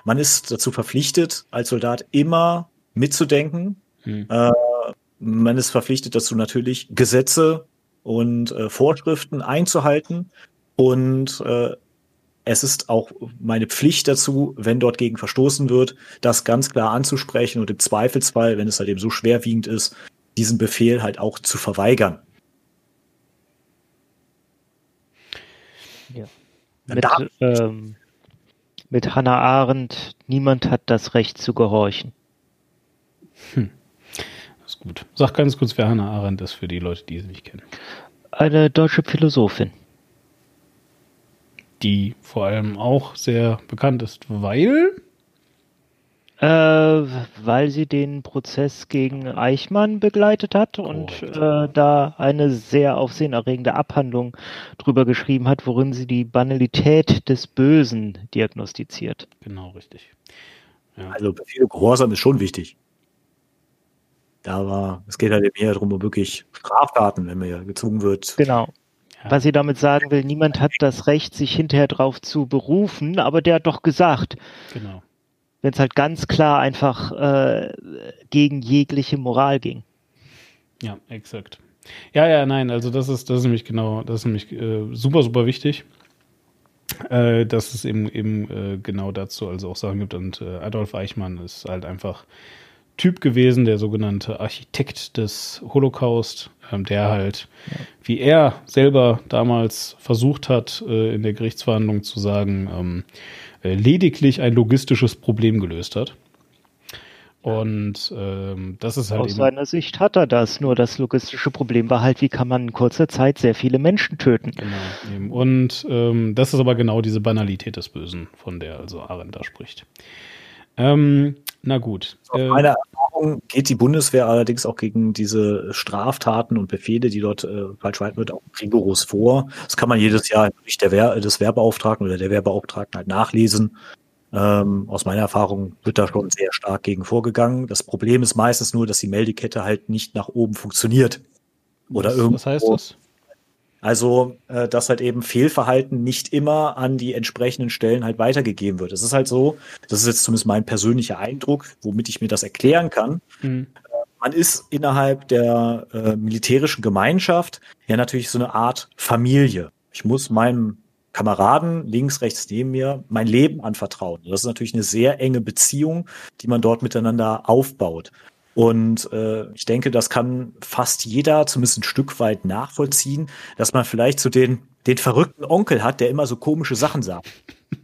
Man ist dazu verpflichtet, als Soldat immer mitzudenken, hm. Äh, man ist verpflichtet dazu natürlich, Gesetze und äh, Vorschriften einzuhalten. Und äh, es ist auch meine Pflicht dazu, wenn dort gegen verstoßen wird, das ganz klar anzusprechen und im Zweifelsfall, wenn es halt eben so schwerwiegend ist, diesen Befehl halt auch zu verweigern. Ja. Mit, ähm, mit Hannah Arendt, niemand hat das Recht zu gehorchen. Hm gut. Sag ganz kurz, wer Hannah Arendt ist für die Leute, die sie nicht kennen. Eine deutsche Philosophin. Die vor allem auch sehr bekannt ist, weil äh, weil sie den Prozess gegen Eichmann begleitet hat und äh, da eine sehr aufsehenerregende Abhandlung drüber geschrieben hat, worin sie die Banalität des Bösen diagnostiziert. Genau, richtig. Ja. Also Befehl Gehorsam ist schon wichtig. Da war, es geht halt eher darum, um wirklich Straftaten, wenn man ja gezwungen wird. Genau. Was sie damit sagen will, niemand hat das Recht, sich hinterher drauf zu berufen, aber der hat doch gesagt. Genau wenn es halt ganz klar einfach äh, gegen jegliche Moral ging. Ja, exakt. Ja, ja, nein, also das ist, das ist nämlich genau, das ist nämlich äh, super, super wichtig, äh, dass es eben eben äh, genau dazu also auch Sachen gibt. Und äh, Adolf Eichmann ist halt einfach Typ gewesen, der sogenannte Architekt des Holocaust, ähm, der halt, ja. wie er selber damals versucht hat, äh, in der Gerichtsverhandlung zu sagen, ähm, äh, lediglich ein logistisches Problem gelöst hat. Und ähm, das ist halt. Aus seiner Sicht hat er das. Nur das logistische Problem war halt, wie kann man in kurzer Zeit sehr viele Menschen töten. Genau. Eben. Und ähm, das ist aber genau diese Banalität des Bösen, von der also Arendt da spricht. Ähm, na gut. Aus äh, meiner Erfahrung geht die Bundeswehr allerdings auch gegen diese Straftaten und Befehle, die dort äh, falsch weit wird, auch rigoros vor. Das kann man jedes Jahr im Bericht der Wehr, des Wehrbeauftragten oder der Wehrbeauftragten halt nachlesen. Ähm, aus meiner Erfahrung wird da schon sehr stark gegen vorgegangen. Das Problem ist meistens nur, dass die Meldekette halt nicht nach oben funktioniert. Oder was, irgendwo. Was heißt das? Also, äh, dass halt eben Fehlverhalten nicht immer an die entsprechenden Stellen halt weitergegeben wird. Es ist halt so, das ist jetzt zumindest mein persönlicher Eindruck, womit ich mir das erklären kann. Mhm. man ist innerhalb der äh, militärischen Gemeinschaft ja natürlich so eine Art Familie. Ich muss meinem Kameraden links, rechts neben mir mein Leben anvertrauen. Das ist natürlich eine sehr enge Beziehung, die man dort miteinander aufbaut. Und äh, ich denke, das kann fast jeder zumindest ein Stück weit nachvollziehen, dass man vielleicht so den, den verrückten Onkel hat, der immer so komische Sachen sagt.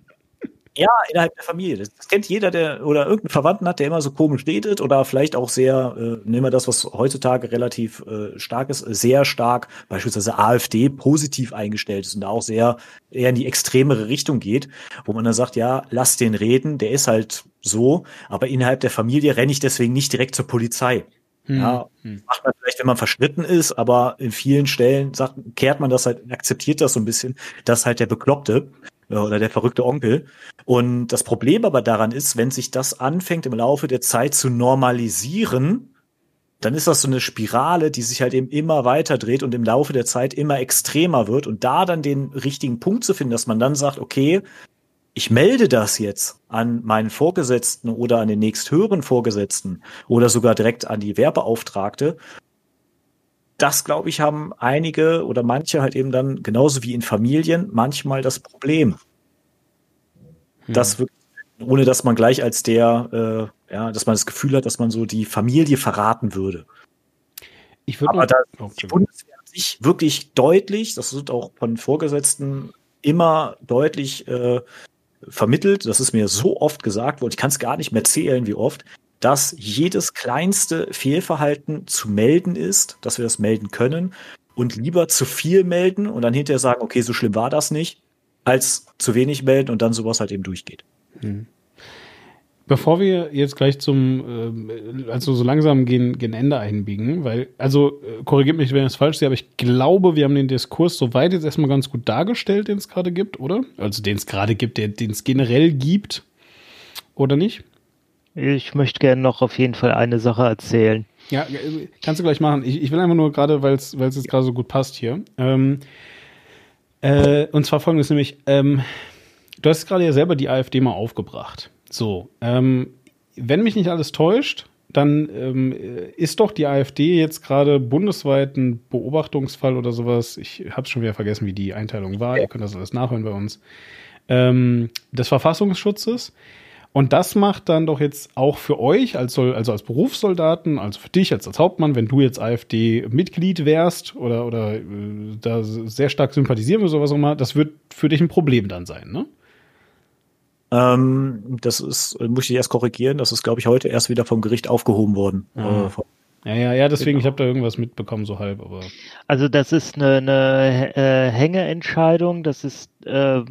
Ja, innerhalb der Familie. Das, das, kennt jeder, der oder irgendeinen Verwandten hat, der immer so komisch redet oder vielleicht auch sehr, äh, nehmen wir das, was heutzutage relativ äh, stark ist, sehr stark, beispielsweise AfD, positiv eingestellt ist und da auch sehr eher in die extremere Richtung geht, wo man dann sagt, ja, lass den reden, der ist halt so, aber innerhalb der Familie renne ich deswegen nicht direkt zur Polizei. Hm. Ja, hm. macht man vielleicht, wenn man verschnitten ist, aber in vielen Stellen sagt, kehrt man das halt, akzeptiert das so ein bisschen, dass halt der Bekloppte oder der verrückte Onkel. Und das Problem aber daran ist, wenn sich das anfängt im Laufe der Zeit zu normalisieren, dann ist das so eine Spirale, die sich halt eben immer weiter dreht und im Laufe der Zeit immer extremer wird. Und da dann den richtigen Punkt zu finden, dass man dann sagt, okay, ich melde das jetzt an meinen Vorgesetzten oder an den nächsthöheren Vorgesetzten oder sogar direkt an die Werbeauftragte das, glaube ich, haben einige oder manche halt eben dann, genauso wie in Familien, manchmal das Problem. Hm. Das wirklich, ohne dass man gleich als der, äh, ja, dass man das Gefühl hat, dass man so die Familie verraten würde. Ich würde Aber da oh, die Bundeswehr an sich wirklich deutlich, das wird auch von Vorgesetzten immer deutlich äh, vermittelt, das ist mir so oft gesagt worden, ich kann es gar nicht mehr zählen, wie oft, dass jedes kleinste Fehlverhalten zu melden ist, dass wir das melden können und lieber zu viel melden und dann hinterher sagen, okay, so schlimm war das nicht, als zu wenig melden und dann sowas halt eben durchgeht. Hm. Bevor wir jetzt gleich zum, äh, also so langsam gegen, gegen Ende einbiegen, weil, also äh, korrigiert mich, wenn ich es falsch sehe, aber ich glaube, wir haben den Diskurs soweit jetzt erstmal ganz gut dargestellt, den es gerade gibt, oder? Also den es gerade gibt, den es generell gibt, oder nicht? Ich möchte gerne noch auf jeden Fall eine Sache erzählen. Ja, kannst du gleich machen. Ich, ich will einfach nur gerade, weil es jetzt gerade so gut passt hier. Ähm, äh, und zwar folgendes nämlich, ähm, du hast gerade ja selber die AfD mal aufgebracht. So, ähm, wenn mich nicht alles täuscht, dann ähm, ist doch die AfD jetzt gerade bundesweit ein Beobachtungsfall oder sowas. Ich habe schon wieder vergessen, wie die Einteilung war. Ihr könnt das alles nachhören bei uns. Ähm, des Verfassungsschutzes. Und das macht dann doch jetzt auch für euch, als, also als Berufssoldaten, also für dich als, als Hauptmann, wenn du jetzt AfD-Mitglied wärst oder, oder äh, da sehr stark sympathisieren oder sowas auch immer, das wird für dich ein Problem dann sein, ne? Ähm, das ist, muss ich erst korrigieren, das ist, glaube ich, heute erst wieder vom Gericht aufgehoben worden. Äh, Ja, ja, ja, deswegen, genau. ich habe da irgendwas mitbekommen, so halb, aber. Also das ist eine, eine äh, Hängeentscheidung, das ist äh,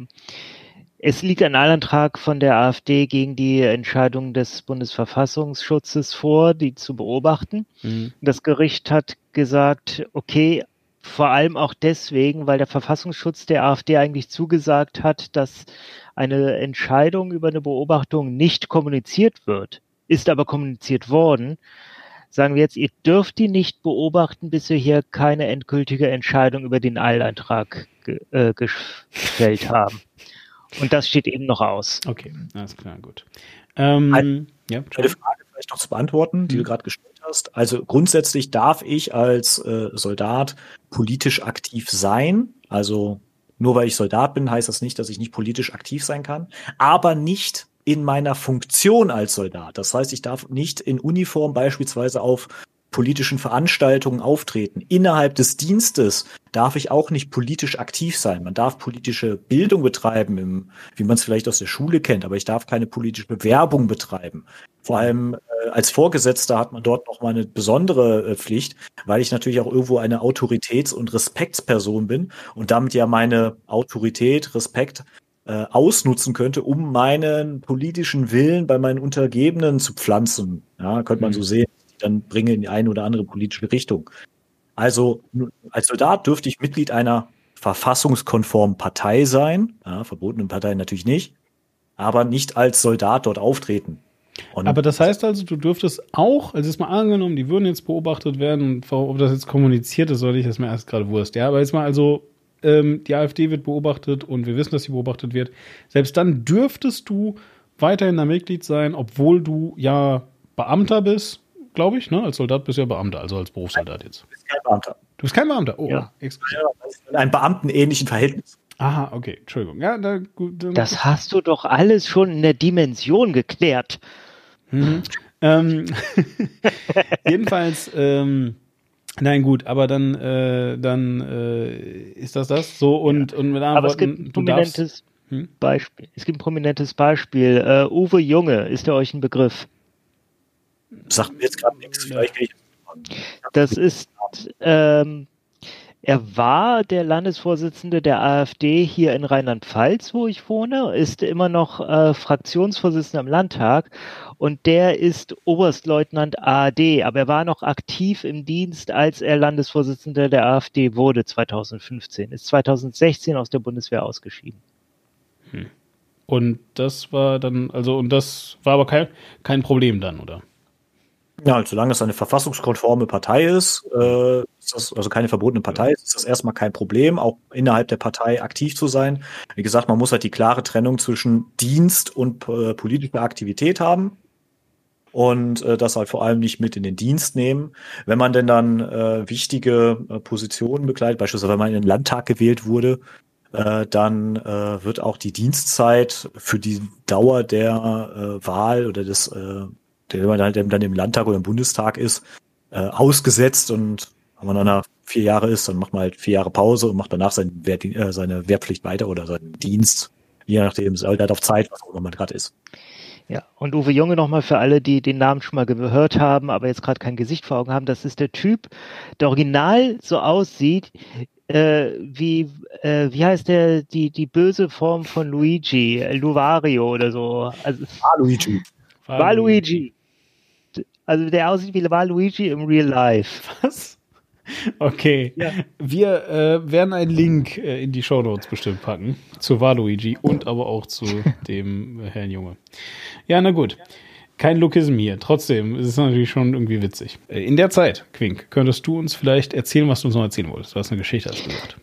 es liegt ein Eilantrag von der AfD gegen die Entscheidung des Bundesverfassungsschutzes vor, die zu beobachten. Mhm. Das Gericht hat gesagt, okay, vor allem auch deswegen, weil der Verfassungsschutz der AfD eigentlich zugesagt hat, dass eine Entscheidung über eine Beobachtung nicht kommuniziert wird, ist aber kommuniziert worden. Sagen wir jetzt, ihr dürft die nicht beobachten, bis wir hier keine endgültige Entscheidung über den Eilantrag ge äh, gefällt haben. Und das steht eben noch aus. Okay, alles klar, gut. Ähm, eine, ja, eine Frage vielleicht noch zu beantworten, die mhm. du gerade gestellt hast. Also grundsätzlich darf ich als äh, Soldat politisch aktiv sein. Also nur weil ich Soldat bin, heißt das nicht, dass ich nicht politisch aktiv sein kann, aber nicht in meiner Funktion als Soldat. Das heißt, ich darf nicht in Uniform beispielsweise auf politischen Veranstaltungen auftreten. Innerhalb des Dienstes darf ich auch nicht politisch aktiv sein. Man darf politische Bildung betreiben, im, wie man es vielleicht aus der Schule kennt, aber ich darf keine politische Bewerbung betreiben. Vor allem äh, als Vorgesetzter hat man dort noch mal eine besondere äh, Pflicht, weil ich natürlich auch irgendwo eine Autoritäts- und Respektsperson bin und damit ja meine Autorität, Respekt äh, ausnutzen könnte, um meinen politischen Willen bei meinen Untergebenen zu pflanzen. Ja, könnte man mhm. so sehen dann bringe in die eine oder andere politische Richtung. Also als Soldat dürfte ich Mitglied einer verfassungskonformen Partei sein, ja, verbotenen Partei natürlich nicht, aber nicht als Soldat dort auftreten. Und aber das heißt also, du dürftest auch, also jetzt mal angenommen, die würden jetzt beobachtet werden, ob das jetzt kommuniziert ist, soll ich das mir erst gerade Wurst. Ja, aber jetzt mal also, ähm, die AfD wird beobachtet und wir wissen, dass sie beobachtet wird. Selbst dann dürftest du weiterhin da Mitglied sein, obwohl du ja Beamter bist glaube ich, ne? Als Soldat bist du ja Beamter, also als Berufssoldat jetzt. Du bist kein Beamter. Du bist kein Beamter. Oh, ja. ja in einem beamtenähnlichen Verhältnis. Aha, okay, Entschuldigung. Ja, da, gut, das hast du doch alles schon in der Dimension geklärt. Mhm. ähm, jedenfalls, ähm, nein, gut, aber dann, äh, dann äh, ist das das so und, ja. und mit anderen aber Worten, es gibt ein prominentes hm? Beispiel. Es gibt ein prominentes Beispiel. Uh, Uwe Junge, ist er euch ein Begriff? Sagt mir jetzt gerade nichts. Vielleicht ich das ist, ähm, er war der Landesvorsitzende der AfD hier in Rheinland-Pfalz, wo ich wohne, ist immer noch äh, Fraktionsvorsitzender im Landtag und der ist Oberstleutnant AD, aber er war noch aktiv im Dienst, als er Landesvorsitzender der AfD wurde 2015, ist 2016 aus der Bundeswehr ausgeschieden. Hm. Und das war dann, also, und das war aber kein, kein Problem dann, oder? Ja, solange es eine verfassungskonforme Partei ist, äh, ist das, also keine verbotene Partei ist, ist das erstmal kein Problem, auch innerhalb der Partei aktiv zu sein. Wie gesagt, man muss halt die klare Trennung zwischen Dienst und äh, politischer Aktivität haben und äh, das halt vor allem nicht mit in den Dienst nehmen. Wenn man denn dann äh, wichtige äh, Positionen begleitet, beispielsweise wenn man in den Landtag gewählt wurde, äh, dann äh, wird auch die Dienstzeit für die Dauer der äh, Wahl oder des äh, der man halt dann im Landtag oder im Bundestag ist, äh, ausgesetzt und wenn man dann vier Jahre ist, dann macht man halt vier Jahre Pause und macht danach sein Wehr, äh, seine Wehrpflicht weiter oder seinen Dienst, je nachdem, es halt auf Zeit, was auch immer man gerade ist. Ja, und Uwe Junge nochmal für alle, die den Namen schon mal gehört haben, aber jetzt gerade kein Gesicht vor Augen haben, das ist der Typ, der original so aussieht, äh, wie, äh, wie heißt der, die, die böse Form von Luigi, Luvario oder so. Also, ah, Luigi. Also der aussieht wie Waluigi im Real Life. Was? Okay. Ja. Wir äh, werden einen Link äh, in die Show Notes bestimmt packen zu Waluigi und aber auch zu dem äh, Herrn Junge. Ja, na gut. Kein Lookism hier. Trotzdem ist es natürlich schon irgendwie witzig. Äh, in der Zeit, Quink, könntest du uns vielleicht erzählen, was du uns noch erzählen wolltest? Du hast eine Geschichte hast gesagt.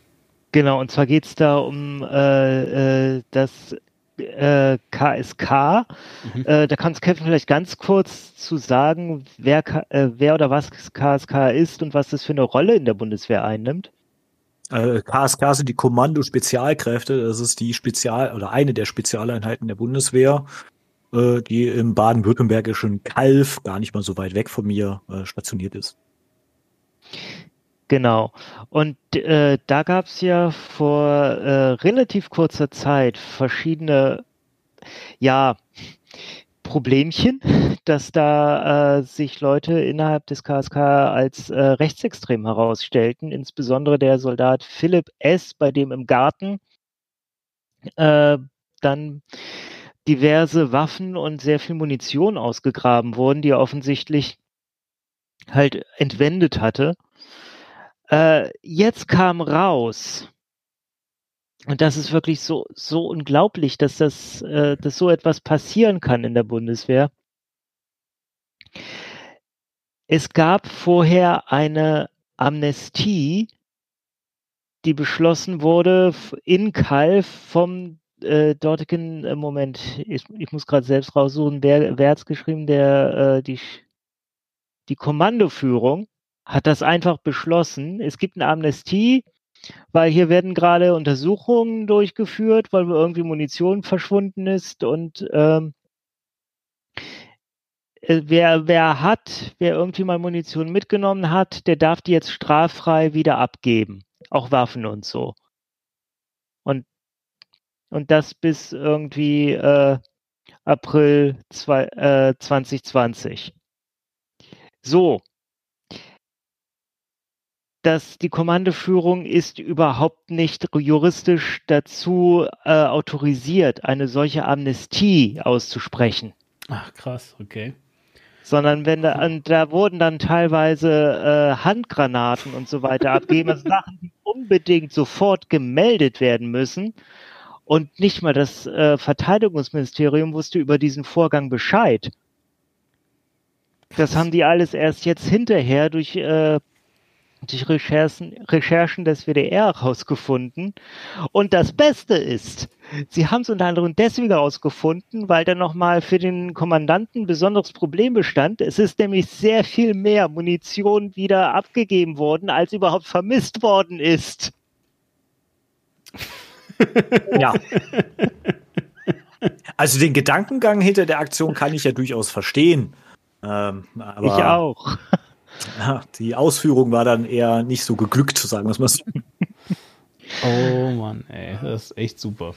Genau, und zwar geht es da um äh, äh, das äh, KSK. Mhm. Äh, da kannst Kevin vielleicht ganz kurz zu sagen, wer, äh, wer oder was KSK ist und was das für eine Rolle in der Bundeswehr einnimmt. KSK äh, sind die Kommando-Spezialkräfte. Das ist die Spezial- oder eine der Spezialeinheiten der Bundeswehr, äh, die im baden-württembergischen Kalf, gar nicht mal so weit weg von mir, äh, stationiert ist. Genau. Und äh, da gab es ja vor äh, relativ kurzer Zeit verschiedene, ja, Problemchen, dass da äh, sich Leute innerhalb des KSK als äh, rechtsextrem herausstellten, insbesondere der Soldat Philipp S., bei dem im Garten äh, dann diverse Waffen und sehr viel Munition ausgegraben wurden, die er offensichtlich halt entwendet hatte. Äh, jetzt kam raus, und das ist wirklich so, so unglaublich, dass das, äh, dass so etwas passieren kann in der Bundeswehr. Es gab vorher eine Amnestie, die beschlossen wurde in Kalf vom äh, dortigen äh, Moment. Ich, ich muss gerade selbst raussuchen, wer, wer hat geschrieben, der äh, die die Kommandoführung hat das einfach beschlossen. Es gibt eine Amnestie weil hier werden gerade Untersuchungen durchgeführt, weil irgendwie Munition verschwunden ist und ähm, äh, wer, wer hat, wer irgendwie mal Munition mitgenommen hat, der darf die jetzt straffrei wieder abgeben. Auch Waffen und so. Und, und das bis irgendwie äh, April zwei, äh, 2020. So, dass die Kommandoführung ist überhaupt nicht juristisch dazu äh, autorisiert, eine solche Amnestie auszusprechen. Ach krass, okay. Sondern wenn da, und da wurden dann teilweise äh, Handgranaten und so weiter abgegeben, also Sachen, die unbedingt sofort gemeldet werden müssen. Und nicht mal das äh, Verteidigungsministerium wusste über diesen Vorgang Bescheid. Das haben die alles erst jetzt hinterher durch äh, durch Recherchen, Recherchen des WDR herausgefunden. Und das Beste ist, sie haben es unter anderem deswegen herausgefunden, weil da nochmal für den Kommandanten ein besonderes Problem bestand. Es ist nämlich sehr viel mehr Munition wieder abgegeben worden, als überhaupt vermisst worden ist. ja. Also den Gedankengang hinter der Aktion kann ich ja durchaus verstehen. Ähm, ich auch. Ja, die Ausführung war dann eher nicht so geglückt, sagen wir es mal so. Oh Mann, ey, das ist echt super.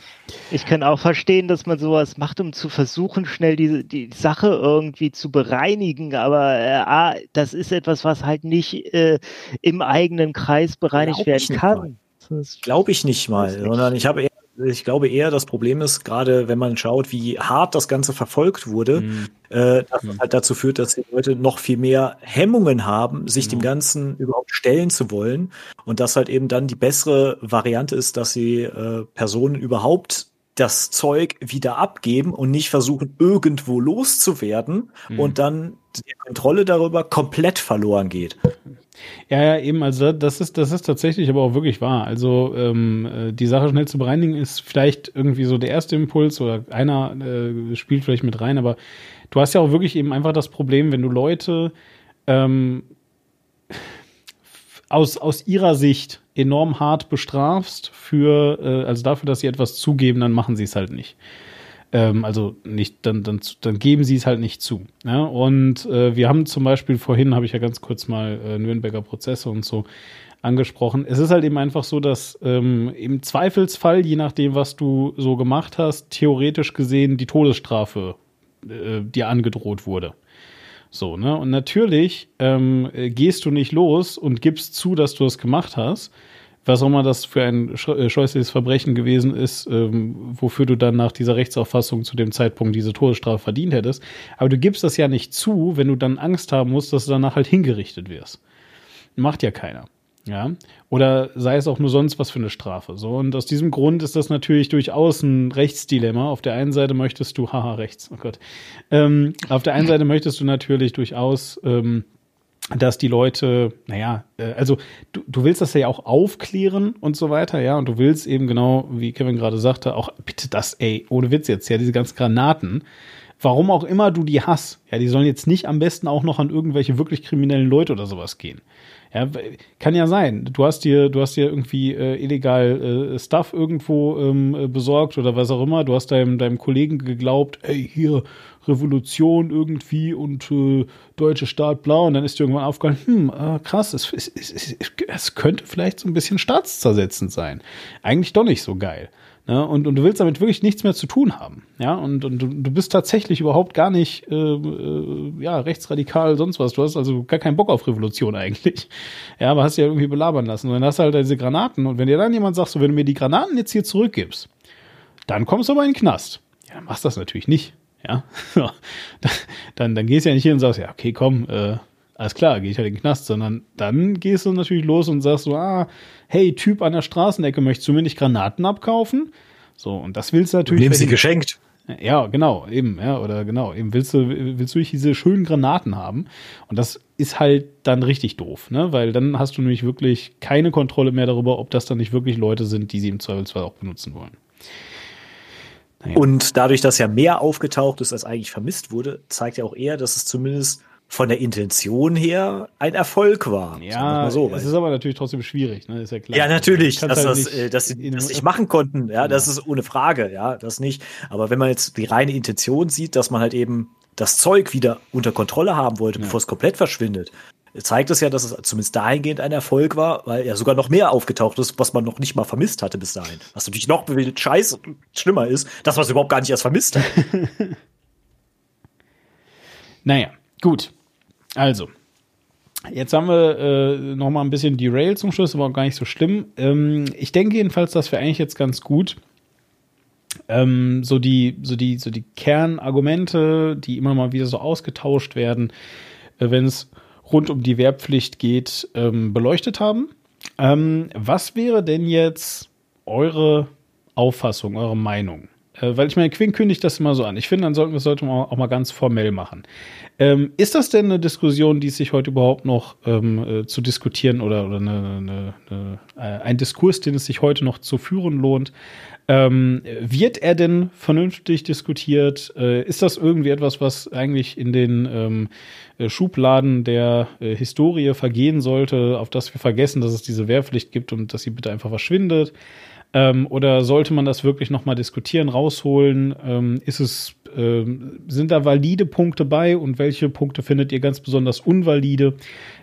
Ich kann auch verstehen, dass man sowas macht, um zu versuchen, schnell die, die Sache irgendwie zu bereinigen, aber äh, das ist etwas, was halt nicht äh, im eigenen Kreis bereinigt werden kann. Glaube ich nicht mal, sondern ich habe eher ich glaube eher, das Problem ist, gerade wenn man schaut, wie hart das Ganze verfolgt wurde, mhm. äh, dass mhm. das halt dazu führt, dass die Leute noch viel mehr Hemmungen haben, sich mhm. dem Ganzen überhaupt stellen zu wollen. Und dass halt eben dann die bessere Variante ist, dass sie äh, Personen überhaupt das Zeug wieder abgeben und nicht versuchen, irgendwo loszuwerden mhm. und dann die Kontrolle darüber komplett verloren geht. Ja, ja, eben, also das ist, das ist tatsächlich aber auch wirklich wahr. Also ähm, äh, die Sache schnell zu bereinigen ist vielleicht irgendwie so der erste Impuls oder einer äh, spielt vielleicht mit rein, aber du hast ja auch wirklich eben einfach das Problem, wenn du Leute ähm, aus, aus ihrer Sicht enorm hart bestrafst für, äh, also dafür, dass sie etwas zugeben, dann machen sie es halt nicht. Ähm, also nicht, dann, dann, dann geben sie es halt nicht zu. Ja? Und äh, wir haben zum Beispiel vorhin, habe ich ja ganz kurz mal äh, Nürnberger Prozesse und so angesprochen. Es ist halt eben einfach so, dass ähm, im Zweifelsfall, je nachdem, was du so gemacht hast, theoretisch gesehen die Todesstrafe äh, dir angedroht wurde. So, ne? Und natürlich ähm, gehst du nicht los und gibst zu, dass du es gemacht hast, was auch immer das für ein äh, scheußliches Verbrechen gewesen ist, ähm, wofür du dann nach dieser Rechtsauffassung zu dem Zeitpunkt diese Todesstrafe verdient hättest. Aber du gibst das ja nicht zu, wenn du dann Angst haben musst, dass du danach halt hingerichtet wirst. Macht ja keiner. Ja, oder sei es auch nur sonst was für eine Strafe. So, und aus diesem Grund ist das natürlich durchaus ein Rechtsdilemma. Auf der einen Seite möchtest du, haha, rechts, oh Gott. Ähm, auf der einen Seite möchtest du natürlich durchaus ähm, dass die Leute, naja, äh, also du, du willst das ja auch aufklären und so weiter, ja, und du willst eben genau, wie Kevin gerade sagte, auch bitte das, ey, ohne Witz jetzt, ja, diese ganzen Granaten, warum auch immer du die hast, ja, die sollen jetzt nicht am besten auch noch an irgendwelche wirklich kriminellen Leute oder sowas gehen. Ja, kann ja sein. Du hast dir, du hast dir irgendwie äh, illegal äh, Stuff irgendwo ähm, äh, besorgt oder was auch immer. Du hast deinem, deinem Kollegen geglaubt, ey, hier, Revolution irgendwie und äh, deutsche Staat blau. Und dann ist dir irgendwann aufgefallen, hm, äh, krass, es, es, es, es, könnte vielleicht so ein bisschen staatszersetzend sein. Eigentlich doch nicht so geil. Ja, und, und du willst damit wirklich nichts mehr zu tun haben. Ja, und, und du, bist tatsächlich überhaupt gar nicht äh, äh, ja, rechtsradikal, sonst was. Du hast also gar keinen Bock auf Revolution eigentlich. Ja, aber hast ja irgendwie belabern lassen. Und dann hast du halt diese Granaten. Und wenn dir dann jemand sagt, so, wenn du mir die Granaten jetzt hier zurückgibst, dann kommst du aber in den Knast. Ja, dann machst du das natürlich nicht. Ja, so. dann, dann gehst du ja nicht hin und sagst, ja, okay, komm, äh, alles klar, gehe ich halt in den Knast, sondern dann gehst du natürlich los und sagst so, ah, hey, Typ an der Straßenecke, möchtest du mir nicht Granaten abkaufen? So, und das willst du natürlich. Nehmen sie geschenkt. Ja, genau, eben, ja, oder genau, eben willst du, willst du diese schönen Granaten haben. Und das ist halt dann richtig doof, ne? Weil dann hast du nämlich wirklich keine Kontrolle mehr darüber, ob das dann nicht wirklich Leute sind, die sie im Zweifelsfall auch benutzen wollen. Naja. Und dadurch, dass ja mehr aufgetaucht ist, als eigentlich vermisst wurde, zeigt ja auch eher, dass es zumindest von der Intention her ein Erfolg war. Ja, so, es ist aber natürlich trotzdem schwierig, ne? ist ja klar. Ja, natürlich, dass, halt das, äh, dass sie das nicht machen konnten, ja, ja, das ist ohne Frage, ja, das nicht. Aber wenn man jetzt die reine Intention sieht, dass man halt eben das Zeug wieder unter Kontrolle haben wollte, ja. bevor es komplett verschwindet, zeigt es ja, dass es zumindest dahingehend ein Erfolg war, weil ja sogar noch mehr aufgetaucht ist, was man noch nicht mal vermisst hatte bis dahin. Was natürlich noch scheiß schlimmer ist, dass man es überhaupt gar nicht erst vermisst hat. naja, gut. Also, Jetzt haben wir äh, noch mal ein bisschen derailed zum Schluss, aber auch gar nicht so schlimm. Ähm, ich denke jedenfalls, dass wir eigentlich jetzt ganz gut ähm, so die so die so die Kernargumente, die immer mal wieder so ausgetauscht werden, äh, wenn es rund um die Wehrpflicht geht, ähm, beleuchtet haben. Ähm, was wäre denn jetzt eure Auffassung, eure Meinung? Äh, weil ich meine, Quinn kündigt das immer so an. Ich finde, dann sollten wir es sollte man auch mal ganz formell machen. Ähm, ist das denn eine Diskussion, die sich heute überhaupt noch ähm, äh, zu diskutieren oder, oder eine, eine, eine, äh, ein Diskurs, den es sich heute noch zu führen lohnt? Ähm, wird er denn vernünftig diskutiert? Äh, ist das irgendwie etwas, was eigentlich in den ähm, äh, Schubladen der äh, Historie vergehen sollte, auf das wir vergessen, dass es diese Wehrpflicht gibt und dass sie bitte einfach verschwindet? Ähm, oder sollte man das wirklich nochmal diskutieren, rausholen? Ähm, ist es, ähm, sind da valide Punkte bei und welche Punkte findet ihr ganz besonders unvalide?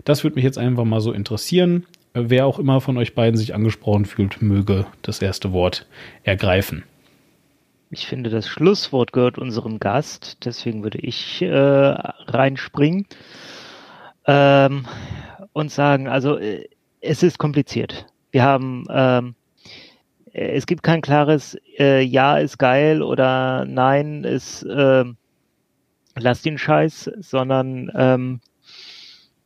Das würde mich jetzt einfach mal so interessieren. Wer auch immer von euch beiden sich angesprochen fühlt, möge das erste Wort ergreifen. Ich finde, das Schlusswort gehört unserem Gast, deswegen würde ich äh, reinspringen ähm, und sagen, also äh, es ist kompliziert. Wir haben ähm, äh, es gibt kein klares äh, Ja ist geil oder Nein ist äh, lass den Scheiß, sondern ähm,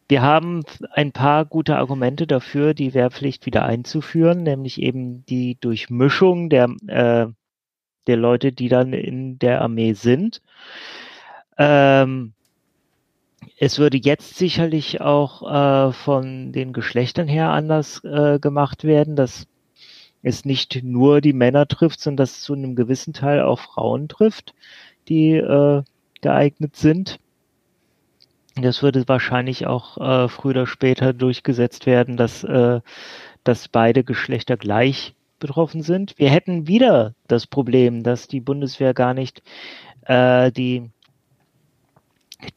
wir haben ein paar gute Argumente dafür, die Wehrpflicht wieder einzuführen, nämlich eben die Durchmischung der, äh, der Leute, die dann in der Armee sind. Ähm, es würde jetzt sicherlich auch äh, von den Geschlechtern her anders äh, gemacht werden. Das es nicht nur die Männer trifft, sondern dass es zu einem gewissen Teil auch Frauen trifft, die äh, geeignet sind. Das würde wahrscheinlich auch äh, früher oder später durchgesetzt werden, dass, äh, dass beide Geschlechter gleich betroffen sind. Wir hätten wieder das Problem, dass die Bundeswehr gar nicht äh, die,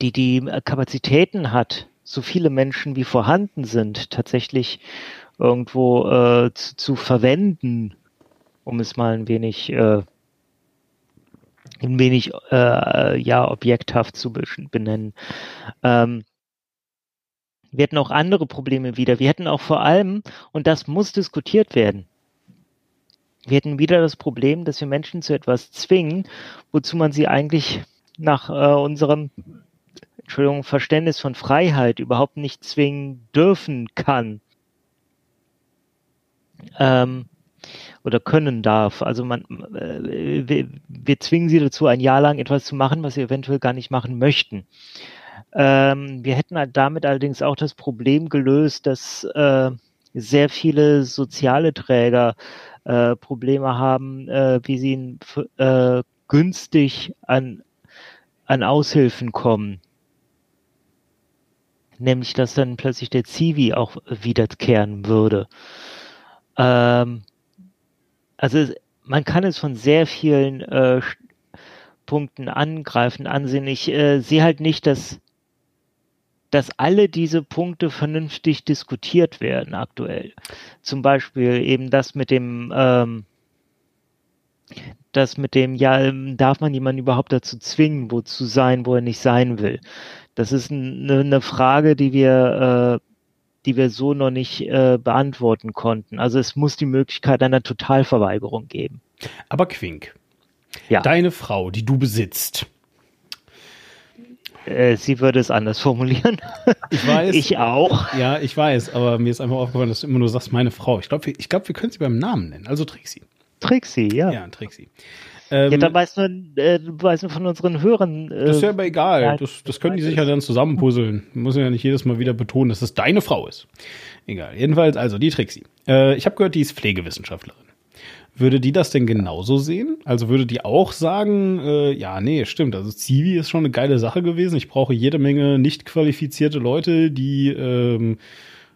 die, die Kapazitäten hat, so viele Menschen wie vorhanden sind, tatsächlich irgendwo äh, zu, zu, verwenden, um es mal ein wenig, äh, ein wenig äh, ja objekthaft zu benennen. Ähm, wir hätten auch andere Probleme wieder. Wir hätten auch vor allem, und das muss diskutiert werden, wir hätten wieder das Problem, dass wir Menschen zu etwas zwingen, wozu man sie eigentlich nach äh, unserem Entschuldigung, Verständnis von Freiheit überhaupt nicht zwingen dürfen kann ähm, oder können darf. Also man, äh, wir, zwingen sie dazu, ein Jahr lang etwas zu machen, was sie eventuell gar nicht machen möchten. Ähm, wir hätten damit allerdings auch das Problem gelöst, dass äh, sehr viele soziale Träger äh, Probleme haben, wie sie günstig an, an Aushilfen kommen nämlich dass dann plötzlich der Zivi auch wiederkehren würde. Ähm, also man kann es von sehr vielen äh, Punkten angreifen, ansehen. Ich äh, sehe halt nicht, dass, dass alle diese Punkte vernünftig diskutiert werden aktuell. Zum Beispiel eben das mit dem ähm, das mit dem, ja, ähm, darf man jemanden überhaupt dazu zwingen, wo zu sein, wo er nicht sein will? Das ist eine, eine Frage, die wir, äh, die wir so noch nicht äh, beantworten konnten. Also es muss die Möglichkeit einer Totalverweigerung geben. Aber Quink, ja. deine Frau, die du besitzt, äh, sie würde es anders formulieren. Ich weiß. ich auch. Ja, ich weiß, aber mir ist einfach aufgefallen, dass du immer nur sagst, meine Frau. Ich glaube, ich glaub, wir können sie beim Namen nennen. Also Trixie. Trixie, ja. Ja, Trixie. Ähm, ja, da weiß man, äh, weiß man von unseren Hörern. Äh, das ist ja aber egal. Das, das können die sich ja dann zusammenpuzzeln. Muss ja nicht jedes Mal wieder betonen, dass es deine Frau ist. Egal. Jedenfalls, also die Trixie. Äh, ich habe gehört, die ist Pflegewissenschaftlerin. Würde die das denn genauso sehen? Also würde die auch sagen, äh, ja, nee, stimmt, also Zivi ist schon eine geile Sache gewesen. Ich brauche jede Menge nicht qualifizierte Leute, die ähm,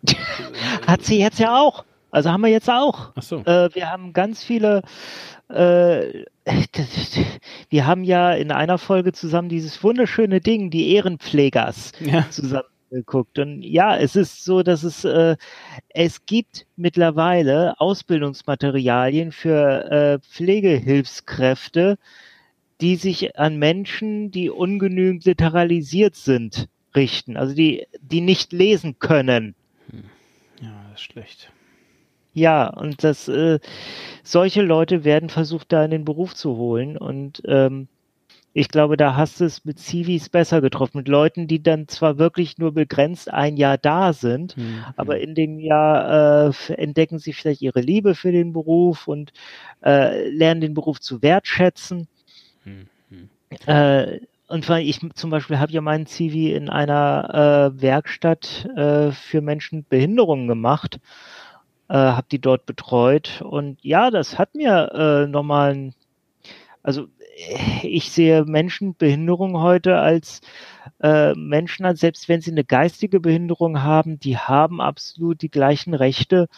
Hat sie jetzt ja auch. Also haben wir jetzt auch. Ach so. Äh, wir haben ganz viele äh, wir haben ja in einer Folge zusammen dieses wunderschöne Ding, die Ehrenpflegers, ja. zusammen geguckt. Und ja, es ist so, dass es, äh, es gibt mittlerweile Ausbildungsmaterialien für äh, Pflegehilfskräfte, die sich an Menschen, die ungenügend literalisiert sind, richten, also die, die nicht lesen können. Hm. Ja, das ist schlecht. Ja, und das, äh, solche Leute werden versucht, da in den Beruf zu holen. Und ähm, ich glaube, da hast du es mit Civis besser getroffen, mit Leuten, die dann zwar wirklich nur begrenzt ein Jahr da sind, mhm. aber in dem Jahr äh, entdecken sie vielleicht ihre Liebe für den Beruf und äh, lernen den Beruf zu wertschätzen. Mhm. Äh, und weil ich zum Beispiel habe ja meinen Civi in einer äh, Werkstatt äh, für Menschen mit Behinderungen gemacht, äh, habe die dort betreut und ja, das hat mir äh, nochmal ein, also ich sehe Menschen Behinderung heute als äh, Menschen an, selbst wenn sie eine geistige Behinderung haben, die haben absolut die gleichen Rechte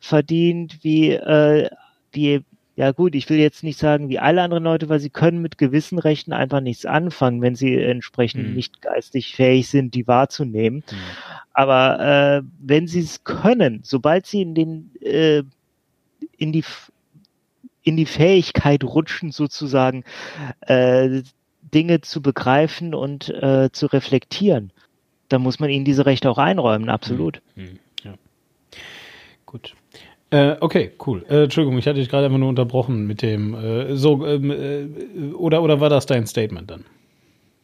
verdient wie, äh, wie ja gut, ich will jetzt nicht sagen wie alle anderen Leute, weil sie können mit gewissen Rechten einfach nichts anfangen, wenn sie entsprechend mhm. nicht geistig fähig sind, die wahrzunehmen. Mhm. Aber äh, wenn sie es können, sobald sie in den äh, in die in die Fähigkeit rutschen, sozusagen äh, Dinge zu begreifen und äh, zu reflektieren. Da muss man ihnen diese Rechte auch einräumen, absolut. Hm, hm, ja. Gut. Äh, okay, cool. Äh, Entschuldigung, ich hatte dich gerade einfach nur unterbrochen mit dem äh, so ähm, äh, oder oder war das dein Statement dann?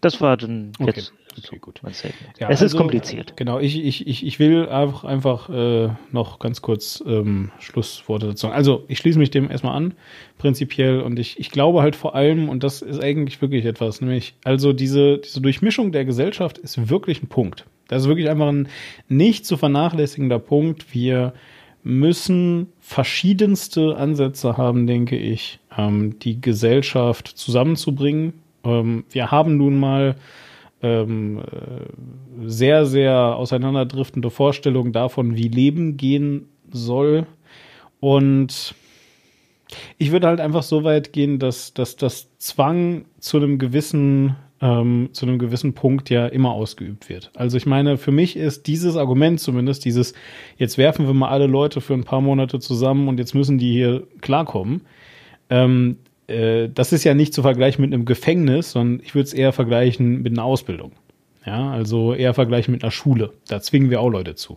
Das war dann jetzt okay, gut. Ja, es also, ist kompliziert. Genau, ich, ich, ich, ich will einfach, einfach äh, noch ganz kurz ähm, Schlussworte dazu sagen. Also ich schließe mich dem erstmal an, prinzipiell, und ich, ich glaube halt vor allem, und das ist eigentlich wirklich etwas, nämlich, also diese, diese Durchmischung der Gesellschaft ist wirklich ein Punkt. Das ist wirklich einfach ein nicht zu vernachlässigender Punkt. Wir müssen verschiedenste Ansätze haben, denke ich, ähm, die Gesellschaft zusammenzubringen. Ähm, wir haben nun mal ähm, äh, sehr, sehr auseinanderdriftende Vorstellung davon, wie Leben gehen soll. Und ich würde halt einfach so weit gehen, dass, dass das Zwang zu einem gewissen ähm, zu einem gewissen Punkt ja immer ausgeübt wird. Also ich meine, für mich ist dieses Argument zumindest, dieses, jetzt werfen wir mal alle Leute für ein paar Monate zusammen und jetzt müssen die hier klarkommen, ähm, äh, das ist ja nicht zu vergleichen mit einem Gefängnis, sondern ich würde es eher vergleichen mit einer Ausbildung. Ja, also eher vergleichen mit einer Schule. Da zwingen wir auch Leute zu.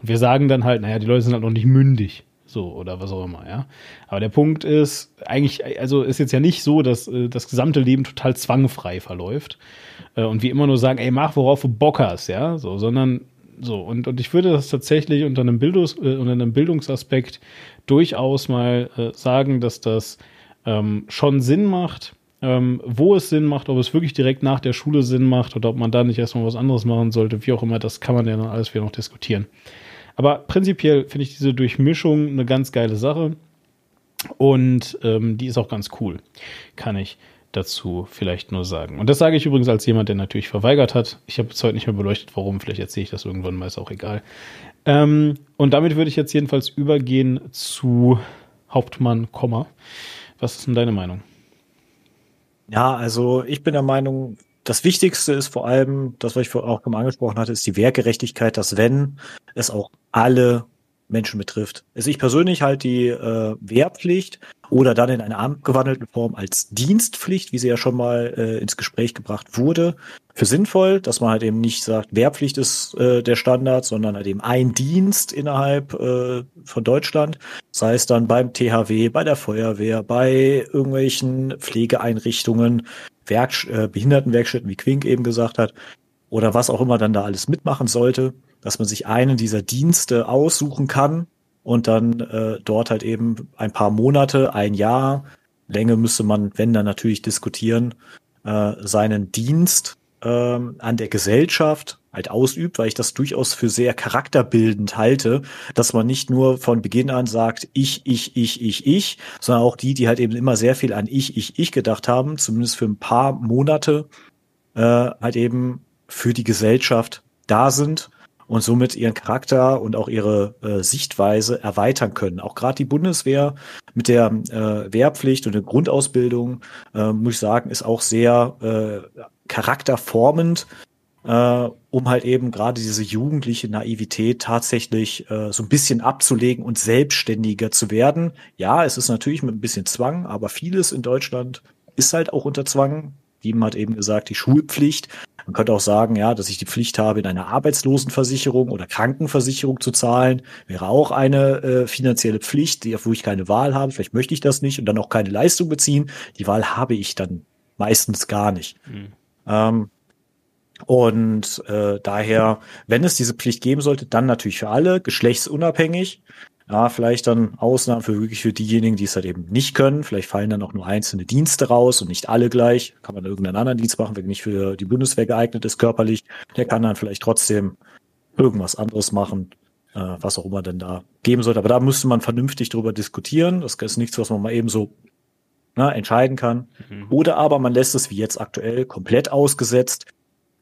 Und wir sagen dann halt, naja, die Leute sind halt noch nicht mündig. So, oder was auch immer, ja. Aber der Punkt ist, eigentlich, also ist jetzt ja nicht so, dass äh, das gesamte Leben total zwangfrei verläuft. Äh, und wir immer nur sagen, ey, mach, worauf du Bock hast, ja. So, sondern so. Und, und ich würde das tatsächlich unter einem, Bildungs, äh, unter einem Bildungsaspekt durchaus mal äh, sagen, dass das ähm, schon Sinn macht, ähm, wo es Sinn macht, ob es wirklich direkt nach der Schule Sinn macht oder ob man da nicht erstmal was anderes machen sollte, wie auch immer, das kann man ja dann alles wieder noch diskutieren. Aber prinzipiell finde ich diese Durchmischung eine ganz geile Sache und ähm, die ist auch ganz cool, kann ich dazu vielleicht nur sagen. Und das sage ich übrigens als jemand, der natürlich verweigert hat. Ich habe es heute nicht mehr beleuchtet, warum. Vielleicht erzähle ich das irgendwann mal, ist auch egal. Ähm, und damit würde ich jetzt jedenfalls übergehen zu Hauptmann, Komma. Was ist denn deine Meinung? Ja, also ich bin der Meinung, das Wichtigste ist vor allem, das, was ich auch schon angesprochen hatte, ist die Wehrgerechtigkeit, dass wenn es auch alle Menschen betrifft. Also ich persönlich halt die äh, Wehrpflicht oder dann in einer abgewandelten Form als Dienstpflicht, wie sie ja schon mal äh, ins Gespräch gebracht wurde, für sinnvoll, dass man halt eben nicht sagt, Wehrpflicht ist äh, der Standard, sondern halt eben ein Dienst innerhalb äh, von Deutschland, sei es dann beim THW, bei der Feuerwehr, bei irgendwelchen Pflegeeinrichtungen, Werk äh, Behindertenwerkstätten, wie Quink eben gesagt hat, oder was auch immer dann da alles mitmachen sollte, dass man sich einen dieser Dienste aussuchen kann und dann äh, dort halt eben ein paar Monate, ein Jahr, Länge müsste man, wenn dann natürlich diskutieren, äh, seinen Dienst äh, an der Gesellschaft halt ausübt, weil ich das durchaus für sehr charakterbildend halte, dass man nicht nur von Beginn an sagt, ich, ich, ich, ich, ich, sondern auch die, die halt eben immer sehr viel an ich, ich, ich gedacht haben, zumindest für ein paar Monate äh, halt eben für die Gesellschaft da sind und somit ihren Charakter und auch ihre äh, Sichtweise erweitern können. Auch gerade die Bundeswehr mit der äh, Wehrpflicht und der Grundausbildung, äh, muss ich sagen, ist auch sehr äh, charakterformend, äh, um halt eben gerade diese jugendliche Naivität tatsächlich äh, so ein bisschen abzulegen und selbstständiger zu werden. Ja, es ist natürlich mit ein bisschen Zwang, aber vieles in Deutschland ist halt auch unter Zwang. Diemen hat eben gesagt, die Schulpflicht man könnte auch sagen, ja, dass ich die Pflicht habe, in eine Arbeitslosenversicherung oder Krankenversicherung zu zahlen, wäre auch eine äh, finanzielle Pflicht, die, wo ich keine Wahl habe. Vielleicht möchte ich das nicht und dann auch keine Leistung beziehen. Die Wahl habe ich dann meistens gar nicht. Mhm. Ähm, und äh, daher, wenn es diese Pflicht geben sollte, dann natürlich für alle, geschlechtsunabhängig. Ja, vielleicht dann Ausnahmen für wirklich für diejenigen, die es halt eben nicht können. Vielleicht fallen dann auch nur einzelne Dienste raus und nicht alle gleich. Kann man irgendeinen anderen Dienst machen, wenn nicht für die Bundeswehr geeignet ist körperlich. Der kann dann vielleicht trotzdem irgendwas anderes machen, äh, was auch immer denn da geben sollte. Aber da müsste man vernünftig drüber diskutieren. Das ist nichts, was man mal eben so na, entscheiden kann. Mhm. Oder aber man lässt es wie jetzt aktuell komplett ausgesetzt.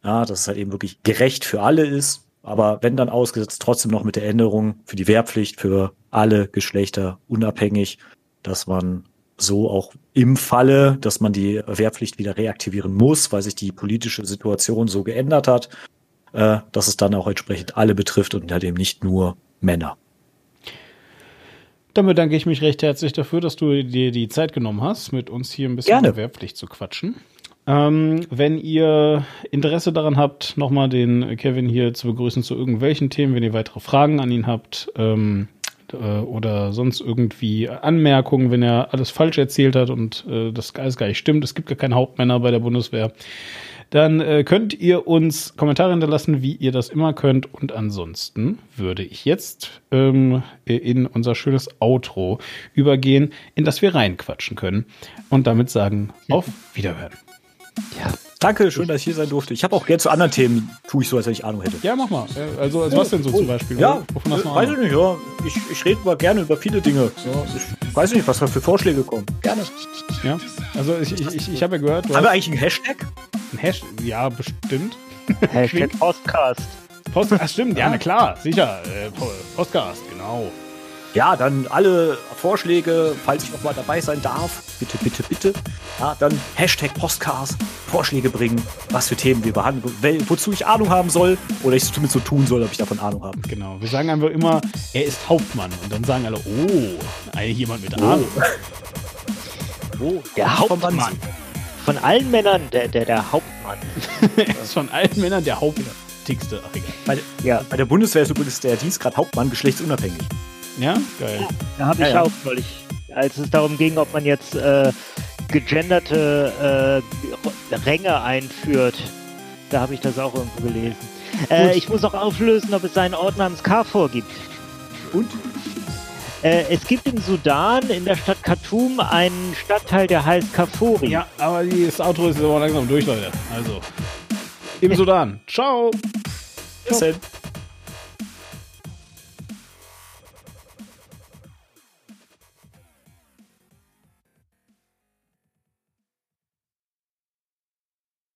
Ja, dass es halt eben wirklich gerecht für alle ist aber wenn dann ausgesetzt, trotzdem noch mit der Änderung für die Wehrpflicht für alle Geschlechter unabhängig, dass man so auch im Falle, dass man die Wehrpflicht wieder reaktivieren muss, weil sich die politische Situation so geändert hat, äh, dass es dann auch entsprechend alle betrifft und halt eben nicht nur Männer. Dann bedanke ich mich recht herzlich dafür, dass du dir die Zeit genommen hast, mit uns hier ein bisschen Gerne. über Wehrpflicht zu quatschen. Ähm, wenn ihr Interesse daran habt, nochmal den Kevin hier zu begrüßen zu irgendwelchen Themen, wenn ihr weitere Fragen an ihn habt ähm, äh, oder sonst irgendwie Anmerkungen, wenn er alles falsch erzählt hat und äh, das alles gar nicht stimmt, es gibt gar keine Hauptmänner bei der Bundeswehr, dann äh, könnt ihr uns Kommentare hinterlassen, wie ihr das immer könnt. Und ansonsten würde ich jetzt ähm, in unser schönes Outro übergehen, in das wir reinquatschen können und damit sagen, auf Wiederhören. Ja. Danke, schön, dass ich hier sein durfte. Ich habe auch gerne zu anderen Themen, tue ich so, als wenn ich Ahnung hätte. Ja, mach mal. Also, also was denn so oh, zum Beispiel? Ja, Wovon hast du weiß ich nicht, ja. Ich, ich rede mal gerne über viele Dinge. Ja, ich weiß nicht, was da für Vorschläge kommen. Gerne. Ja, also ich, ich, ich, ich habe ja gehört. Haben wir eigentlich einen Hashtag? Ein Hashtag? Ja, bestimmt. Hashtag Podcast. Ach stimmt, ja, na klar, sicher. Äh, Podcast, genau. Ja, dann alle Vorschläge, falls ich noch mal dabei sein darf, bitte, bitte, bitte. Ja, dann Hashtag Postcast, Vorschläge bringen, was für Themen wir behandeln, wozu ich Ahnung haben soll oder ich es zumindest so tun soll, ob ich davon Ahnung habe. Genau, wir sagen einfach immer, er ist Hauptmann und dann sagen alle, oh, jemand mit Ahnung. Oh, oh der Hauptmann. Von allen Männern der, der, der Hauptmann. er ist von allen Männern der Hauptigste. Ach, egal. Bei, ja. bei der Bundeswehr ist übrigens der Dienstgrad Hauptmann geschlechtsunabhängig. Ja, geil. Da habe ich ja, ja. auch neulich, als es darum ging, ob man jetzt äh, gegenderte äh, Ränge einführt, da habe ich das auch irgendwo gelesen. Äh, ich muss auch auflösen, ob es einen Ort namens Carfor gibt. Und? Äh, es gibt im Sudan, in der Stadt Khartoum, einen Stadtteil, der heißt Kafori. Ja, aber das Outro ist aber langsam durch, Leute. Also, im Sudan. Ciao. Bis dann.